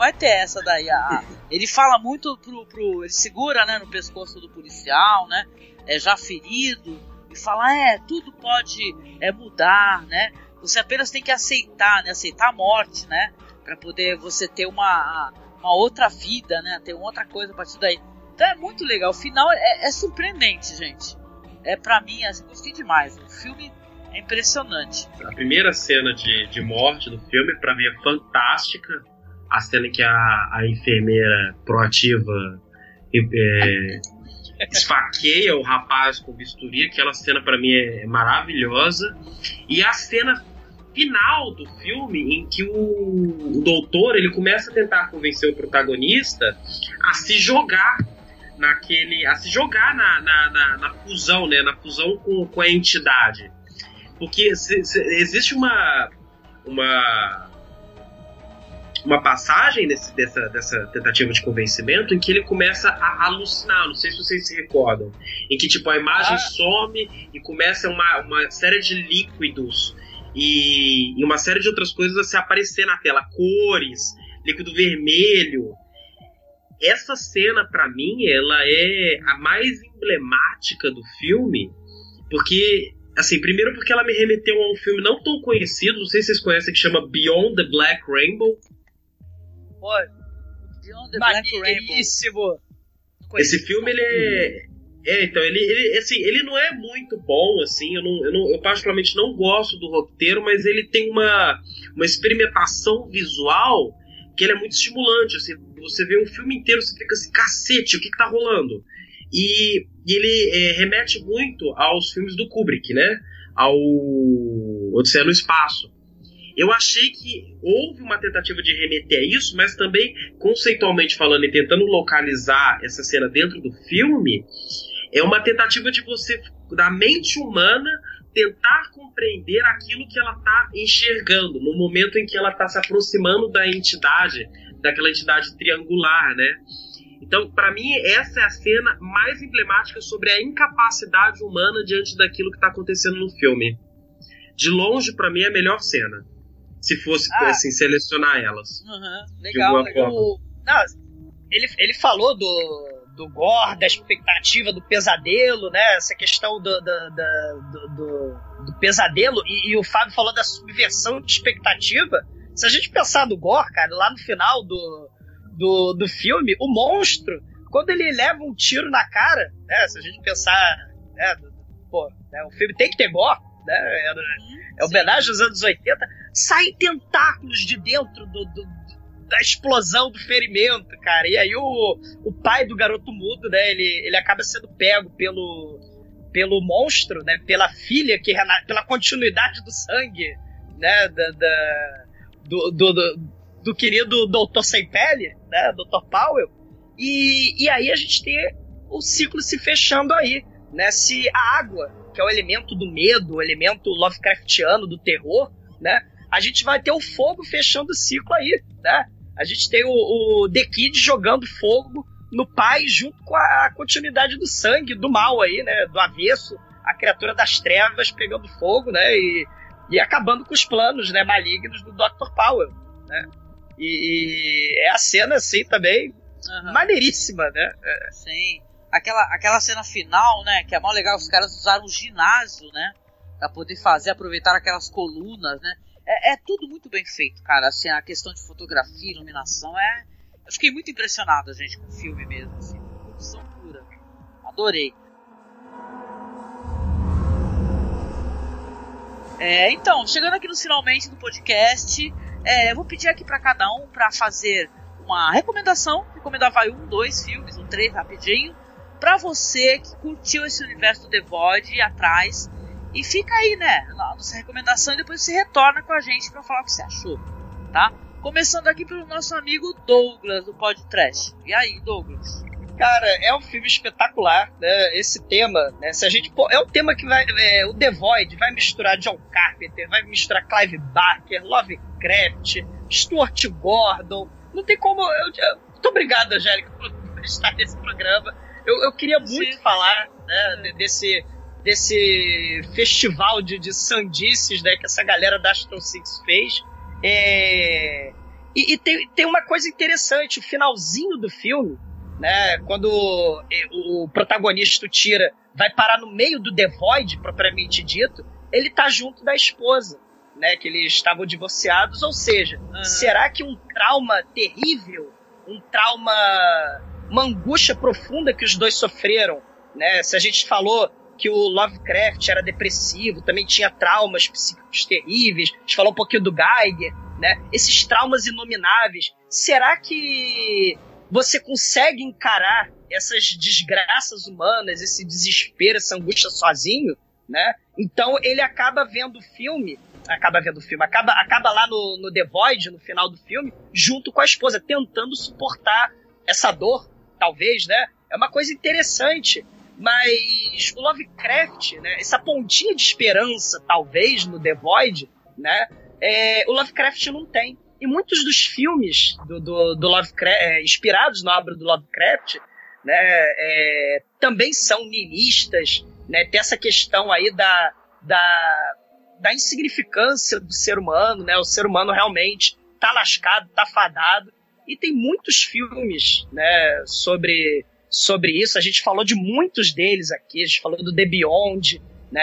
vai ter essa daí. A, ele fala muito pro, pro. Ele segura né, no pescoço do policial, né? É já ferido. E fala, é, tudo pode é, mudar, né? Você apenas tem que aceitar, né? Aceitar a morte, né? Pra poder você ter uma, uma outra vida, né? Ter uma outra coisa a partir daí. Então é muito legal. O final é, é surpreendente, gente. É pra mim, assim, gostei demais. O filme é impressionante. A primeira cena de, de morte do filme, pra mim, é fantástica. A cena em que a, a enfermeira proativa é, esfaqueia o rapaz com bisturi. Aquela cena, pra mim, é maravilhosa. E a cena final do filme, em que o, o doutor ele começa a tentar convencer o protagonista a se jogar naquele. a se jogar na, na, na, na fusão, né? Na fusão com, com a entidade. Porque se- se- existe uma. uma. uma passagem nesse- dessa, dessa tentativa de convencimento em que ele começa a alucinar, não sei se vocês se recordam. Em que tipo a imagem Ah. some e começa uma, uma série de líquidos e, e uma série de outras coisas a se aparecer na tela, cores, líquido vermelho. Essa cena, pra mim, ela é a mais emblemática do filme, porque, assim, primeiro porque ela me remeteu a um filme não tão conhecido, não sei se vocês conhecem, que chama Beyond the Black Rainbow. Pô, Beyond the Black Rainbow. Esse filme, ele é. É, então, ele, ele, assim, ele não é muito bom, assim, eu, não, eu, não, eu particularmente não gosto do roteiro, mas ele tem uma, uma experimentação visual que ele é muito estimulante, assim, você vê um filme inteiro, você fica assim, cacete, o que que tá rolando? E, e ele é, remete muito aos filmes do Kubrick, né? Ao Odisseia no Espaço. Eu achei que houve uma tentativa de remeter a isso, mas também, conceitualmente falando e tentando localizar essa cena dentro do filme, é uma tentativa de você, da mente humana, tentar compreender aquilo que ela está enxergando no momento em que ela está se aproximando da entidade, daquela entidade triangular, né? Então, para mim, essa é a cena mais emblemática sobre a incapacidade humana diante daquilo que está acontecendo no filme. De longe, para mim, é a melhor cena. Se fosse, Ah. assim, selecionar elas. Uhum, legal, legal. O- não, ele, ele falou do, do gore, da expectativa do pesadelo, né? Essa questão do, do, do, do- do- pesadelo. E, e o Fábio falou da subversão de expectativa. Se a gente pensar no gore, cara, lá no final do, do, do filme, o monstro, quando ele leva um tiro na cara, né? Se a gente pensar, né? Pô, né, o filme tem que ter gore, né? Era, é homenagem aos anos 80. Saem tentáculos de dentro do, do, da explosão do ferimento, cara. E aí o, o pai do garoto mudo, né? Ele, ele acaba sendo pego pelo, pelo monstro, né? Pela filha, que pela continuidade do sangue, né? Da, da do, do, do, do, querido Doutor Sem Pele, né? Doutor Powell. E, e aí a gente tem o ciclo se fechando aí, né? Se a água, que é o elemento do medo, o elemento Lovecraftiano do terror, né? A gente vai ter o fogo fechando o ciclo aí, né? A gente tem o, o The Kid jogando fogo no pai junto com a continuidade do sangue, do mal aí, né? Do avesso, a criatura das trevas pegando fogo, né? E, e acabando com os planos, né? Malignos do Dr. Powell, né? E, e é a cena, assim, também uhum. maneiríssima, né? É. Sim. Aquela, aquela cena final, né? Que é mó legal, os caras usaram o ginásio, né? Pra poder fazer, aproveitar aquelas colunas, né? É, é, tudo muito bem feito, cara. Assim, a questão de fotografia, iluminação, é. Eu fiquei muito impressionado, gente, com o filme mesmo, assim, produção pura. Adorei. É, então, chegando aqui no finalmente do podcast, é, eu vou pedir aqui para cada um para fazer uma recomendação, recomendar vai um, dois filmes, um três rapidinho, para você que curtiu esse universo do The Void atrás e fica aí, né, na nossa recomendação e depois você retorna com a gente para falar o que você achou, tá? Começando aqui pelo nosso amigo Douglas do Podcast. E aí, Douglas? Cara, é um filme espetacular, né? Esse tema, né? Se a gente é um tema que vai, é, o The Void vai misturar John Carpenter, vai misturar Clive Barker, Lovecraft, Stuart Gordon. Não tem como. Eu, eu, muito obrigado, Angélica, por estar nesse programa. Eu, eu queria muito Sim. falar né, desse desse festival de, de sandices né, que essa galera da Astro Six fez. É... E, e tem, tem uma coisa interessante, o finalzinho do filme, né, quando o, o protagonista tira vai parar no meio do The Void, propriamente dito, ele tá junto da esposa, né, que eles estavam divorciados, ou seja, uhum. será que um trauma terrível, um trauma, uma angústia profunda que os dois sofreram, né, se a gente falou que o Lovecraft era depressivo, também tinha traumas psíquicos terríveis. A gente falou um pouquinho do Geiger, né? Esses traumas inomináveis. Será que você consegue encarar essas desgraças humanas, esse desespero, essa angústia sozinho, né? Então ele acaba vendo o filme, acaba vendo o filme, acaba, acaba lá no, no The Void, no final do filme, junto com a esposa, tentando suportar essa dor, talvez, né? É uma coisa interessante mas o Lovecraft, né, essa pontinha de esperança, talvez, no The Void, né, é, o Lovecraft não tem. E muitos dos filmes do, do, do Lovecraft, é, inspirados na obra do Lovecraft, né, é, também são nihilistas, né, tem essa questão aí da, da, da insignificância do ser humano, né, o ser humano realmente tá lascado, tá fadado, e tem muitos filmes, né, sobre sobre isso. A gente falou de muitos deles aqui. A gente falou do The Beyond, né?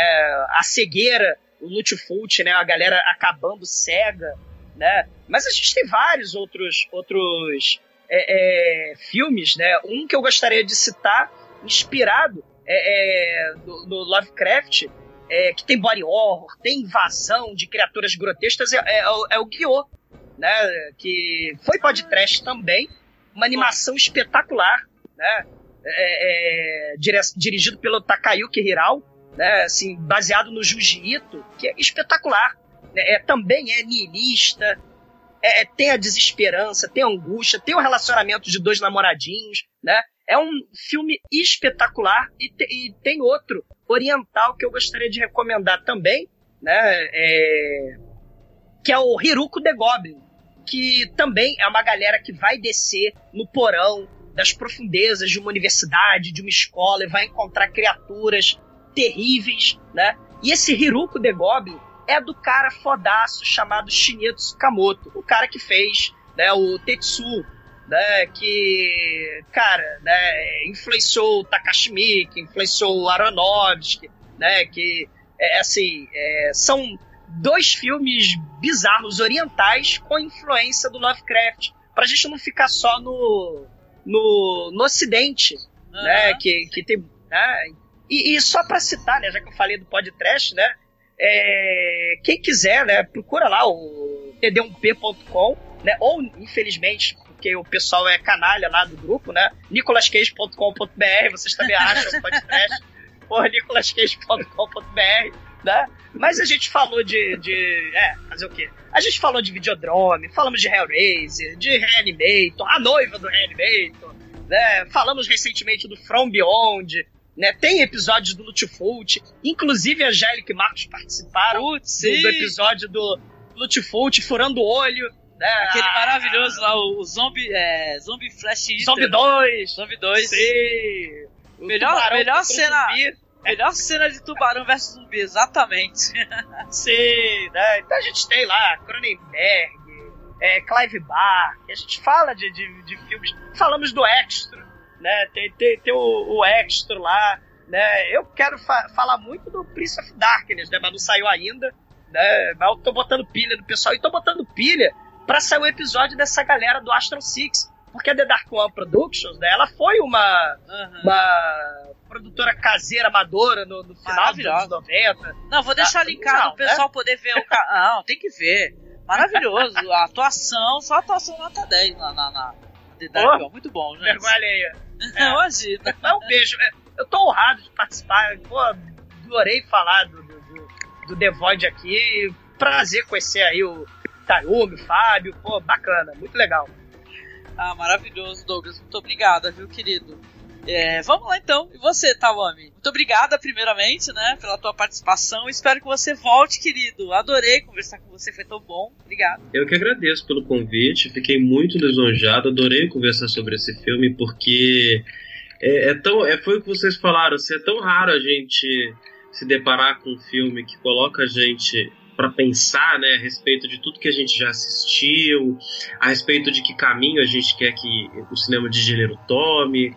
A cegueira, o Lutfult, né? A galera acabando cega, né? Mas a gente tem vários outros outros é, é, filmes, né? Um que eu gostaria de citar, inspirado é, é do, do, Lovecraft, é, que tem body horror, tem invasão de criaturas grotescas, é, é, é o Guiô, né? Que foi podcast também, uma animação espetacular, né? é, é, dirigido pelo Takayuki Hirao, né, assim, baseado no Jiu-Jitsu, que é espetacular. Né, é, também é niilista, é, é, tem a desesperança, tem a angústia, tem o relacionamento de dois namoradinhos, né? É um filme espetacular e, te, e tem outro oriental que eu gostaria de recomendar também, né? É, que é o Hiruko the Goblin, que também é uma galera que vai descer no porão das profundezas de uma universidade, de uma escola, e vai encontrar criaturas terríveis, né? E esse Hiruko the Goblin é do cara fodaço chamado Shinya Tsukamoto, o cara que fez né, o Tetsu, né, que, cara, né, influenciou o Takashi Miike, influenciou o Aronofsky, né, que, é, assim, é, são dois filmes bizarros orientais com influência do Lovecraft, pra gente não ficar só no, no, no Ocidente, né? Que, que tem. Né? E, e só para citar, né? Já que eu falei do podcast, né? É, quem quiser, né, procura lá o td1p.com, né, ou infelizmente, porque o pessoal é canalha lá do grupo, né, nicolascage.com.br, vocês também acham o podcast por nicolascage.com.br, né? Mas a gente falou de, de. É, fazer o quê? A gente falou de Videodrome, falamos de Hellraiser, de Reanimator, a noiva do Reanimator, né? Falamos recentemente do From Beyond, né? Tem episódios do Lutifult, inclusive a Angélica e Marcos participaram Putz, do, do episódio do Lutifult, furando o olho. Né? Aquele maravilhoso lá, o Zombie, é, zombie Flash Eater. Zombie 2. Zombie 2. Sim. O Melhor, melhor cena. zumbi. Melhor cena de tubarão versus zumbi, exatamente. Sim, né? Então a gente tem lá Cronenberg, é, Clive Barr, a gente fala de, de, de filmes. Falamos do Extra, né? Tem, tem, tem o, o Extra lá, né? Eu quero fa- falar muito do Prince of Darkness, né? Mas não saiu ainda, né? Mas eu tô botando pilha no pessoal e tô botando pilha pra sair o episódio dessa galera do Astro Six. Porque a The Dark One Productions, né? Ela foi uma, uma produtora caseira amadora no, no final dos anos 90. Não, vou deixar Ah, linkado pro pessoal né? poder ver o ca... Não, tem que ver. Maravilhoso. A atuação, só a atuação nota 10 na, na, na The Dark One. Muito bom, gente. Vergonha alheia. Imagina. Mas um beijo. É, Eu tô honrado de participar. Pô, adorei falar do, do, do- do The Void aqui. Prazer conhecer aí o Tayumi, o Fábio. Pô, bacana, muito legal. Ah, maravilhoso, Douglas. Muito obrigada, viu, querido? É, vamos lá então. E você, Tawami? Muito obrigada, primeiramente, né, pela tua participação. Espero que você volte, querido. Adorei conversar com você, foi tão bom. Obrigado. Eu que agradeço pelo convite, fiquei muito lisonjeado, adorei conversar sobre esse filme, porque é, é tão. É, foi o que vocês falaram, assim, é tão raro a gente se deparar com um filme que coloca a gente para pensar né, a respeito de tudo que a gente já assistiu, a respeito de que caminho a gente quer que o cinema de gênero tome.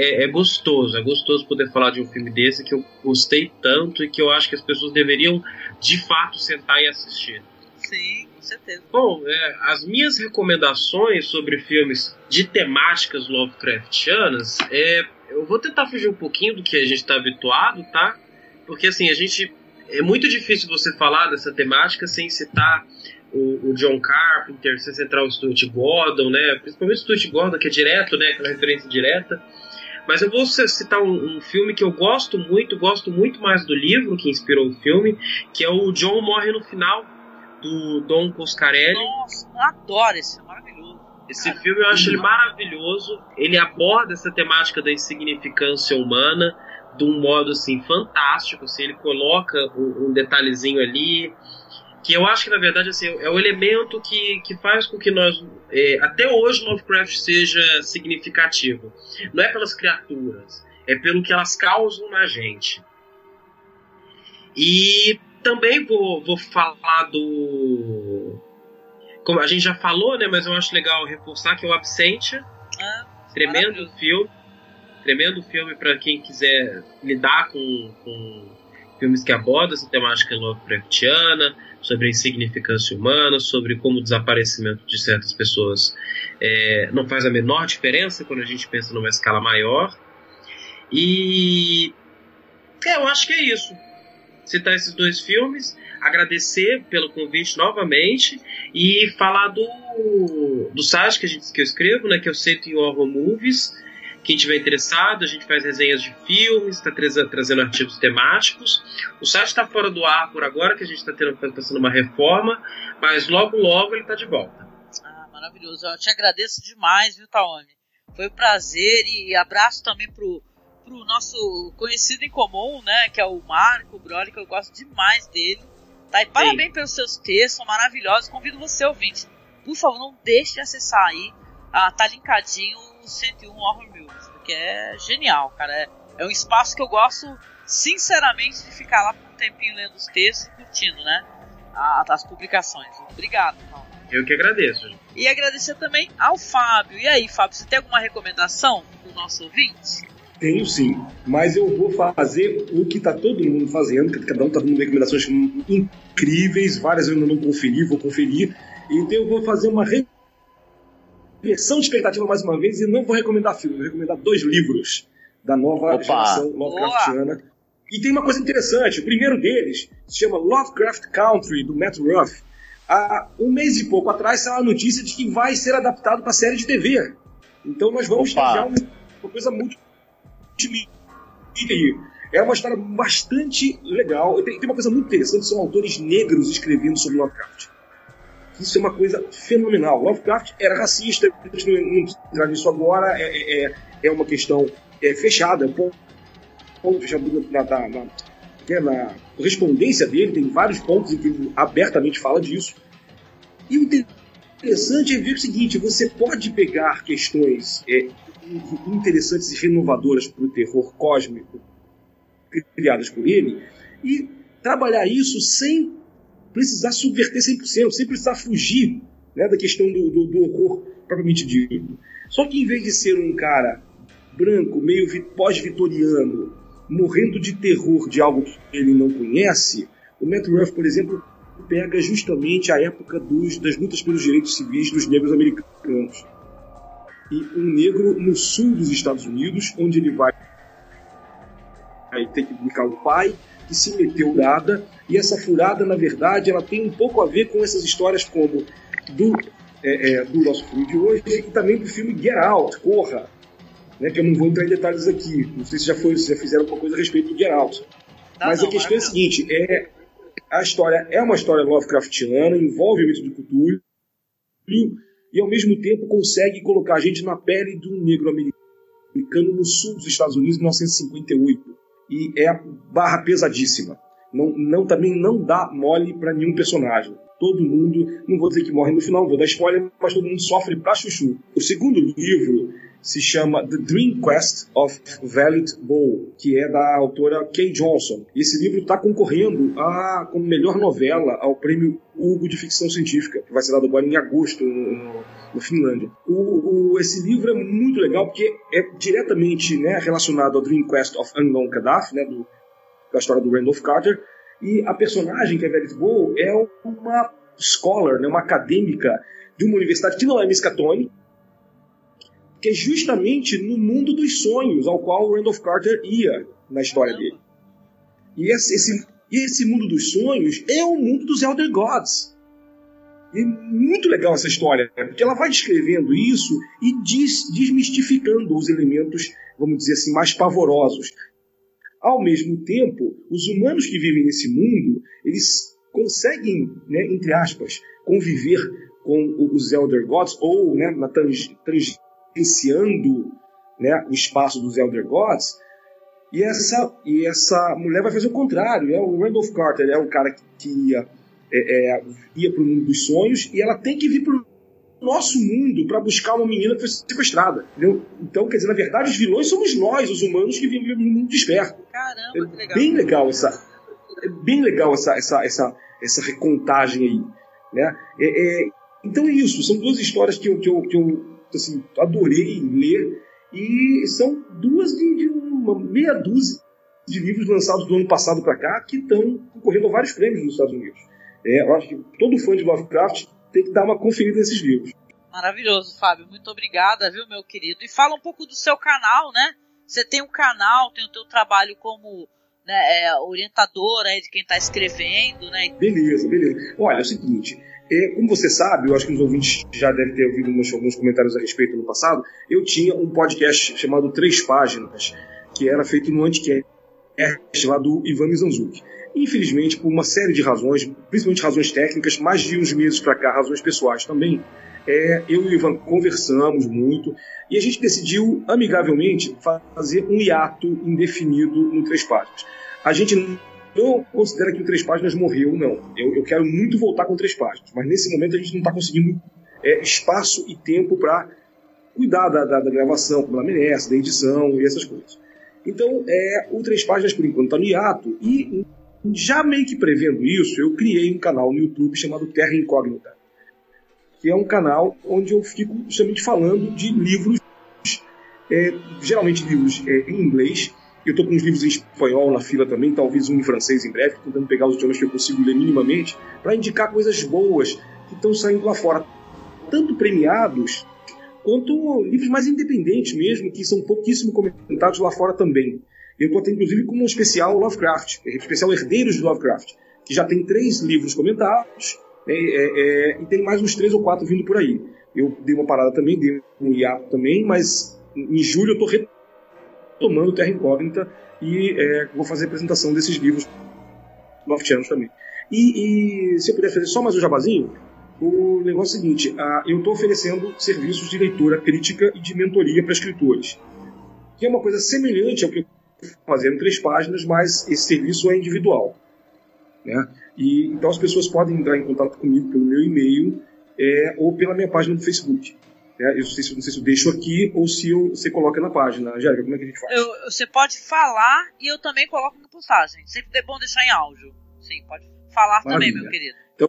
É, é gostoso, é gostoso poder falar de um filme desse que eu gostei tanto e que eu acho que as pessoas deveriam de fato sentar e assistir. Sim, com certeza. Bom, é, as minhas recomendações sobre filmes de temáticas Lovecraftianas, é, eu vou tentar fugir um pouquinho do que a gente está habituado, tá? Porque assim, a gente. É muito difícil você falar dessa temática sem citar o, o John Carpenter, sem citar o Stuart Gordon, né? Principalmente o Stuart Gordon, que é direto, né? Aquela referência direta. Mas eu vou citar um, um filme que eu gosto muito, gosto muito mais do livro que inspirou o filme, que é o John Morre no Final, do Don Coscarelli. Nossa, eu adoro esse, é maravilhoso. Esse filme eu acho ele maravilhoso. Ele aborda essa temática da insignificância humana de um modo assim fantástico. Assim, ele coloca um, um detalhezinho ali que eu acho que na verdade assim, é o elemento que, que faz com que nós é, até hoje Lovecraft seja significativo. Não é pelas criaturas, é pelo que elas causam na gente. E também vou, vou falar do como a gente já falou, né? Mas eu acho legal reforçar que é o Absentia. Ah, tremendo filme. Tremendo filme para quem quiser lidar com, com filmes que abordam essa temática Lovecraftiana, sobre a insignificância humana, sobre como o desaparecimento de certas pessoas é, não faz a menor diferença quando a gente pensa numa escala maior. E é, eu acho que é isso. Citar esses dois filmes, agradecer pelo convite novamente e falar do, do site que, a gente, que eu escrevo, né, que o Seito em Horror Movies. Quem tiver interessado, a gente faz resenhas de filmes, está trazendo, artigos temáticos. O site está fora do ar por agora, que a gente está passando uma reforma, mas logo, logo ele está de volta. Ah, maravilhoso. Eu te agradeço demais, viu, Taomi? Foi um prazer e abraço também pro, pro nosso conhecido em comum, né, que é o Marco Broly, que eu gosto demais dele. Tá? E parabéns pelos seus textos, são maravilhosos. Convido você, ouvinte, por favor, não deixe de acessar aí. Ah, tá linkadinho 101 Horror Movies, porque é genial, cara. É, é um espaço que eu gosto, sinceramente, de ficar lá por um tempinho lendo os textos e curtindo, né? as publicações. Obrigado, Paulo. Eu que agradeço. E agradecer também ao Fábio. E aí, Fábio, você tem alguma recomendação pro nosso ouvinte? Tenho sim, mas eu vou fazer o que tá todo mundo fazendo, que cada um tá dando recomendações incríveis, várias eu ainda não conferi, vou conferir. Então eu vou fazer uma reversão de expectativa mais uma vez e não vou recomendar filme, vou recomendar dois livros da nova Opa! geração Lovecraftiana. E tem uma coisa interessante: o primeiro deles se chama Lovecraft Country, do Matt Ruff. Há um mês e pouco atrás saiu a notícia de que vai ser adaptado para série de TV. Então nós vamos ter uma, uma coisa muito é uma história bastante legal. Tem, tem, uma coisa muito interessante: são autores negros escrevendo sobre Lovecraft. Isso é uma coisa fenomenal. Lovecraft era racista, a gente não, não entrar nisso agora, é, é, é uma questão é, fechada, é um ponto fechado na, na, na, é, na, correspondência dele, tem vários pontos em que ele abertamente fala disso. E o interessante é ver o seguinte: você pode pegar questões é, interessantes e renovadoras para o terror cósmico criadas por ele e trabalhar isso sem precisar subverter 100%, sem precisar fugir né, da questão do, do, do horror propriamente dito. Só que em vez de ser um cara branco, meio pós-vitoriano, morrendo de terror de algo que ele não conhece, o Matt Ruff, por exemplo, pega justamente a época dos, das lutas pelos direitos civis dos negros americanos. E um negro no sul dos Estados Unidos, onde ele vai Aí tem que buscar o pai que se meteu nada e essa furada, na verdade, ela tem um pouco a ver com essas histórias como do, é, é, do nosso filme de hoje e também do filme Get Out, Corra, né, que eu não vou entrar em detalhes aqui. Não sei se já foi, se já fizeram alguma coisa a respeito do Get Out. Não, Mas não, a questão é, é a seguinte: é, a história é uma história Lovecraftiana, envolve o mito de Cthulhu e ao mesmo tempo consegue colocar a gente na pele de um negro americano no sul dos Estados Unidos em 1958 e é barra pesadíssima. Não, não também não dá mole para nenhum personagem. Todo mundo, não vou dizer que morre no final, vou dar spoiler, mas todo mundo sofre pra chuchu. O segundo livro se chama The Dream Quest of Valiant Bow, que é da autora Kay Johnson. Esse livro está concorrendo a, como melhor novela ao prêmio Hugo de Ficção Científica, que vai ser dado agora em agosto no, no Finlândia. O, o, esse livro é muito legal porque é diretamente né, relacionado ao Dream Quest of Unknown Gaddafi, né, do, da história do Randolph Carter, e a personagem que é Valiant Bow é uma scholar, né, uma acadêmica de uma universidade que não é Miskatonic, que é justamente no mundo dos sonhos ao qual o Randolph Carter ia na história dele. E esse, esse, esse mundo dos sonhos é o mundo dos Elder Gods. E é muito legal essa história, né? porque ela vai descrevendo isso e des, desmistificando os elementos, vamos dizer assim, mais pavorosos. Ao mesmo tempo, os humanos que vivem nesse mundo, eles conseguem, né, entre aspas, conviver com os Elder Gods, ou né, na tangente iniciando né, o espaço dos Elder Gods. E essa, e essa mulher vai fazer o contrário. É o Randolph Carter é o cara que, que ia, é, é, ia para o mundo dos sonhos e ela tem que vir para o nosso mundo para buscar uma menina que foi sequestrada. Entendeu? Então, quer dizer, na verdade, os vilões somos nós, os humanos, que vivemos no mundo desperto. Caramba, é que legal. Bem legal essa, é bem legal essa, essa, essa, essa recontagem aí. Né? É, é, então é isso, são duas histórias que eu, que eu, que eu assim, adorei ler. E são duas de, de uma meia dúzia de livros lançados do ano passado para cá que estão concorrendo a vários prêmios nos Estados Unidos. É, eu acho que todo fã de Lovecraft tem que dar uma conferida nesses livros. Maravilhoso, Fábio. Muito obrigada, viu, meu querido? E fala um pouco do seu canal, né? Você tem um canal, tem o teu trabalho como né, é, orientador aí de quem está escrevendo, né? Beleza, beleza. Olha, é o seguinte, é, como você sabe, eu acho que os ouvintes já devem ter ouvido alguns, alguns comentários a respeito no passado, eu tinha um podcast chamado Três Páginas, que era feito no Anticast, lá do Ivan Mizanzuki. Infelizmente, por uma série de razões, principalmente razões técnicas, mais de uns meses para cá, razões pessoais também, é, eu e o Ivan conversamos muito e a gente decidiu amigavelmente fazer um hiato indefinido no Três Páginas. A gente não considera que o Três Páginas morreu, não. Eu, eu quero muito voltar com Três Páginas, mas nesse momento a gente não está conseguindo é, espaço e tempo para cuidar da, da, da, gravação, como ela merece, da edição e essas coisas. Então, é, o Três Páginas, por enquanto, está no hiato, e já meio que prevendo isso, eu criei um canal no YouTube chamado Terra Incógnita, que é um canal onde eu fico justamente falando de livros, é, geralmente livros é, em inglês, eu estou com uns livros em espanhol na fila também, talvez um em francês em breve, tentando pegar os idiomas que eu consigo ler minimamente, para indicar coisas boas que estão saindo lá fora. Tanto premiados, quanto livros mais independentes mesmo, que são pouquíssimo comentados lá fora também. Eu até, inclusive, com um especial Lovecraft, especial Herdeiros de Lovecraft, que já tem três livros comentados é, é, é, e tem mais uns três ou quatro vindo por aí. Eu dei uma parada também, dei um hiato também, mas em julho eu estou retomando Terra Incógnita e é, vou fazer a apresentação desses livros Lovecraftianos também. E, e, se eu puder fazer só mais um jabazinho, o negócio é o seguinte: uh, eu estou oferecendo serviços de leitura crítica e de mentoria para escritores, que é uma coisa semelhante ao que eu fazer em três páginas, mas esse serviço é individual. Né? E, então as pessoas podem entrar em contato comigo pelo meu e-mail é, ou pela minha página do Facebook. É, eu não sei, se, não sei se eu deixo aqui ou se eu, você coloca na página. Angélica, como é que a gente faz? Eu, você pode falar e eu também coloco na postagem. Sempre é bom deixar em áudio. Sim, pode falar Maravilha. também, meu querido. Então,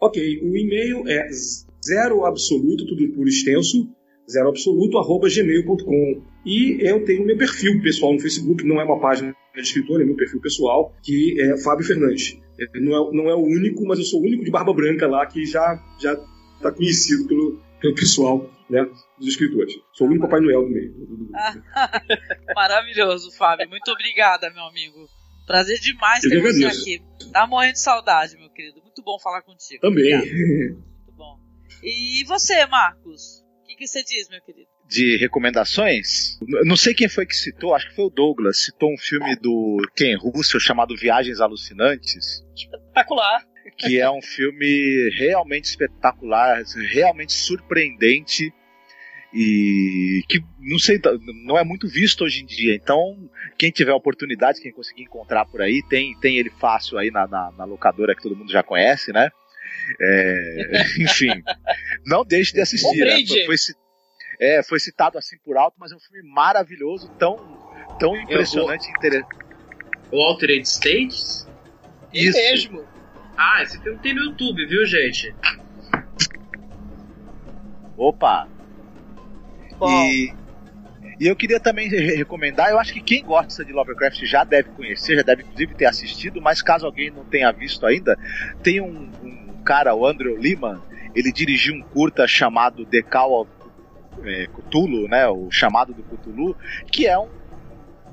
ok, o e-mail é zero absoluto, tudo por extenso, zero absoluto, arroba gmail.com. E eu tenho meu perfil pessoal no Facebook, não é uma página de escritor, é meu perfil pessoal, que é Fábio Fernandes. Não é, não é o único, mas eu sou o único de barba branca lá que já já está conhecido pelo, pelo pessoal né, dos escritores. Sou o único Papai Noel do meio. Maravilhoso, Fábio. Muito obrigada, meu amigo. Prazer demais ter você aqui. Tá morrendo de saudade, meu querido. Muito bom falar contigo. Também. Muito bom. E você, Marcos? O que, que você diz, meu querido? De recomendações. Não sei quem foi que citou, acho que foi o Douglas, citou um filme do Ken Russell chamado Viagens Alucinantes. Espetacular. Que é um filme realmente espetacular, realmente surpreendente e que não sei, não é muito visto hoje em dia. Então, quem tiver oportunidade, quem conseguir encontrar por aí, tem, tem ele fácil aí na, na, na locadora que todo mundo já conhece, né? É, enfim, não deixe de assistir. Né? Foi, é, foi citado assim por alto, mas é um filme maravilhoso, tão, tão impressionante e interessante. O Altered States? Isso mesmo. Ah, esse filme tem no YouTube, viu, gente? Opa! E, e eu queria também recomendar, eu acho que quem gosta de Lovecraft já deve conhecer, já deve inclusive ter assistido, mas caso alguém não tenha visto ainda, tem um, um cara, o Andrew Lehman, ele dirigiu um curta chamado The Call of é, Cthulhu, né, o chamado do Cthulhu, que é um,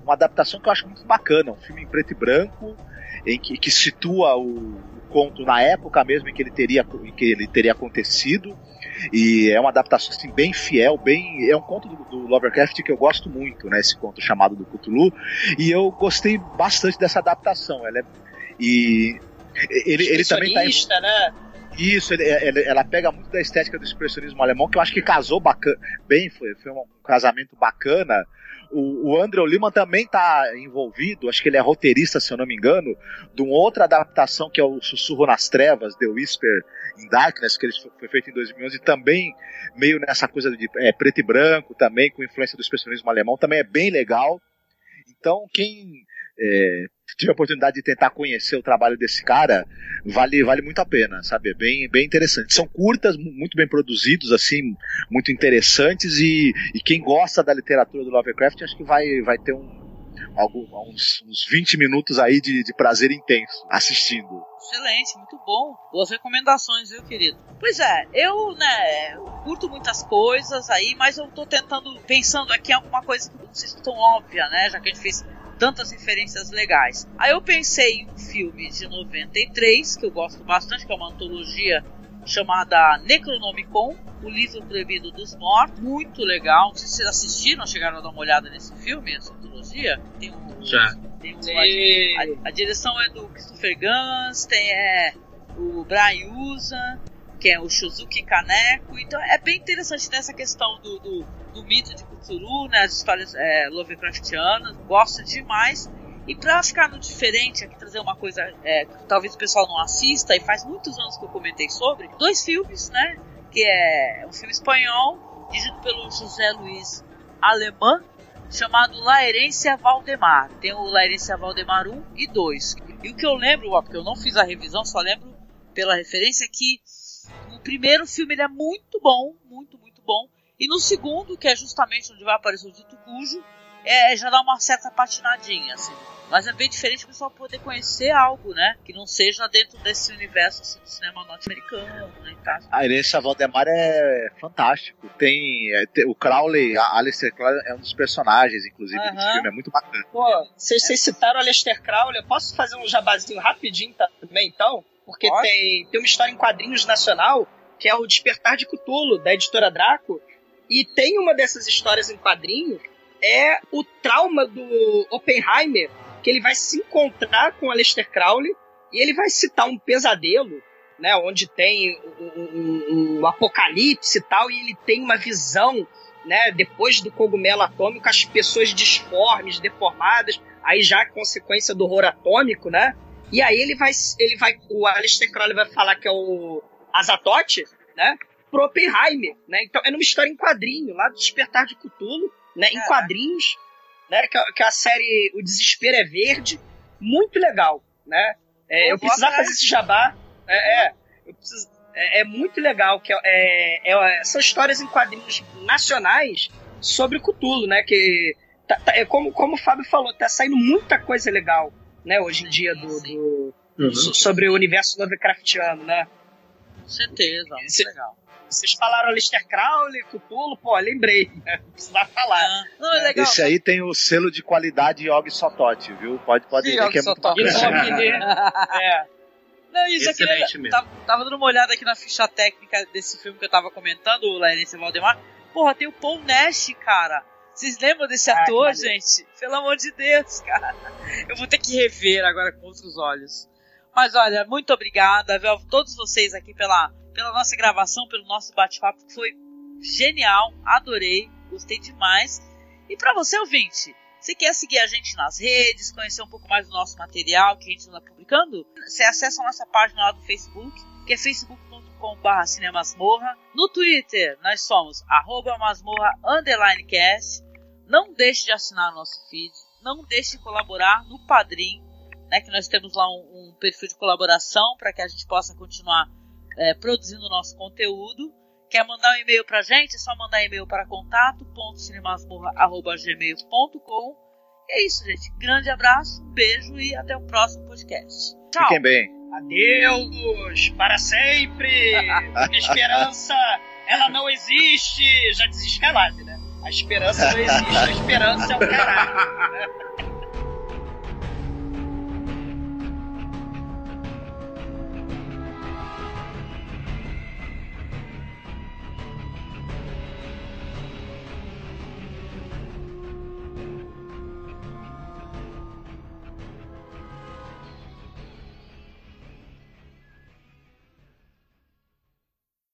uma adaptação que eu acho muito bacana, um filme em preto e branco, em que, que situa o, conto na época mesmo em que ele teria, em que ele teria acontecido, e é uma adaptação assim, bem fiel, bem é um conto do, do, Lovecraft que eu gosto muito, né, esse conto chamado do Cthulhu, e eu gostei bastante dessa adaptação. Ela é, e ele, ele também tá né? Isso, ele, ele, ela pega muito da estética do expressionismo alemão, que eu acho que casou bacana, bem, foi, foi um casamento bacana. O, o Andrew Lehmann também está envolvido, acho que ele é roteirista, se eu não me engano, de uma outra adaptação que é o Sussurro nas Trevas, The Whisper in Darkness, que ele foi feito em 2011, também meio nessa coisa de é, preto e branco, também com influência do expressionismo alemão, também é bem legal. Então, quem é, tive a oportunidade de tentar conhecer o trabalho desse cara, vale, vale muito a pena, sabe? É bem, bem interessante. São curtas, muito bem produzidos, assim, muito interessantes e, e quem gosta da literatura do Lovecraft acho que vai, vai ter um, uns, uns 20 minutos aí de, de prazer intenso assistindo. Excelente, muito bom. Boas recomendações, viu, querido? Pois é, eu, né, curto muitas coisas aí, mas eu tô tentando, pensando aqui em alguma coisa que não seja tão óbvia, né? Já que a gente fez tantas referências legais. Aí eu pensei em um filme de 93, que eu gosto bastante, que é uma antologia chamada Necronomicon, o livro proibido dos mortos, muito legal. Não sei se vocês assistiram, chegaram a dar uma olhada nesse filme, essa antologia. Tem um, Já. Tem um, a, a, a, direção é do Christopher Gans, tem é, o Brian Usa, que é o Shuzuki Kaneko. Então é bem interessante nessa questão do, do do mito de Cthulhu, né, as histórias é, Lovecraftianas, gosto demais. E pra ficar no diferente, aqui trazer uma coisa é, que talvez o pessoal não assista, e faz muitos anos que eu comentei sobre, dois filmes, né? Que é um filme espanhol, dirigido pelo José Luiz Alemã, chamado La Herência Valdemar. Tem o La Herência Valdemar 1 e 2. E o que eu lembro, ó, porque eu não fiz a revisão, só lembro pela referência, que o primeiro filme ele é muito bom, muito, muito bom. E no segundo, que é justamente onde vai aparecer o Dito Cujo, é, já dá uma certa patinadinha, assim. Mas é bem diferente o pessoal poder conhecer algo, né? Que não seja dentro desse universo assim, do cinema norte-americano, né? Tá. A Herência Valdemar é fantástico. Tem, é, tem o Crowley, a Alistair Crowley é um dos personagens, inclusive, Aham. desse filme. É muito bacana. Pô, vocês, vocês citaram o Aleister Crowley, eu posso fazer um jabazinho rapidinho também, então? Porque tem, tem uma história em quadrinhos nacional, que é o Despertar de Cthulhu, da editora Draco, e tem uma dessas histórias em quadrinho, é o trauma do Oppenheimer, que ele vai se encontrar com Aleister Crowley, e ele vai citar um pesadelo, né, onde tem um, um- um apocalipse e tal, e ele tem uma visão né, depois do cogumelo atômico, as pessoas disformes, deformadas, aí já a consequência do horror atômico, né? E aí ele vai, ele vai, o Aleister Crowley vai falar que é o Azatote, né? Pro Oppenheimer, né? Então é numa história em quadrinho, lá do Despertar de Cthulhu, né? Em quadrinhos, né? Que, é- que é a série O Desespero é Verde, muito legal, né? É, eu precisava fazer esse jabá, é, é, eu preciso- é, é muito legal, que é, é- é- são histórias em quadrinhos nacionais sobre Cthulhu, né? Que tá- tá- é como, como o Fábio falou, tá saindo muita coisa legal, né? Hoje em dia do, do- Uhum. so- sobre o universo Lovecraftiano, né? Com certeza, muito Cê- legal. Vocês falaram Lister Crowley, Cthulhu, pô, lembrei, né? Precisava falar. Ah, não, é legal. Esse aí tem o selo de qualidade Yogi Sotote, viu? Pode, pode ver que é muito bacana. é. Não, isso aqui Excelente é, mesmo. tava, tava dando uma olhada aqui na ficha técnica desse filme que eu tava comentando, o Larense Valdemar. Porra, tem o Paul Nash, cara. Vocês lembram desse ator, gente? Pelo amor de Deus, cara. Eu vou ter que rever agora com outros olhos. Mas olha, muito obrigada, viu, a todos vocês aqui pela, pela nossa gravação, pelo nosso bate-papo, que foi genial, adorei, gostei demais. E pra você, ouvinte, se quer seguir a gente nas redes, conhecer um pouco mais do nosso material que a gente anda publicando, você acessa a nossa página lá do Facebook, que é facebook.com.br cinemasmorra. No Twitter, nós somos arroba masmorra underline cast. Não deixe de assinar o nosso feed, não deixe de colaborar no Padrim, né, que nós temos lá um, um perfil de colaboração para que a gente possa continuar é, produzindo o nosso conteúdo. Quer mandar um e-mail pra gente? É só mandar e-mail para contato.cinemasmorra.gmail.com E é isso, gente. Grande abraço, beijo e até o próximo podcast. Tchau! Fiquem bem. Adeus, para sempre. A esperança, ela não existe. Já desisti Calade, né? A esperança não existe, a esperança é o caralho.